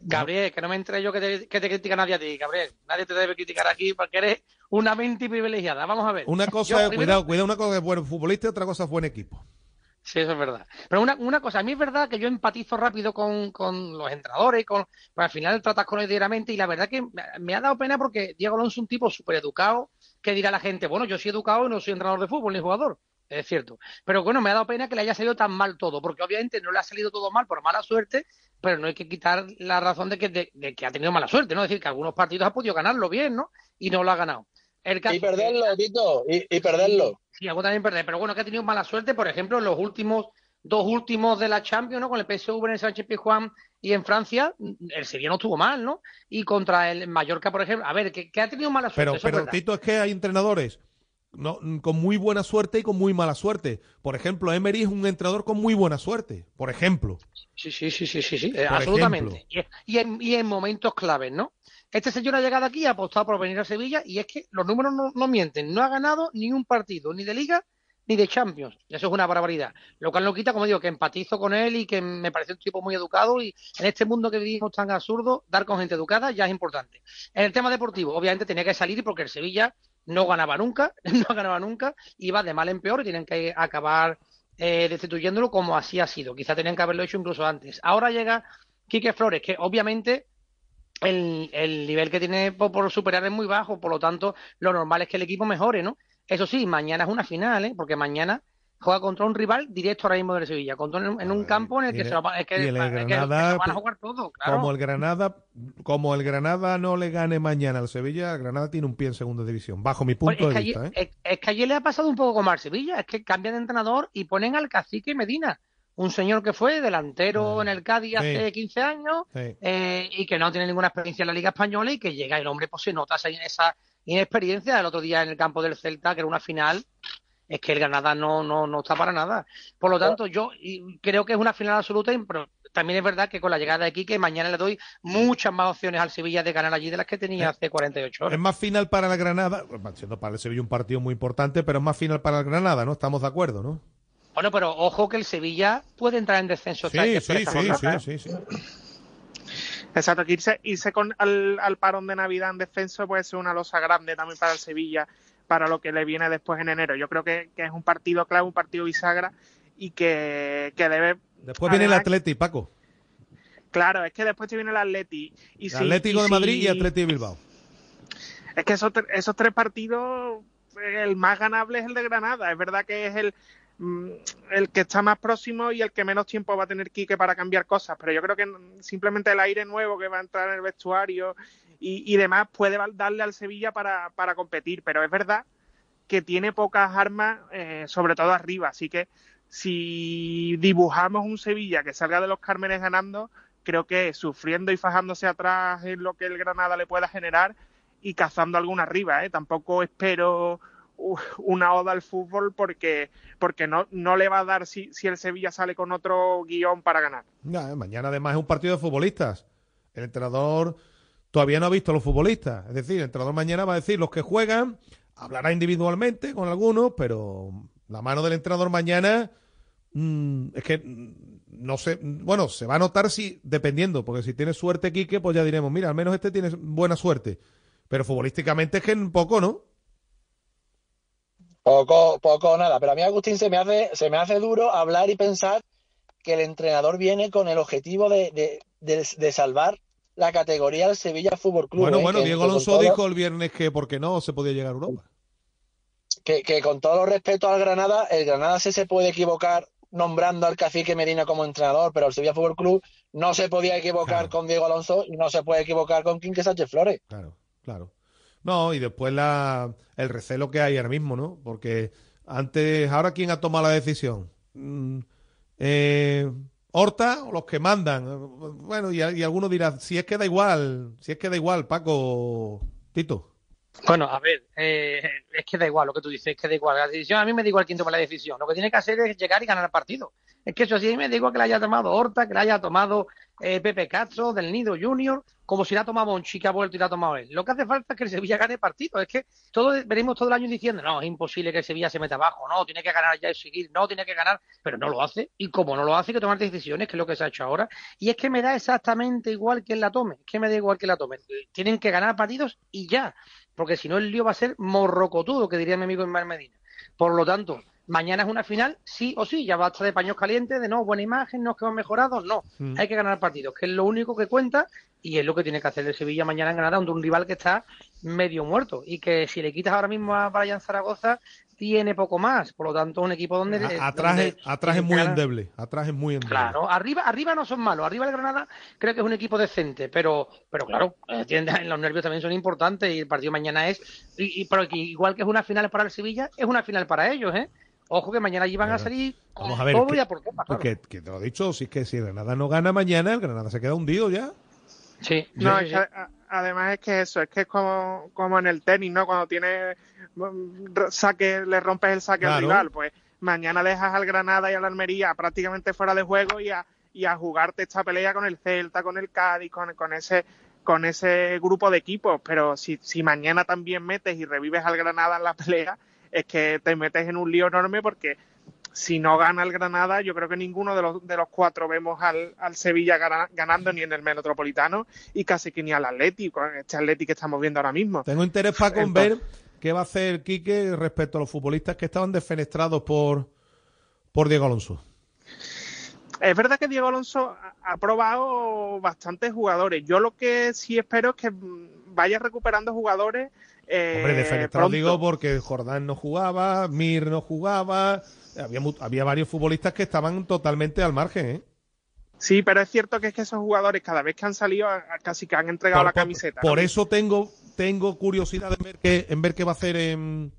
Gabriel, que no me entre yo que te, que te critica nadie a ti, Gabriel. Nadie te debe criticar aquí porque eres una mente privilegiada. Vamos a ver. Una cosa Yo es, primero- cuidado, cuidado, una cosa es buen futbolista y otra cosa es buen equipo. Sí, eso es verdad. Pero una, una cosa, a mí es verdad que yo empatizo rápido con, con los entrenadores, con, pues al final tratas con ellos diariamente y la verdad que me- ha dado pena porque Diego Alonso es un tipo súper educado que dirá la gente, bueno, yo soy educado y no soy entrenador de fútbol ni jugador. Es cierto. Pero bueno, me ha dado pena que le haya salido tan mal todo, porque obviamente no le ha salido todo mal por mala suerte, pero no hay que quitar la razón de que, de, de que ha tenido mala suerte, ¿no? Es decir, que algunos partidos ha podido ganarlo bien, ¿no? Y no lo ha ganado. El caso Y perderlo, Tito, y, y perderlo. Sí, algo también perder, pero bueno, que ha tenido mala suerte, por ejemplo, en los últimos dos últimos de la Champions, ¿no? Con el PSV en el Sánchez Pizjuán y en Francia, el Sevilla no estuvo mal, ¿no? Y contra el Mallorca, por ejemplo, a ver, que, que ha tenido mala suerte. Pero, eso pero. Tito, es que hay entrenadores no, con muy buena suerte y con muy mala suerte. Por ejemplo, Emery es un entrenador con muy buena suerte. Por ejemplo. Sí, sí, sí, sí, sí, sí, eh, absolutamente. Y, y en, y en momentos claves, ¿no? Este señor ha llegado aquí, ha apostado por venir a Sevilla y es que los números no, mienten. No ha ganado ni un partido, ni de Liga ni de Champions. Eso es una barbaridad. Lo cual no quita, como digo, que empatizo con él y que me parece un tipo muy educado y en este mundo que vivimos tan absurdo, dar con gente educada ya es importante. En el tema deportivo, obviamente tenía que salir porque el Sevilla no ganaba nunca, no ganaba nunca, iba de mal en peor y tienen que acabar eh, destituyéndolo como así ha sido. Quizá tenían que haberlo hecho incluso antes. Ahora llega Quique Flores, que obviamente el, el nivel que tiene por, por superar es muy bajo, por lo tanto, lo normal es que el equipo mejore, ¿no? Eso sí, mañana es una final, ¿eh? Porque mañana juega contra un rival directo ahora mismo del Sevilla, contra en, en un campo en el que el- se lo, va- es que, y el es que- que Granada, lo van a jugar todo, claro. Como el Granada, como el Granada no le gane mañana al Sevilla, el Granada tiene un pie en segunda división, bajo mi Pues punto de vista. ayer, ¿eh? es, es que ayer le ha pasado un poco como al Sevilla, es que cambian de entrenador y ponen al cacique Medina, un señor que fue delantero en el Cádiz hace Sí. 15 años eh, y que no tiene ninguna experiencia en la Liga Española y que llega el hombre, pues se nota esa, esa inexperiencia. El otro día en el campo del Celta, que era una final, es que el Granada no, no, no está para nada. Por lo tanto, yo creo que es una final absoluta, pero también es verdad que con la llegada de aquí, que mañana le doy muchas más opciones al Sevilla de ganar allí de las que tenía hace 48 horas. Es más final para el Granada, siendo para el Sevilla un partido muy importante, pero es más final para el Granada, ¿no? Estamos de acuerdo, ¿no? Bueno, pero ojo que el Sevilla puede entrar en descenso. Sí, sí, sí, sí, ¿eh? sí, sí. Exacto, que irse, irse con, al, al parón de Navidad en descenso puede ser una losa grande también para el Sevilla, para lo que le viene después en enero. Yo creo que, que es un partido clave, un partido bisagra y que, que debe... Después viene el Atleti, Paco. Claro, es que después te viene el Atleti. Y El si- Atlético y de Madrid si- y Atleti de Bilbao. Es que esos, esos tres partidos, el más ganable es el de Granada. Es verdad que es el, el que está más próximo y el que menos tiempo va a tener Quique para cambiar cosas. Pero yo creo que mm, simplemente el aire nuevo que va a entrar en el vestuario y, y demás puede darle al Sevilla para, para competir. Pero es verdad que tiene pocas armas, eh, sobre todo arriba. Así que si dibujamos un Sevilla que salga de los Cármenes ganando, creo que sufriendo y fajándose atrás en lo que el Granada le pueda generar y cazando alguna arriba. ¿eh? Tampoco espero una oda al fútbol porque, porque no, no le va a dar si, si el Sevilla sale con otro guion para ganar. Eh, mañana además es un partido de futbolistas. El entrenador todavía no ha visto a los futbolistas. Es decir, el entrenador mañana va a decir los que juegan, hablará individualmente con algunos, pero la mano del entrenador mañana mm, es que mm, no sé, bueno, se va a notar si, dependiendo, porque si tiene suerte Quique, pues ya diremos, mira, al menos este tiene buena suerte. Pero futbolísticamente es que un poco, ¿no? Poco, poco nada. Pero a mí, Agustín, se me hace, se me hace duro hablar y pensar que el entrenador viene con el objetivo de, de, salvar la categoría del Sevilla Fútbol Club. Bueno, ¿eh? bueno, Diego Alonso dijo el viernes que porque no se podía llegar a Europa. Que, que con todo respeto al Granada, el Granada sí se puede equivocar nombrando al cacique Medina como entrenador, pero el Sevilla Fútbol Club no se podía equivocar con Diego Alonso y no se puede equivocar con Quique Sánchez Flores. Claro, claro. No, y después la, el recelo que hay ahora mismo, ¿no? Porque antes, ahora quién ha tomado la decisión. Mm, eh, Horta o los que mandan. Bueno, y, y alguno dirá, si es que da igual, si es que da igual, Paco, Tito. Bueno, a ver, eh, es que da igual lo que tú dices, es que da igual. La decisión, a mí me da igual quién toma la decisión. Lo que tiene que hacer es llegar y ganar el partido. Es que eso sí, me da igual que la haya tomado Horta, que la haya tomado eh, Pepe Castro, del Nido Junior, como si la ha tomado un que ha vuelto y la ha tomado él. Lo que hace falta es que el Sevilla gane partido. Es que todo venimos todo el año diciendo, no, es imposible que el Sevilla se meta abajo, no, tiene que ganar ya y seguir, no, tiene que ganar, pero no lo hace. Y como no lo hace, hay que tomar decisiones, que es lo que se ha hecho ahora. Y es que me da exactamente igual que la tome, es que me da igual que la tome. Tienen que ganar partidos y ya porque si no el lío va a ser morrocotudo, que diría mi amigo Ismael Medina. Por lo tanto, mañana es una final, sí o sí, ya basta de paños calientes, de no, buena imagen, no es que hemos mejorado, no, mm. hay que ganar partidos, que es lo único que cuenta y es lo que tiene que hacer el Sevilla mañana en Granada, un rival que está medio muerto y que si le quitas ahora mismo a Brian Zaragoza, tiene poco más. Por lo tanto, un equipo donde. atrás, es, muy endeble. Atrás es muy endeble. Claro, arriba, arriba no son malos. Arriba el Granada creo que es un equipo decente. Pero, pero claro, eh, los nervios también son importantes y el partido mañana es. Y, pero igual que es una final para el Sevilla, es una final para ellos, ¿eh? Ojo que mañana allí van a salir Vamos a ver, todo por Que, te lo he dicho, si es que si el Granada no gana mañana, el Granada se queda hundido ya. Sí. No, además es que eso, es que es como, como en el tenis, ¿no? Cuando tiene saque, le rompes el saque al rival, pues mañana dejas al Granada y al Almería prácticamente fuera de juego y a, y a jugarte esta pelea con el Celta, con el Cádiz, con, con ese con ese grupo de equipos, pero si, si mañana también metes y revives al Granada en la pelea, es que te metes en un lío enorme porque si no gana el Granada, yo creo que ninguno de los, de los cuatro vemos al, al Sevilla ganando ni en el Metropolitano y casi que ni al Atlético, este Atlético que estamos viendo ahora mismo. Tengo interés para con ver ¿Qué va a hacer Quique respecto a los futbolistas que estaban defenestrados por, por Diego Alonso? Es verdad que Diego Alonso ha probado bastantes jugadores. Yo lo que sí espero es que vaya recuperando jugadores. Eh, Hombre, defenestrado digo porque Jordán no jugaba, Mir no jugaba. Había, había varios futbolistas que estaban totalmente al margen, ¿eh? Sí, pero es cierto que es que esos jugadores cada vez que han salido casi que han entregado la camiseta. Por, eso tengo, tengo curiosidad en ver qué, en ver qué va a hacer en,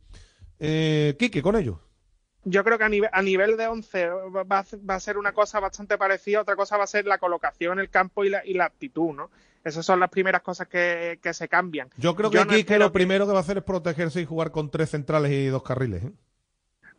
eh, Quique con ellos. Yo creo que a nivel, a nivel de 11 va a, ser una cosa bastante parecida, otra cosa va a ser la colocación el campo y la, y la actitud, ¿no? Esas son las primeras cosas que, se cambian. Yo creo que Quique lo primero que va a hacer es protegerse y jugar con tres centrales y dos carriles. ¿eh?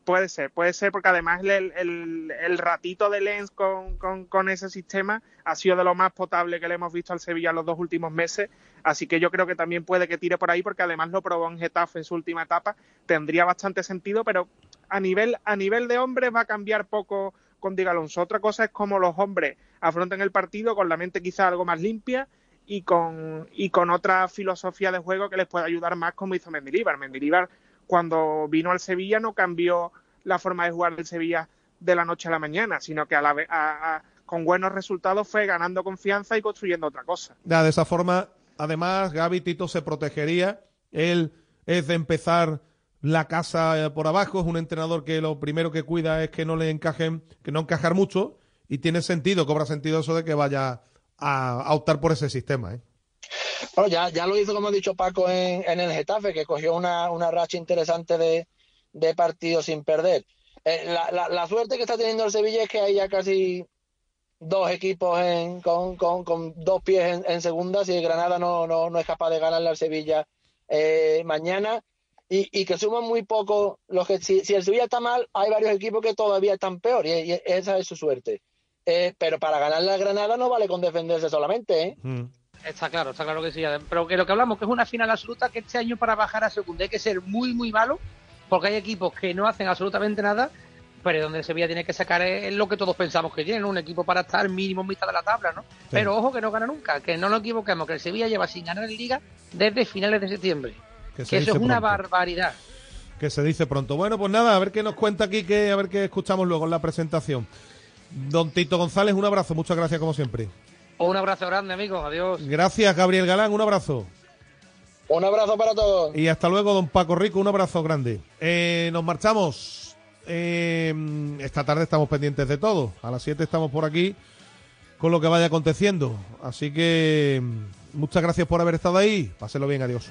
Puede ser, puede ser, porque además el, el, ratito de Lens con, con, ese sistema ha sido de lo más potable que le hemos visto al Sevilla en los dos últimos meses, así que yo creo que también puede que tire por ahí, porque además lo probó en Getafe en su última etapa, tendría bastante sentido, pero a nivel, a nivel de hombres va a cambiar poco con Diego Alonso. Otra cosa es cómo los hombres afrontan el partido con la mente quizá algo más limpia y con, y con otra filosofía de juego que les pueda ayudar más como hizo Mendilibar. Mendilibar cuando vino al Sevilla no cambió la forma de jugar del Sevilla de la noche a la mañana, sino que a la, con buenos resultados fue ganando confianza y construyendo otra cosa. de esa forma, además, Gaby Tito se protegería. Él es de empezar la casa eh, por abajo, es un entrenador que lo primero que cuida es que no le encajen, que no encajar mucho, y tiene sentido, cobra sentido eso de que vaya a, optar por ese sistema. ¿eh? Bueno, ya, ya lo hizo, como ha dicho Paco, en, en el Getafe, que cogió una, una racha interesante de, de partidos sin perder. Eh, la, la, suerte que está teniendo el Sevilla es que hay ya casi dos equipos en, con, con, con, dos pies en, segunda. Si el Granada no, no, no, es capaz de ganarle al Sevilla eh, mañana. y, y que suman muy poco. Los que, si, si el Sevilla está mal, hay varios equipos que todavía están peor y, y esa es su suerte. Eh, pero para ganar la Granada no vale con defenderse solamente, ¿eh? Mm. Está claro, está claro que sí. Pero que lo que hablamos que es una final absoluta que este año para bajar a segunda hay que ser muy, muy malo, porque hay equipos que no hacen absolutamente nada, pero donde el Sevilla tiene que sacar es lo que todos pensamos que tiene, ¿no? un equipo para estar mínimo en mitad de la tabla, ¿no? Pero ojo que no gana nunca, que no nos equivoquemos, que el Sevilla lleva sin ganar en Liga desde finales de septiembre. Que eso es una pronto. barbaridad. que se dice pronto. Bueno, pues nada, a ver qué nos cuenta aquí, que, a ver qué escuchamos luego en la presentación. Don Tito González, un abrazo, muchas gracias como siempre. Un abrazo grande, amigos. Adiós. Gracias, Gabriel Galán, un abrazo. Un abrazo para todos. Y hasta luego, don Paco Rico, un abrazo grande. Eh, nos marchamos. Eh, esta tarde estamos pendientes de todo. A las 7 estamos por aquí con lo que vaya aconteciendo. Así que mm, muchas gracias por haber estado ahí. Páselo bien, adiós.